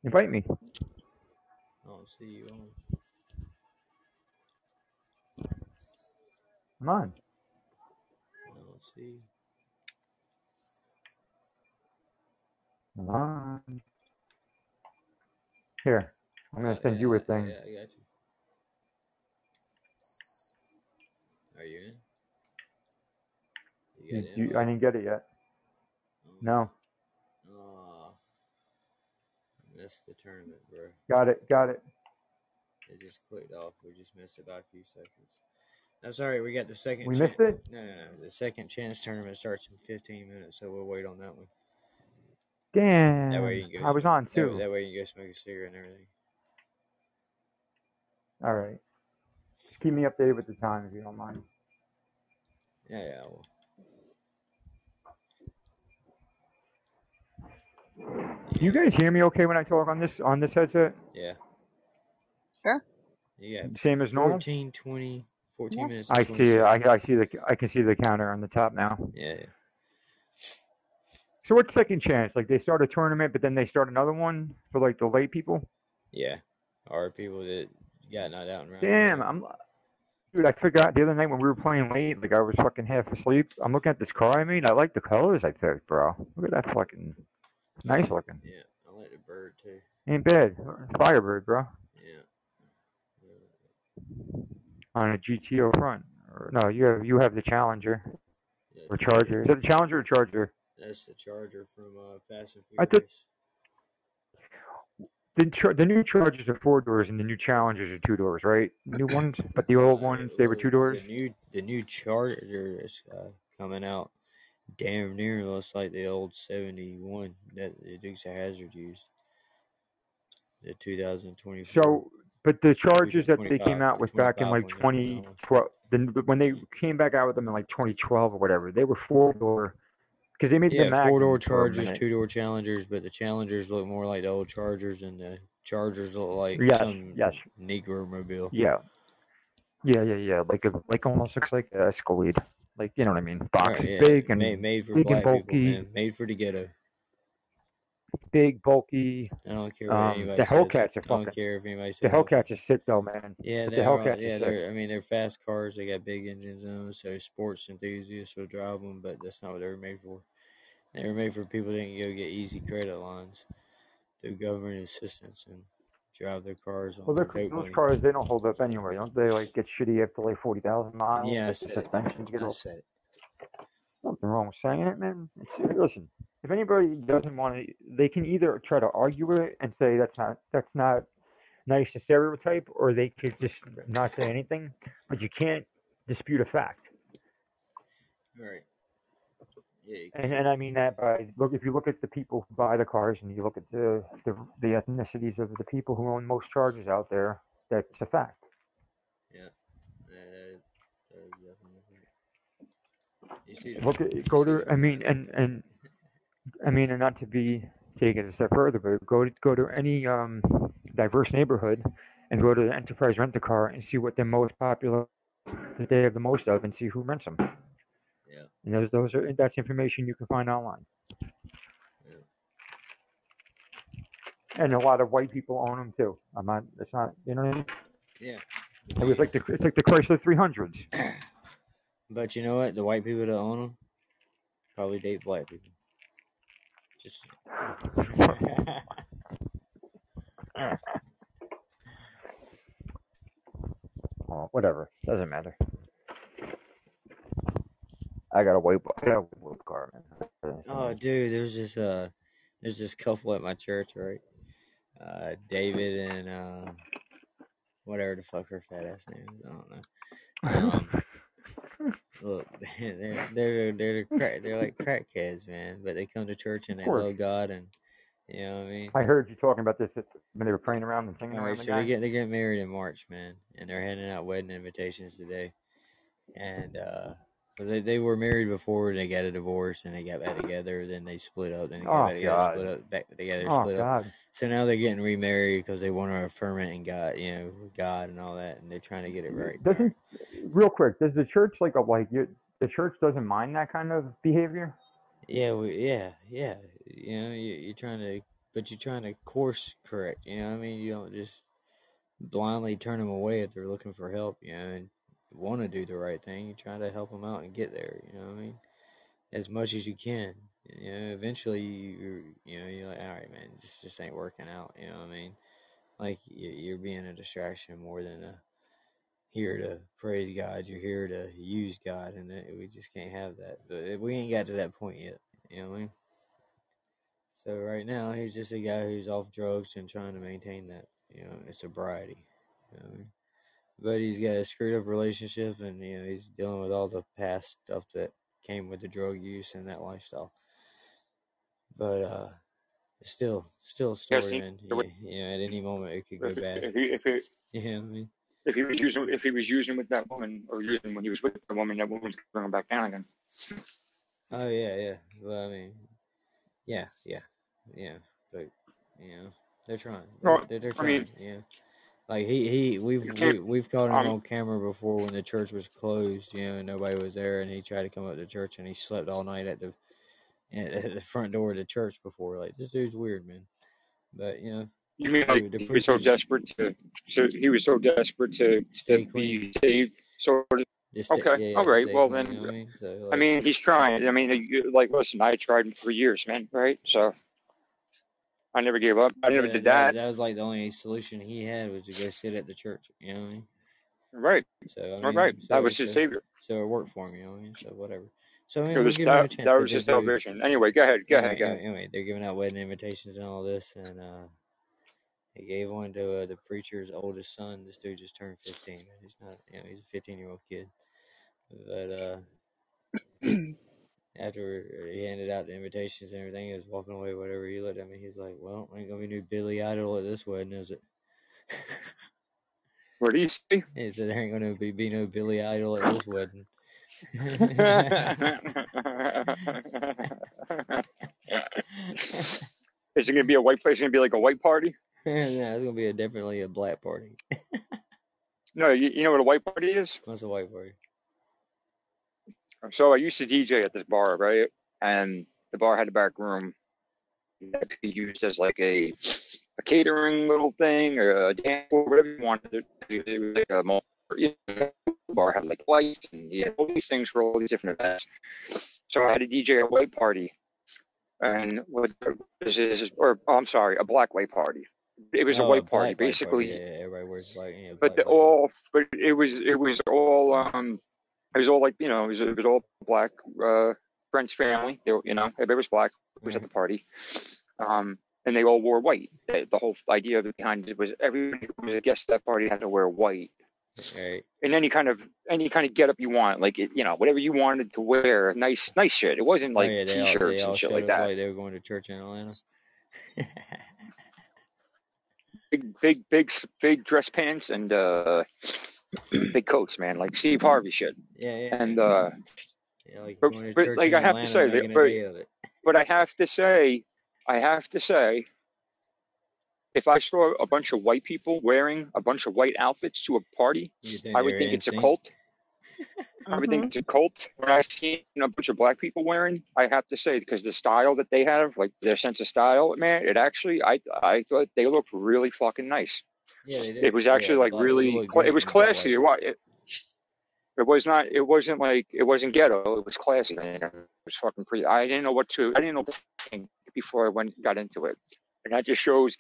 F: Invite me.
A: I don't see you on.
F: I'm on.
A: I don't see.
F: I'm on. Here, I'm gonna
A: Uh,
F: send
A: yeah,
F: you a thing.
A: Yeah, I got you. Are you in?
F: You,
A: got
F: you, I didn't get it yet.
A: Oh,
F: No,
A: Oh, I missed the tournament, bro.
F: got it, got it.
A: It just clicked off. We just missed it by a few seconds. That's all right. We got the second.
F: We
A: chan-
F: missed it.
A: No, no, no. The second chance tournament starts in 15 minutes, so we'll wait on that one.
F: Damn,
A: That way you can go.
F: I was on
A: That,
F: too.
A: that way you can go smoke a cigarette and everything.
F: All right. Just keep me updated with the time if you don't mind.
A: Yeah, yeah. Well,
F: Do you guys hear me okay when I talk on this on this headset?
A: yeah.
C: Sure.
A: Yeah.
F: Same as normal.
A: 14, 20, 14
C: Yeah.
A: minutes.
F: I see. it. I. I see the I can see the counter on the top now.
A: Yeah, yeah.
F: So what's second chance? Like they start a tournament, but then they start another one for like the late people.
A: Yeah. Or people that got knocked out in round
F: Damn,
A: one.
F: I'm. Dude, I forgot the other night when we were playing late. Like I was fucking half asleep. I'm looking at this car I made. I like the colors I picked, bro. Look at that fucking nice looking.
A: Yeah. I like the bird too.
F: Ain't bad. Firebird, bro.
A: Yeah.
F: On a GTO front. No, you have you have the Challenger
A: yeah.
F: or Charger. Is that the Challenger or Charger?
A: That's the Charger from uh, Fast and Furious.
F: I
A: Furious.
F: The char- the new Chargers are four doors and the new Challengers are two doors, right? New ones, but the old ones they were two doors.
A: The new the new Charger is uh, coming out. Damn near looks like the old seventy one that the Dukes of Hazzard used. The two thousand twenty.
F: So, but the Chargers that they came out with back in like
A: ones are coming out.
F: 2012, then when they came back out with them in like 2012 or whatever, they were four door because they made the
A: yeah, four door
F: Magnums for a
A: Chargers, two door Challengers, but the Challengers look more like the old Chargers, and the Chargers look like
F: Yes,
A: some
F: yes.
A: Negro mobile.
F: Yeah, yeah, yeah, yeah. Like a like almost looks like a Escalade. Like you know what I mean? Box
A: Right, yeah,
F: big and
A: made, made for
F: big and
A: people,
F: bulky.
A: man. Made for the ghetto.
F: Big, bulky.
A: I don't care what
F: Um,
A: anybody
F: the
A: says.
F: Hellcats are
A: I don't care if anybody says
F: The Hellcats are sick though, man.
A: Yeah,
F: the Hellcats
A: yeah, they're. I mean, they're fast cars. They got big engines in them, so sports enthusiasts will drive them. But that's not what they were made for. They were made for people that can go get easy credit lines through government assistance and drive their cars on
F: Well,
A: their
F: those
A: money.
F: cars they don't hold up anywhere, don't they? Like get shitty after like forty thousand miles.
A: Yeah, I said it. I said it.
F: Nothing wrong with saying it, man. It's, listen, if anybody doesn't want to, they can either try to argue with it and say that's not that's not nice to stereotype, or they could just not say anything. But you can't dispute a fact.
A: Right. Yeah.
F: And and I mean that by look if you look at the people who buy the cars and you look at the the, the ethnicities of the people who own most chargers out there, that's a fact.
A: Yeah, that, that is definitely right. You see the-
F: Look at go to I mean and and I mean and not to be taken a step further, but go to go to any um diverse neighborhood and go to the enterprise rent a car and see what the most popular that they have the most of and see who rents them.
A: Yeah.
F: And those those are that's information you can find online.
A: Yeah.
F: And a lot of white people own them too. I'm not. It's not. You know what I mean?
A: Yeah.
F: It was like the it's like the Chrysler 300s.
A: But you know what? The white people that own them probably date black people. Just.
F: Oh, whatever. Doesn't matter. I got a white. I got a white car, man.
A: oh, dude, there's this uh, there's this couple at my church, right? Uh, David and uh, whatever the fuck her fat ass name is, I don't know. Um, look, they're they're they're crack, they're like crackheads, man. But they come to church and they love God, and you know what I mean.
F: I heard you talking about this when they were praying around and singing
A: All
F: around
A: right,
F: the
A: so they get they get married in March, man, and they're handing out wedding invitations today. And uh they they were married before, and they got a divorce, and they got back together. Then they split up. Then they got
F: Oh,
A: back together,
F: God.
A: split up, back together,
F: oh
A: split up. So now they're getting remarried because they want to affirm it and God, you know, God and all that, and they're trying to get it right.
F: Doesn't real quick? Does the church like a like you, the church doesn't mind that kind of behavior?
A: Yeah, we, yeah, yeah. You know, you, you're trying to, but you're trying to course correct. You know what I mean? You don't just blindly turn them away if they're looking for help. You know, and want to do the right thing. You try to help them out and get there. You know what I mean? As much as you can. You know, eventually you you know you're like, all right, man, this just ain't working out. You know what I mean? Like you- you're being a distraction more than a here to praise God. You're here to use God, and we just can't have that. But we ain't got to that point yet. You know what I mean? So right now, he's just a guy who's off drugs and trying to maintain that, you know, sobriety. You know I mean? But he's got a screwed up relationship, and you know he's dealing with all the past stuff that came with the drug use and that lifestyle. But uh, it's still, still a story, man. You, know, at any moment it could go
G: If,
A: bad.
G: if he if he
A: You know I mean?
G: if he was using if he was using with that woman or using when he was with the woman, that woman's bring him back down again.
A: Oh yeah, yeah. Well, I mean, yeah, yeah, yeah. But you know, they're trying. They're, they're
G: I
A: trying.
G: mean-
A: yeah. Like he he we've we, we've caught him
G: um,
A: on camera before when the church was closed. You know, and nobody was there, and he tried to come up to church, and he slept all night at the at the front door of the church before. Like this dude's weird, man. But you know,
G: You mean like he was so desperate to so he was so desperate to,
A: stay
G: to
A: clean.
G: be saved. So
A: Just
G: okay,
A: yeah,
G: all right, well
A: clean,
G: then,
A: you know I mean, so,
G: I mean he's trying. I mean like listen, I tried for years, man. Right? So I never gave up. I never
A: yeah,
G: did
A: that.
G: that.
A: That was like the only solution he had was to go sit at the church. You know what I mean?
G: Right?
A: So I mean,
G: right.
A: so,
G: That was his
A: so,
G: savior.
A: so it worked for me. You know what I mean? So whatever. So I mean,
G: was that, that was
A: just
G: salvation. Anyway, go ahead. Go
A: anyway,
G: ahead. Go ahead.
A: Anyway, they're giving out wedding invitations and all this, and uh, they gave one to uh, the preacher's oldest son. This dude just turned 15. He's not, you know, he's a 15 year old kid. But uh, after he handed out the invitations and everything, he was walking away, whatever. He looked at me. He's like, "Well, ain't gonna be no Billy Idol at this wedding, is it?"
G: What do you say?
A: he said, "There ain't gonna be, be no Billy Idol at this wedding."
G: Is it gonna be a white place? It's gonna be like a white party?
A: no, it's gonna be a, definitely a black party.
G: No, you, you know what a white party is?
A: What's a white party?
G: So I used to DJ at this bar, right? And the bar had a back room that could be used as like a a catering little thing or a dance floor, whatever you wanted. It, was like a mul- you know, bar had like lights and you had all these things for all these different events. So I had a DJ a white party, and what this is, or oh, I'm sorry, a black white party. it was a
A: Oh,
G: white party,
A: black, white
G: basically.
A: Yeah, everybody wears black. Yeah,
G: but
A: black
G: the, all but it was it was all um it was all like you know it was, it was all black uh friends family they were, you know everybody was black was at the party um and they all wore white the, the whole idea behind it was everybody who was a guest at that party had to wear white
A: Right.
G: in any kind of any kind of getup you want like it, you know whatever you wanted to wear nice nice shit it wasn't
A: Oh,
G: like
A: yeah,
G: t-shirts
A: all
G: and shit like that
A: like they were going to church in Atlanta.
G: big big big big dress pants and uh big coats man like steve harvey shit
A: yeah, yeah.
G: and uh
A: yeah, like
G: but- but, like, I have to say, but-
A: day of it.
G: but I have to say, I have to say, if I saw a bunch of white people wearing a bunch of white outfits to a party, I would
A: were
G: think it's a
A: NSYNC?
G: cult. I would think
C: mm-hmm.
G: it's a cult. When I see a bunch of black people wearing, I have to say because the style that they have, like their sense of style, man, it actually, I I thought they looked really fucking nice.
A: Yeah, they did.
G: It was
A: Yeah,
G: actually like really,
A: look
G: it was classy. It, it, it was not, it wasn't like, it wasn't ghetto. It was classy. man. It was fucking pretty. I didn't know what to, I didn't know what to think before I went got into it. And that just shows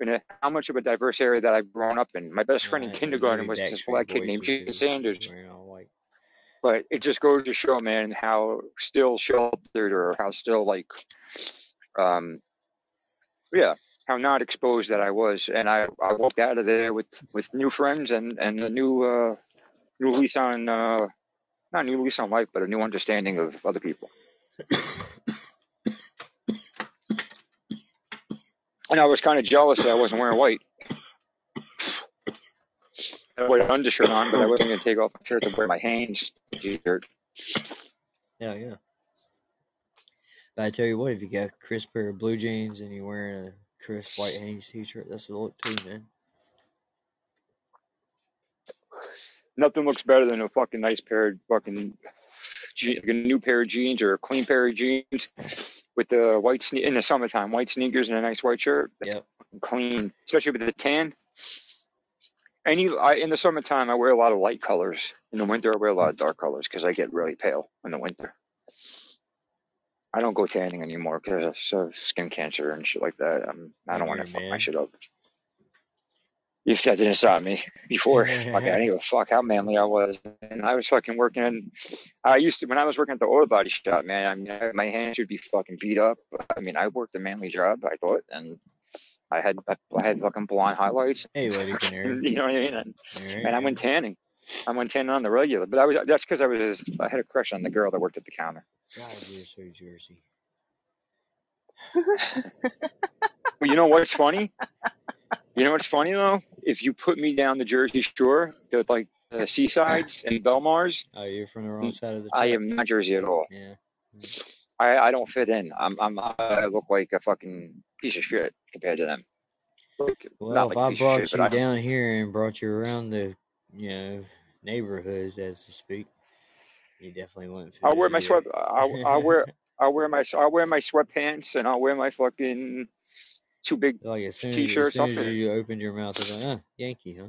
G: you know, how much of a diverse area that I've grown up in. My best friend in kindergarten was this black kid named
A: was
G: Jason Sanders.
A: wearing all white.
G: But it just goes to show, man, how still sheltered or how still like, um, yeah, how not exposed that I was. And I, I walked out of there with, with new friends and, and a new, uh, new lease on, uh, not a new lease on life, but a new understanding of other people. and I was kind of jealous that I wasn't wearing white. I had a white undershirt on, but I wasn't going to take off my shirt to wear my Hanes t-shirt.
A: Yeah, yeah. But I tell you what, if you got a crisp pair of blue jeans and you're wearing a crisp white Hanes t-shirt, that's the look too, man.
G: Nothing looks better than a fucking nice pair of fucking like a new pair of jeans or a clean pair of jeans with the white sne- in the summertime, white sneakers and a nice white shirt. That's
A: Yep.
G: clean, especially with the tan. Any I, in the summertime, I wear a lot of light colors. In the winter, I wear a lot of dark colors because I get really pale in the winter. I don't go tanning anymore because of skin cancer and shit like that. I'm, I don't want to fuck my shit up. You said that didn't stop me before. Fuck, I didn't give a fuck how manly I was. And I was fucking working. I used to when I was working at the oil body shop, man. I mean, my hands would be fucking beat up. I mean, I worked a manly job, I thought, and I had I had fucking blonde highlights.
A: Hey, Lady Canary.
G: You know what I mean? And,
A: Alright,
G: and I went tanning. I went tanning on the regular, but I was that's because I was I had a crush on the girl that worked at the counter.
A: God, you're so Jersey.
G: But you know what's funny? You know what's funny though? If you put me down the Jersey Shore, the like the seasides and Belmars,
A: Oh, you're from the wrong side of the
G: Mm, I am not Jersey at all.
A: Yeah.
G: I, I don't fit in. I'm I'm I look like a fucking piece of shit compared to them. Like,
A: Well,
G: not
A: if
G: like a
A: I brought
G: shit,
A: you
G: I,
A: down here and brought you around the, you know, neighborhoods, as to speak, you definitely wouldn't fit
G: I'll wear my sweat. I'll, I'll wear I'll wear my I'll wear my sweatpants and I'll wear my fucking two big
A: Like as soon as, as
G: t-shirts.
A: soon as you opened your mouth, it's like, ah, Yankee, huh?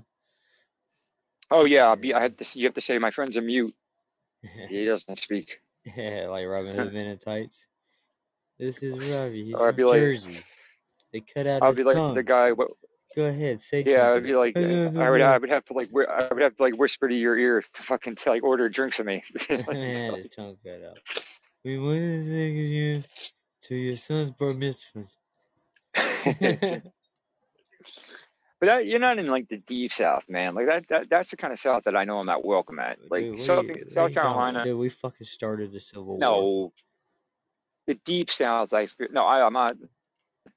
G: Oh yeah. I have to. You have to say my friend's a mute. He doesn't speak.
A: yeah, like Robin Hood in tights. This is Robbie. He's
G: Or I'd be like-
A: Jersey. They cut out
G: I'll
A: his
G: be like
A: tongue.
G: the guy. What,
A: Go ahead, say
G: yeah, I'd be like. I would. I would have to like. I would have to like whisper to your ear to fucking to, like order a drink for me.
A: Man, his tongue cut out. We want to take you to your son's bar mitzvah.
G: But that, you're not in like the deep South, man. Like that, that. That's the kind of South that I know I'm not welcome at. Like
A: Dude,
G: South,
A: we,
G: South
A: we
G: Carolina.
A: Dude, we fucking started the Civil War.
G: No, the deep South. I feel. No, I, I'm not.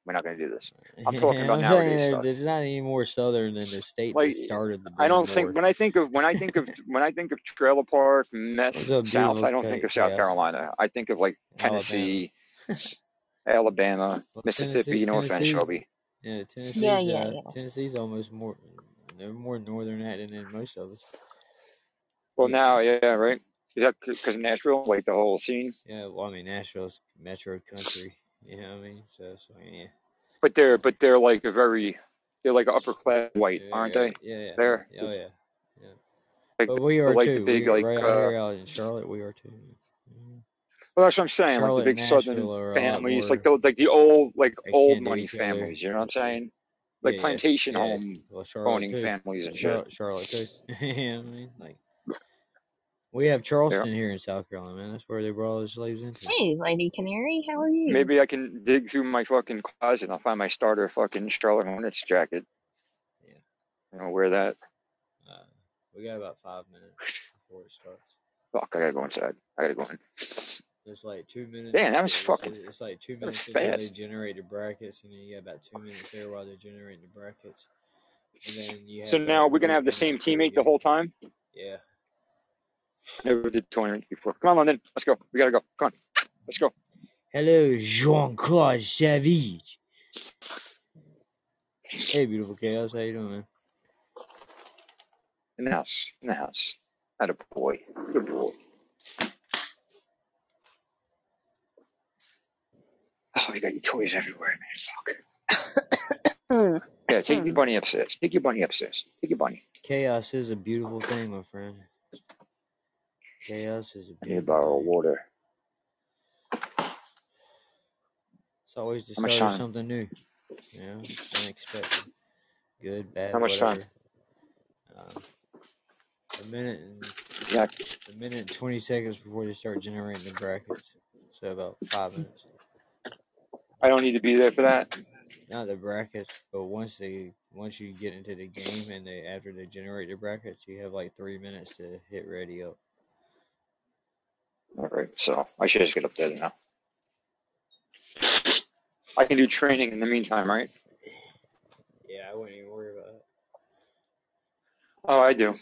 G: We're not going to do this. I'm talking about
A: I'm
G: nowadays
A: saying
G: stuff.
A: There's not any more southern than the state
G: Like,
A: that started the.
G: I don't think when I think of when I think of when I think of trailer park meth South, I don't think of South? Carolina. I think of like Tennessee, Alabama,
A: Well,
G: Mississippi.
A: Tennessee-
G: no offense,
A: Tennessee's-
G: Shelby.
A: Yeah, Tennessee's,
C: Yeah, yeah,
A: uh,
C: yeah.
A: Tennessee's almost more. They're more northern that than than most of us.
G: Well,
A: Yeah.
G: now, yeah, right. Is that because Nashville, like the whole scene?
A: Yeah, well, I mean Nashville's metro country. You know what I mean? So, so yeah.
G: But they're but they're like a very they're like upper class white,
A: yeah,
G: aren't
A: yeah,
G: they?
A: Yeah, yeah.
G: They're
A: Oh yeah.
G: like,
A: But we are
G: like
A: too.
G: the big
A: we,
G: like
A: right
G: uh,
A: here out in Charlotte, we are too.
G: Well, that's what I'm saying.
A: Charlotte
G: like the big
A: and
G: southern
A: Nashville are a lot
G: families,
A: more
G: like the like the old like old money
A: each other.
G: families. You know what I'm saying? like
A: Yeah, yeah,
G: plantation
A: yeah.
G: home
A: Well,
G: owning
A: too.
G: families and shit.
A: Charlotte, Charlotte too. yeah, I mean, like we have Charleston here in South Carolina, man. That's where they brought all the slaves into.
C: Hey, Lady Canary, how are you?
G: Maybe I can dig through my fucking closet and I'll find my starter fucking Charlotte Hornets jacket.
A: Yeah.
G: I'm gonna wear that.
A: Uh, we got about five minutes before it starts.
G: Fuck, I gotta go inside. I gotta go in.
A: It's like two minutes.
G: Damn, that was
A: it's-
G: fucking-
A: It's like two minutes until they generate the brackets, and then you got about two minutes there while they're generating the brackets. And then you have
G: So now we're gonna have the same teammate the whole time?
A: Yeah.
G: Never did tournament before. Come on, London. Let's go. We gotta go. Come on. Let's go.
A: Hello, Jean Claude Savage. Hey, beautiful chaos. How you doing, man?
G: In the house. In the house. Had a boy. Good boy. Oh, you got your toys everywhere, man. Fuck. Yeah, take your bunny upstairs. Take your bunny upstairs. Take your bunny.
A: Chaos is a beautiful thing, my friend. Chaos is a
G: I need a
A: beautiful
G: bottle of
A: thing.
G: water.
A: It's always the
G: How
A: start of something new. You know, unexpected. Good, bad,
G: How much time?
A: whatever. Um, a minute and
G: Exactly.
A: a minute and twenty seconds before they start generating the brackets. So about five minutes.
G: I don't need to be there for that.
A: Not the brackets, but once they once you get into the game and they after they generate the brackets, you have like three minutes to hit ready up.
G: All right, so I should just get up there now. I can do training in the meantime, right?
A: Yeah, I wouldn't even worry about it.
G: Oh, I do.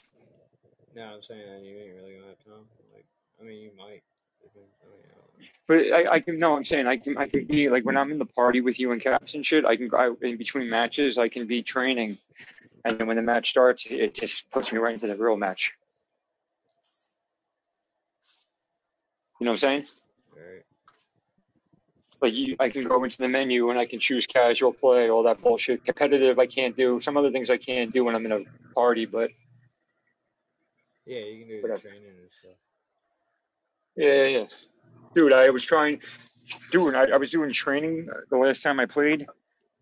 A: No, I'm saying that you ain't really gonna have time. Like, I mean, you might. Depends. I mean, know.
G: But I, I can no, I'm saying I can I can be like when I'm in the party with you and Caps and shit. I can I, in between matches. I can be training, and then when the match starts, it just puts me right into the real match. You know what I'm saying?
A: Alright.
G: Like you, I can go into the menu and I can choose casual play, all that bullshit. Competitive, I can't do. Some other things I can't do when I'm in a party, but
A: Yeah, you can do the training and stuff.
G: Yeah, yeah. Dude, I was trying, dude, I, I was doing training the last time I played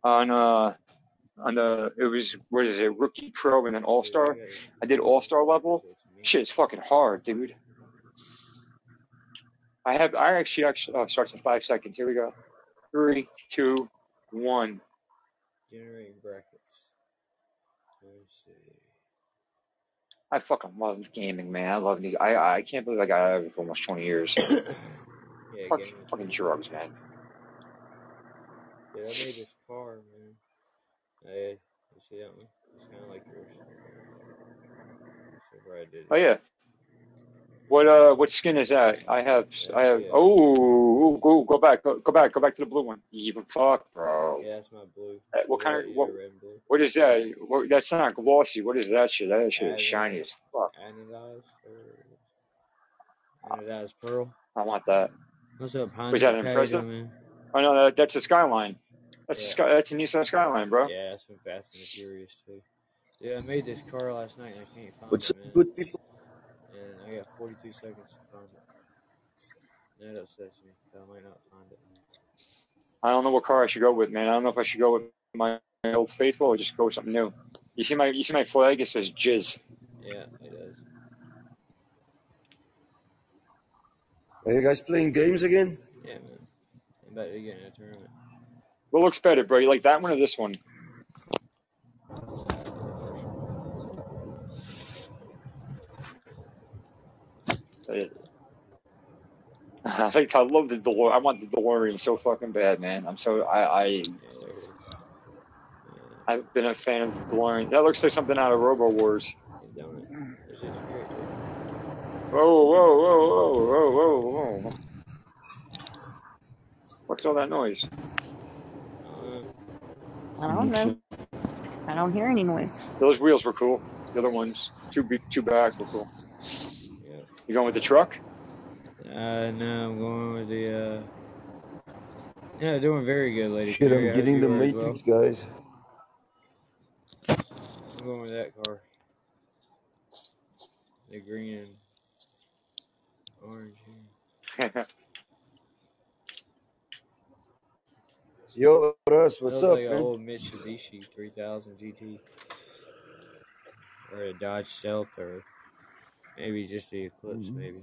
G: on, uh, on the, it was, what is it, rookie pro and then all star. I did all star level. Shit, it's fucking hard, dude. I have, I actually, actually, oh, starts in five seconds. Here we go. Three, two, one.
A: Generating brackets. Let's see.
G: I fucking love gaming, man. I love these. I, I can't believe I got out of it for almost 20 years.
A: Yeah,
G: Fuck,
A: gaming.
G: fucking drugs, man.
A: Yeah, I made this car, man. Hey, you see that one? It's kind of like yours. That's where I did it.
G: Oh yeah. What uh? What skin is that? I have. I have. Oh, go go back. Go, go back. Go back to the blue one. Even fuck, bro.
A: Yeah, that's my blue.
G: Uh, what
A: You
G: kind of what?
A: got red and blue.
G: What is that? What, that's not glossy. What is that shit? That shit is shiny as fuck.
A: Anodized or anodized pearl.
G: I want that.
A: What's up, Hans?
G: Was that
A: How
G: impressive?
A: doing, man?
G: Oh no, that, that's a Skyline. That's a
A: Yeah.
G: sky. That's a Nissan Skyline, bro.
A: Yeah, that's from Fast and Furious too. Yeah, I made this car last night and I can't find
H: What's
A: it,
H: up, good people?
A: And I got 42 seconds to find it. That upsets me. I might not find it.
G: I don't know what car I should go with, man. I don't know if I should go with my old faithful or just go with something new. You see my you see my flag? It says Jizz.
A: Yeah, it does.
H: Are you guys playing games again?
A: Yeah, man. I'm about to get in a tournament.
G: What looks better, bro? You like that one or this one? I think I love the DeLorean. I want the DeLorean so fucking bad, man. I'm so I I
A: Yeah, there it is.
G: I've been a fan of the DeLorean. That looks like something out of Robo Wars.
A: Yeah, don't it? This is great, dude.
G: Whoa, whoa, whoa, whoa, whoa, whoa, whoa. What's all that noise?
C: I don't know. I don't hear any noise.
G: Those wheels were cool. The other ones, two two back, were cool.
A: Yeah.
G: You going with the truck?
A: Uh, no, I'm going with the, uh... Yeah, doing very good, lady.
H: Shit, I'm getting the
A: you well.
H: Guys.
A: I'm going with that car. The green and orange. yeah.
H: Yo, Russ, what's up,
A: like an
H: man?
A: old Mitsubishi 3000 GT. Or a Dodge Stealth, or maybe just the Eclipse,
H: Mhm.
A: maybe.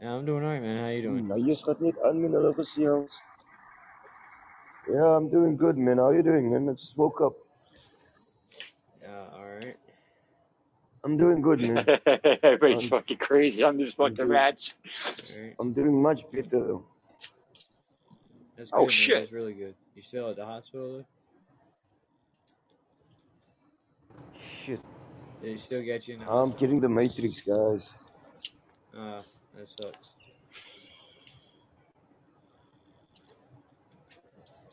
A: Yeah, I'm doing alright, man. How you doing?
H: Ayos ka, Nick. Admin, hello ka si Yeah, I'm doing good, man. How you doing, man? I just woke up.
A: Yeah, alright.
H: I'm doing good, man.
G: Everybody's
H: I'm,
G: fucking crazy on this
H: I'm
G: fucking
H: doing,
G: match.
A: Alright.
H: I'm doing much better.
A: That's
G: Oh
A: man.
G: shit.
A: That's really good. You still at the hospital, though?
H: Shit.
A: They still got you in the
H: I'm
A: hospital?
H: getting the Matrix, guys.
A: Ah, that sucks.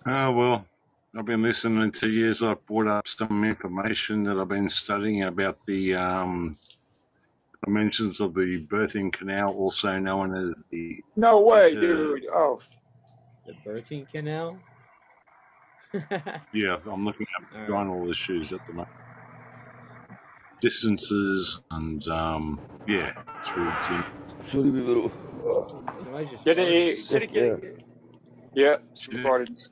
E: Oh, well, I've been listening to you as I've brought up some information that I've been studying about the um, dimensions of the birthing canal, also known as the
G: No way,
E: inter.
G: dude. Oh,
A: The birthing canal?
E: Yeah, I'm looking at
A: alright.
E: vaginal issues at the moment. Distances and, um, yeah, through the.
H: Sorry, bro.
A: Somebody
G: get it, get it, get
H: yeah.
G: it, get it. Yeah, she farted.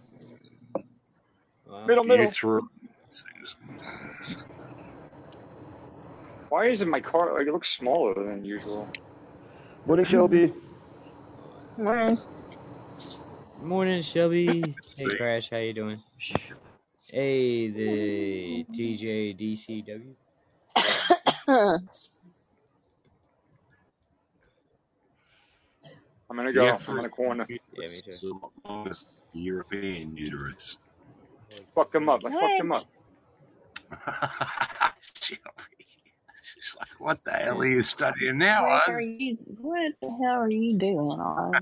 A: Wow.
G: Middle, middle.
E: Urethra.
G: Why isn't my car like it looks smaller than usual?
H: Morning, Shelby.
C: Morning.
A: Morning, Shelby. Hey, Crash. How you doing? Hey, the TJ DCW.
G: I'm gonna
E: The
G: go. I'm in a corner.
A: Yeah, me too.
E: is among the European uterus.
A: Fuck
G: Fucked him up. I
A: crap.
G: fucked him up.
E: She's like, what the hell are you studying now,
C: What are
E: Oz?
C: you? What the hell are you doing, Oz?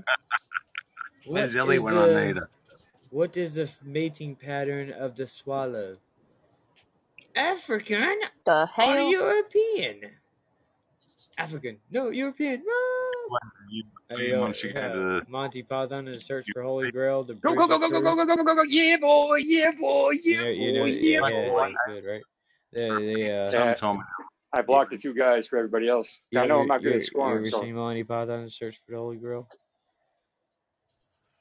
E: Where's
A: What
E: Ellie
A: is
E: when I need
A: the
E: her?
A: what is the mating pattern of the swallow? African
C: The hell?
A: or
C: hell?
A: European? African. No, European. No.
E: When you
A: Hey,
E: see
A: uh,
E: once you go
A: uh, Monty Python and the Search for Holy Grail, the
G: Go
A: Bridge
G: go go go go go go go go go go! Yeah boy, yeah boy,
A: You
G: yeah
A: know, you know,
G: boy,
A: yeah,
G: yeah
A: yeah,
G: boy.
A: that's good, right? They, they, uh,
G: Yeah, I blocked the two guys for everybody else.
A: you
G: I know I'm not good
A: you,
G: at
A: you ever
G: so
A: seen Monty Python and the Search for the Holy Grail?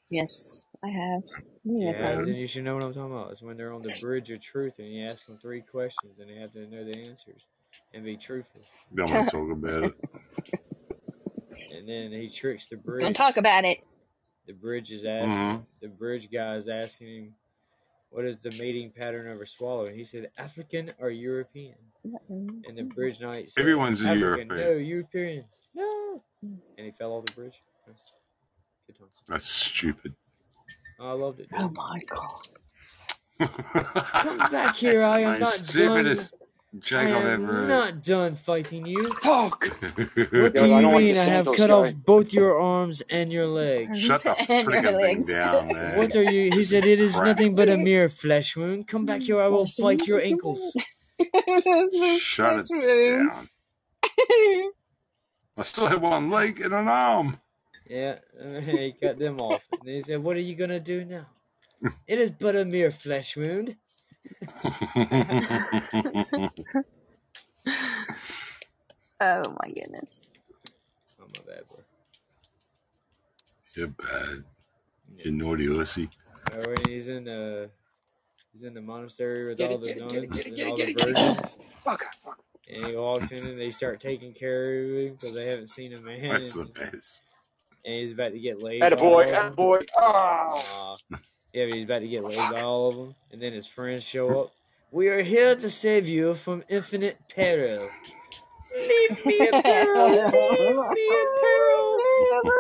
C: Yes, I have.
A: You
C: Many a
A: have, then you should know what I'm talking about. It's when they're on the bridge of truth and you ask them three questions and they have to know the answers and be truthful.
E: don't want to talk about it.
A: And then he tricks the bridge.
C: Don't talk about it.
A: The bridge is asking
E: hmm
A: the bridge guy is asking him, "What is the mating pattern of a swallow?" And he said, "African or European." And the bridge knight said,
E: Everyone's a
A: "African, no,
E: European.
A: European, no." And he fell off the bridge.
E: That's stupid.
A: Oh, I loved it.
C: Oh my god.
A: Come back here.
E: That's
A: I
E: the
A: am
E: most
A: not done.
E: stupidest
A: I
E: joke I've
A: am
E: ever
A: not done fighting you.
G: fuck.
A: What do
G: I
A: you
G: don't
A: mean? I have
G: Santos
A: cut off both your arms and your legs.
E: Shut the
C: and your
E: freaking thing down, man.
A: What are you? He said, "It is
E: Crap.
A: nothing but a mere flesh wound. Come back here. I will bite your ankles."
E: Shut it down. I still have one leg and an arm.
A: Yeah, he cut them off. And he said, "What are you gonna do now?" It is but a mere flesh wound.
C: oh my goodness.
A: Oh my bad, bro.
E: You're bad.
A: Yeah.
E: You naughty ussy.
A: Oh, he's in the he's in the monastery with all the
G: get it, get it,
A: nuns and all the
G: it, get it. Get it.
A: virgins,
G: Fuck, fuck.
A: and he walks in and they start taking care of him because they haven't seen a man,
E: That's the best.
A: And he's about to get laid
G: Atta
A: by
G: boy,
A: all of
G: atta boy. Oh,
A: Uh, yeah, but he's about to get laid by all of them, and then his friends show up. We are here to save you from infinite peril. Leave me in peril. Leave me in peril.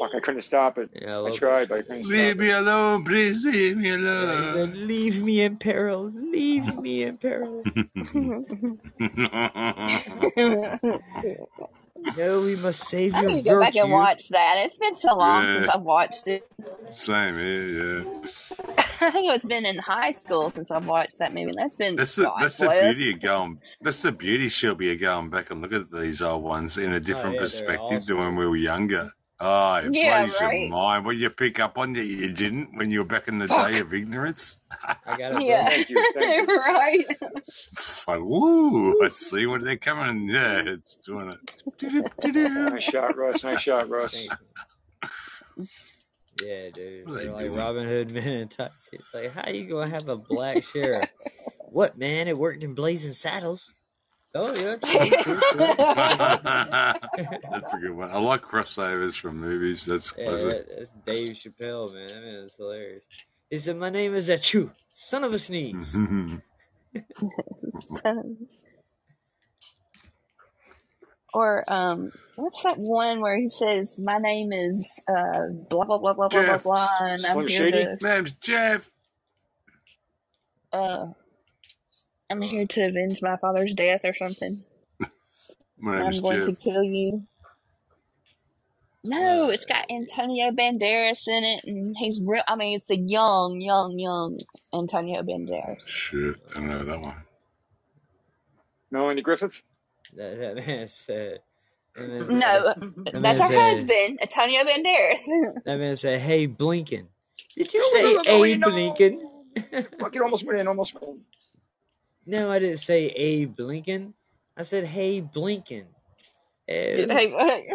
G: Fuck, I couldn't stop it.
A: Yeah, I
G: I tried, but I couldn't
E: Leave
G: stop
E: me
G: it.
E: alone, please leave me
A: Yeah, he said, "Leave me in peril. Leave me in peril." No, we must save
C: I
A: your
C: need to go back and watch that. It's been so long
E: yeah,
C: since I've watched it.
E: same here, yeah.
C: I think it's been in high school since I've watched that movie. That's been
E: That's the
C: God
E: that's the beauty of going. That's the beauty, Shelby, of going back and look at these old ones in a
A: Oh
E: different
A: yeah, they're
E: perspective than
A: awesome.
E: when we were younger. Oh, it
C: Yeah,
E: blows your mind. What you pick up on that you didn't when you were back in the
G: Fuck.
E: day of ignorance.
A: I got it, bro.
C: Yeah,
G: Thank you, thank you.
C: right.
E: It's like, woo, let's see what they're coming. Yeah, it's doing it.
G: Nice shot, Russ. Nice shot, Russ.
A: Yeah, dude.
E: They
A: like
E: doing?
A: Robin Hood men in tights. It's like, how you gonna have a black sheriff? what man? It worked in Blazing Saddles. Oh yeah.
E: That's a good one. I like crossovers from movies. That's
A: Yeah, that, that's Dave Chappelle, man. I mean, it's hilarious. He said, "My name is Ahchoo, son of a sneeze."
C: Or um, what's that one where he says, "My name is uh blah blah blah blah blah blah blah," and I'm here
G: Shady?
C: to
E: Name's Jeff.
C: uh, I'm here to avenge my father's death or something.
E: My name's
C: I'm going
E: Jeff.
C: to kill you. No, it's got Antonio Banderas in it, and he's real. I mean, it's a young, young, young Antonio Banderas.
E: Shit, I don't know that one.
G: Melanie Griffith?
A: That, that man said. Uh, that man said, uh,
C: No,
A: that man
C: that's her
A: said,
C: husband, Antonio Banderas.
A: that man said, "Hey, Blinken." Did you
G: No,
A: say,
G: no, no,
A: "Hey,
G: you.
A: Blinken"?
G: Fuck, you almost went in, almost went in.
A: No, I didn't say, "Hey, Blinken." I said, "Hey, Blinken." Eh,
C: Hey,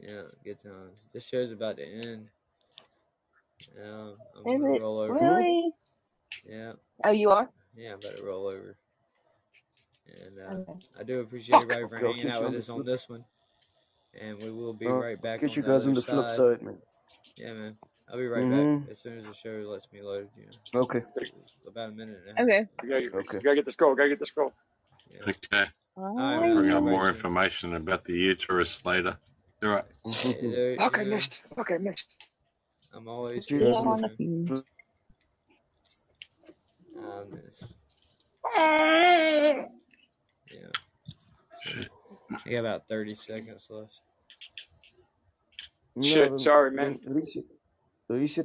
A: Yeah, good times. This show's about to end. Yeah, I'm
C: Is
A: gonna
C: it
A: roll over.
C: really?
A: Yeah,
C: Oh, you are.
A: yeah, I'm about to roll over. And uh,
C: Okay.
A: I do appreciate
G: Fuck.
A: everybody for hanging out with us on this one. And we will be
H: Uh,
A: right back
H: Get
A: on
H: you
A: the
H: guys
A: other
H: on the flip
A: side.
H: side, man.
A: Yeah, man. I'll be right
H: Mhm.
A: back as soon as the show lets me load. You know,
H: Okay.
A: about a minute and a half.
C: Okay.
G: We gotta,
H: Okay.
G: we gotta get this go. Gotta get this go.
A: Yeah.
E: Okay.
A: All
C: Alright.
A: right,
E: Bring up more information about the uterus later. All right.
A: hey, there,
G: Fuck,
A: you
G: I
A: know,
G: missed. Fuck, I missed.
A: I'm always
H: Catch you
C: See
H: guys
C: y'all
H: on
C: on
H: the
C: the fuse.
A: I miss. Yeah. So, I got about 30 seconds left.
H: No,
G: Shit,
H: then,
G: sorry, man.
H: at least hit,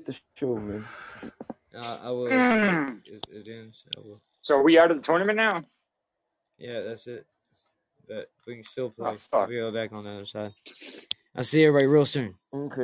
H: at the show, man.
A: Uh, I will. as It, it ends. I will.
G: So are we out of the tournament now?
A: Yeah, that's it. But we can still
G: Oh,
A: play.
G: fuck.
A: We'll be back on the other side. I'll see everybody real soon.
H: Okay.